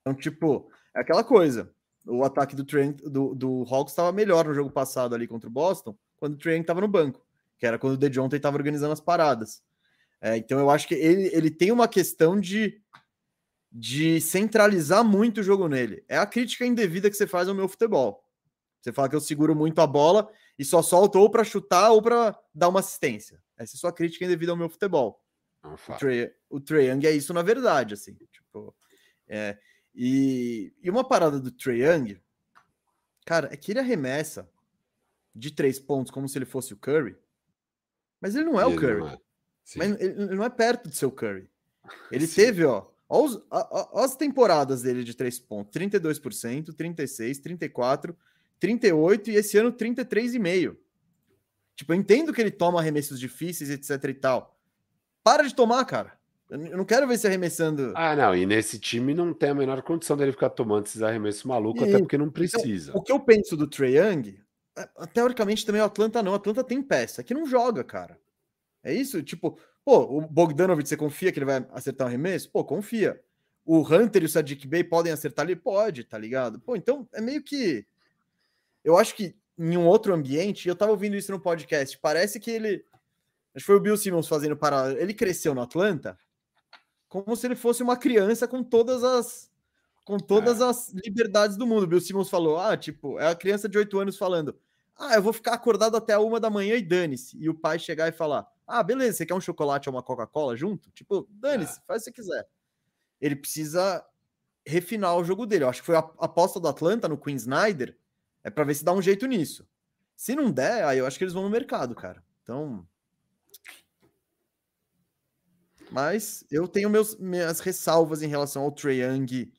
Então, tipo, é aquela coisa. O ataque do, Trae, do, do Hawks estava melhor no jogo passado ali contra o Boston, quando o Trae Young estava no banco, que era quando o DeJounte estava organizando as paradas. É, então, eu acho que ele, ele tem uma questão de, de centralizar muito o jogo nele. É a crítica indevida que você faz ao meu futebol. Você fala que eu seguro muito a bola e só solto ou para chutar ou para dar uma assistência. Essa é a sua crítica devido ao meu futebol. o, Trey, o Trae Young é isso na verdade, assim. Tipo, é, e, e uma parada do Trae Young, cara, é que ele arremessa de três pontos como se ele fosse o Curry, mas ele não é ele o Curry. É. Mas ele não é perto do seu Curry. Ele Sim. teve, ó, ó, as temporadas dele de três pontos: 32%, 36%, 34%. 38 e esse ano 33,5. Tipo, eu entendo que ele toma arremessos difíceis, etc e tal. Para de tomar, cara. Eu não quero ver você arremessando. Ah, não. E nesse time não tem a menor condição dele ficar tomando esses arremessos malucos, e... até porque não então, precisa. Então, o que eu penso do Trae Young, é, teoricamente também o Atlanta não. O Atlanta tem peça, que não joga, cara. É isso? Tipo, pô, o Bogdanovich, você confia que ele vai acertar um arremesso? Pô, confia. O Hunter e o Sadiq Bey podem acertar? Ele pode, tá ligado? Pô, então é meio que. Eu acho que em um outro ambiente, eu tava ouvindo isso no podcast, parece que ele. Acho que foi o Bill Simmons fazendo paralelo. Ele cresceu no Atlanta como se ele fosse uma criança com todas as com todas é. as liberdades do mundo. O Bill Simmons falou: ah, tipo, é a criança de 8 anos falando: ah, eu vou ficar acordado até a uma da manhã e dane-se. E o pai chegar e falar: ah, beleza, você quer um chocolate ou uma Coca-Cola junto? Tipo, dane-se, é. faz o que você quiser. Ele precisa refinar o jogo dele. Eu acho que foi a aposta do Atlanta no Queen Snyder é para ver se dá um jeito nisso. Se não der, aí eu acho que eles vão no mercado, cara. Então. Mas eu tenho meus, minhas ressalvas em relação ao Trae Young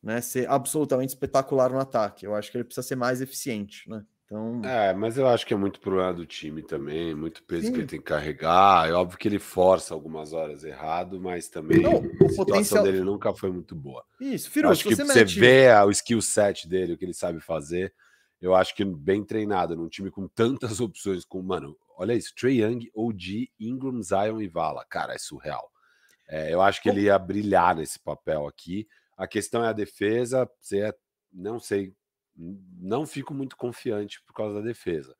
né, ser absolutamente espetacular no ataque. Eu acho que ele precisa ser mais eficiente, né? Então... É, mas eu acho que é muito problema do time também, muito peso Sim. que ele tem que carregar. É óbvio que ele força algumas horas errado, mas também não, a situação potencial... dele nunca foi muito boa. Isso, Firu, acho que você, mete... vê o skill set dele, o que ele sabe fazer. Eu acho que bem treinado, num time com tantas (laughs) opções, com, mano, olha isso, Trey Young, OG, Ingram, Zion e Vala. Cara, é surreal. É, eu acho que ele ia brilhar nesse papel aqui. A questão é a defesa. Você é, não sei não fico muito confiante por causa da defesa.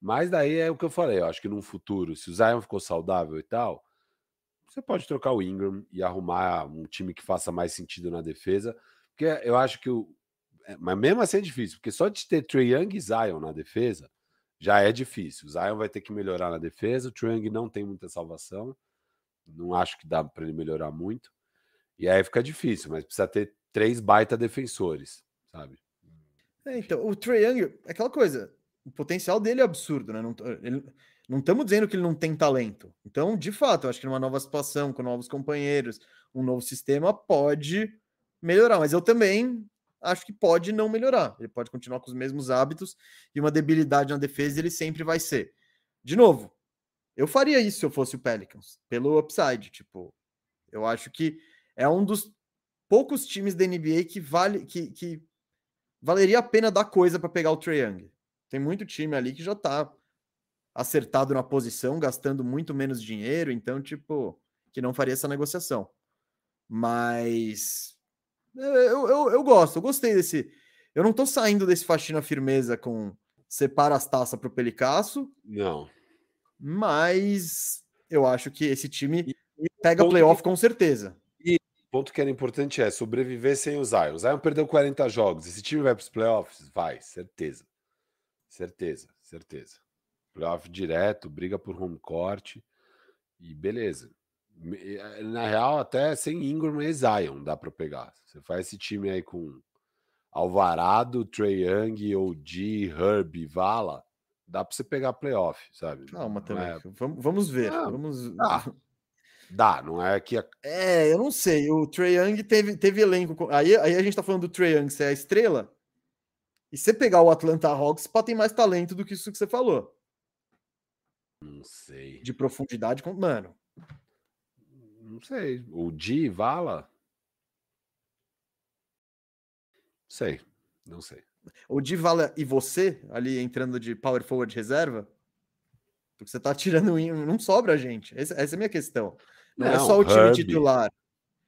Mas daí é o que eu falei, eu acho que num futuro, se o Zion ficou saudável e tal, você pode trocar o Ingram e arrumar um time que faça mais sentido na defesa, porque eu acho que o mas mesmo assim é difícil, porque só de ter Trae Young e Zion na defesa já é difícil. O Zion vai ter que melhorar na defesa, o Trae Young não tem muita salvação. Não acho que dá para ele melhorar muito. E aí fica difícil, mas precisa ter três baita defensores, sabe? É, então, o Trae Young, é aquela coisa, o potencial dele é absurdo, né? Não, ele, não estamos dizendo que ele não tem talento. Então, de fato, eu acho que numa nova situação, com novos companheiros, um novo sistema pode melhorar, mas eu também acho que pode não melhorar. Ele pode continuar com os mesmos hábitos e uma debilidade na defesa ele sempre vai ser. De novo, eu faria isso se eu fosse o Pelicans, pelo upside, tipo, eu acho que é um dos poucos times da NBA que vale que, que valeria a pena dar coisa para pegar o Trae Young. Tem muito time ali que já tá acertado na posição, gastando muito menos dinheiro, então, tipo, que não faria essa negociação. Mas eu, eu, eu gosto, eu gostei desse. Eu não tô saindo desse faxina firmeza com separa as taças pro Pelicasso. Não. Mas eu acho que esse time pega playoff com certeza ponto que era importante é sobreviver sem o Zion. O Zion perdeu 40 jogos. Esse time vai para os playoffs? Vai, certeza. Certeza, certeza. Playoff direto, briga por home court e beleza. Eh, na real, até sem Ingram e Zion dá para pegar. Você faz esse time aí com Alvarado, Trey Young, OG, Herb, Vala, dá para você pegar playoff, sabe? Calma também. É... Vamos ver. Ah, vamos... Ah, (laughs) Dá, não é que. A... É, eu não sei. O Trae Young teve, teve elenco. Aí, aí a gente tá falando do Trae Young ser a estrela. E você pegar o Atlanta Hawks, pode ter mais talento do que isso que você falou. Não sei. De profundidade, mano. Não sei. O Di Vala? Sei. Não sei. O Di Vala e você, ali entrando de power forward reserva? Porque você tá tirando. Não sobra, gente. Essa, é a minha questão. Não, não é só o time Herb, titular.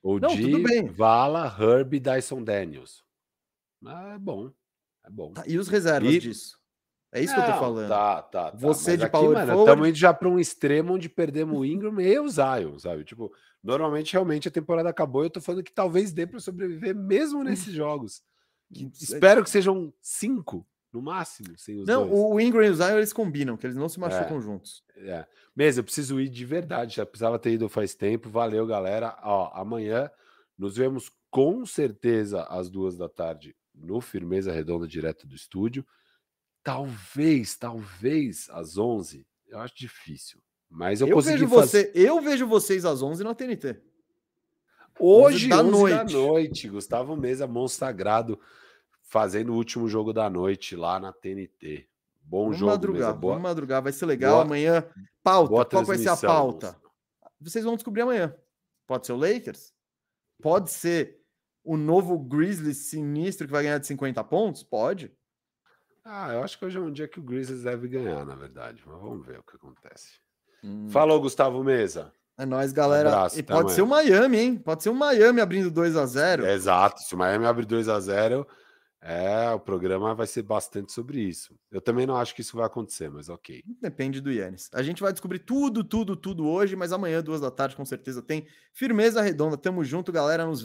O não, G, Vala, Herb e Dyson Daniels. Ah, é bom. É bom. Tá, e os reservas e... disso? É isso não, que eu tô falando. Tá, tá. tá. Você Mas de aqui, power mano, Estamos indo já para um extremo onde perdemos o Ingram e o Zion, sabe? Tipo, normalmente, realmente, a temporada acabou e eu tô falando que talvez dê para sobreviver mesmo nesses jogos. Que, espero que sejam cinco no máximo, sem os Não, dois. o Ingram e o Zion eles combinam, que eles não se machucam é, juntos. É. Mesmo, eu preciso ir de verdade, já precisava ter ido faz tempo. Valeu, galera. Ó, amanhã nos vemos com certeza às duas da tarde no Firmeza Redonda, direto do estúdio. Talvez, talvez às 11. Eu acho difícil. Mas eu, eu vejo você, eu vejo vocês às 11 na TNT. Hoje, 11 da, 11 noite. da noite. Gustavo Mesa, monstro sagrado fazendo o último jogo da noite lá na TNT. Bom vamos jogo, madrugar, mesa. Boa, Vamos madrugar, vai ser legal. boa- amanhã, pauta. Qual vai ser a pauta? Vocês vão descobrir amanhã. Pode ser o Lakers? Pode ser o novo Grizzlies sinistro que vai ganhar de 50 pontos? Pode. Ah, eu acho que hoje é um dia que o Grizzlies deve ganhar, na verdade. Mas vamos ver o que acontece. Hum. Falou, Gustavo Mesa. É nóis, galera. Abraço, e pode ser o Miami, hein? Pode ser o Miami abrindo 2 a 0 Exato. Se o Miami abre 2 a 0 é, o programa vai ser bastante sobre isso. Eu também não acho que isso vai acontecer, mas ok. Depende do Yannis. A gente vai descobrir tudo, tudo, tudo hoje, mas amanhã, duas da tarde, com certeza tem. Firmeza redonda. Tamo junto, galera. Nos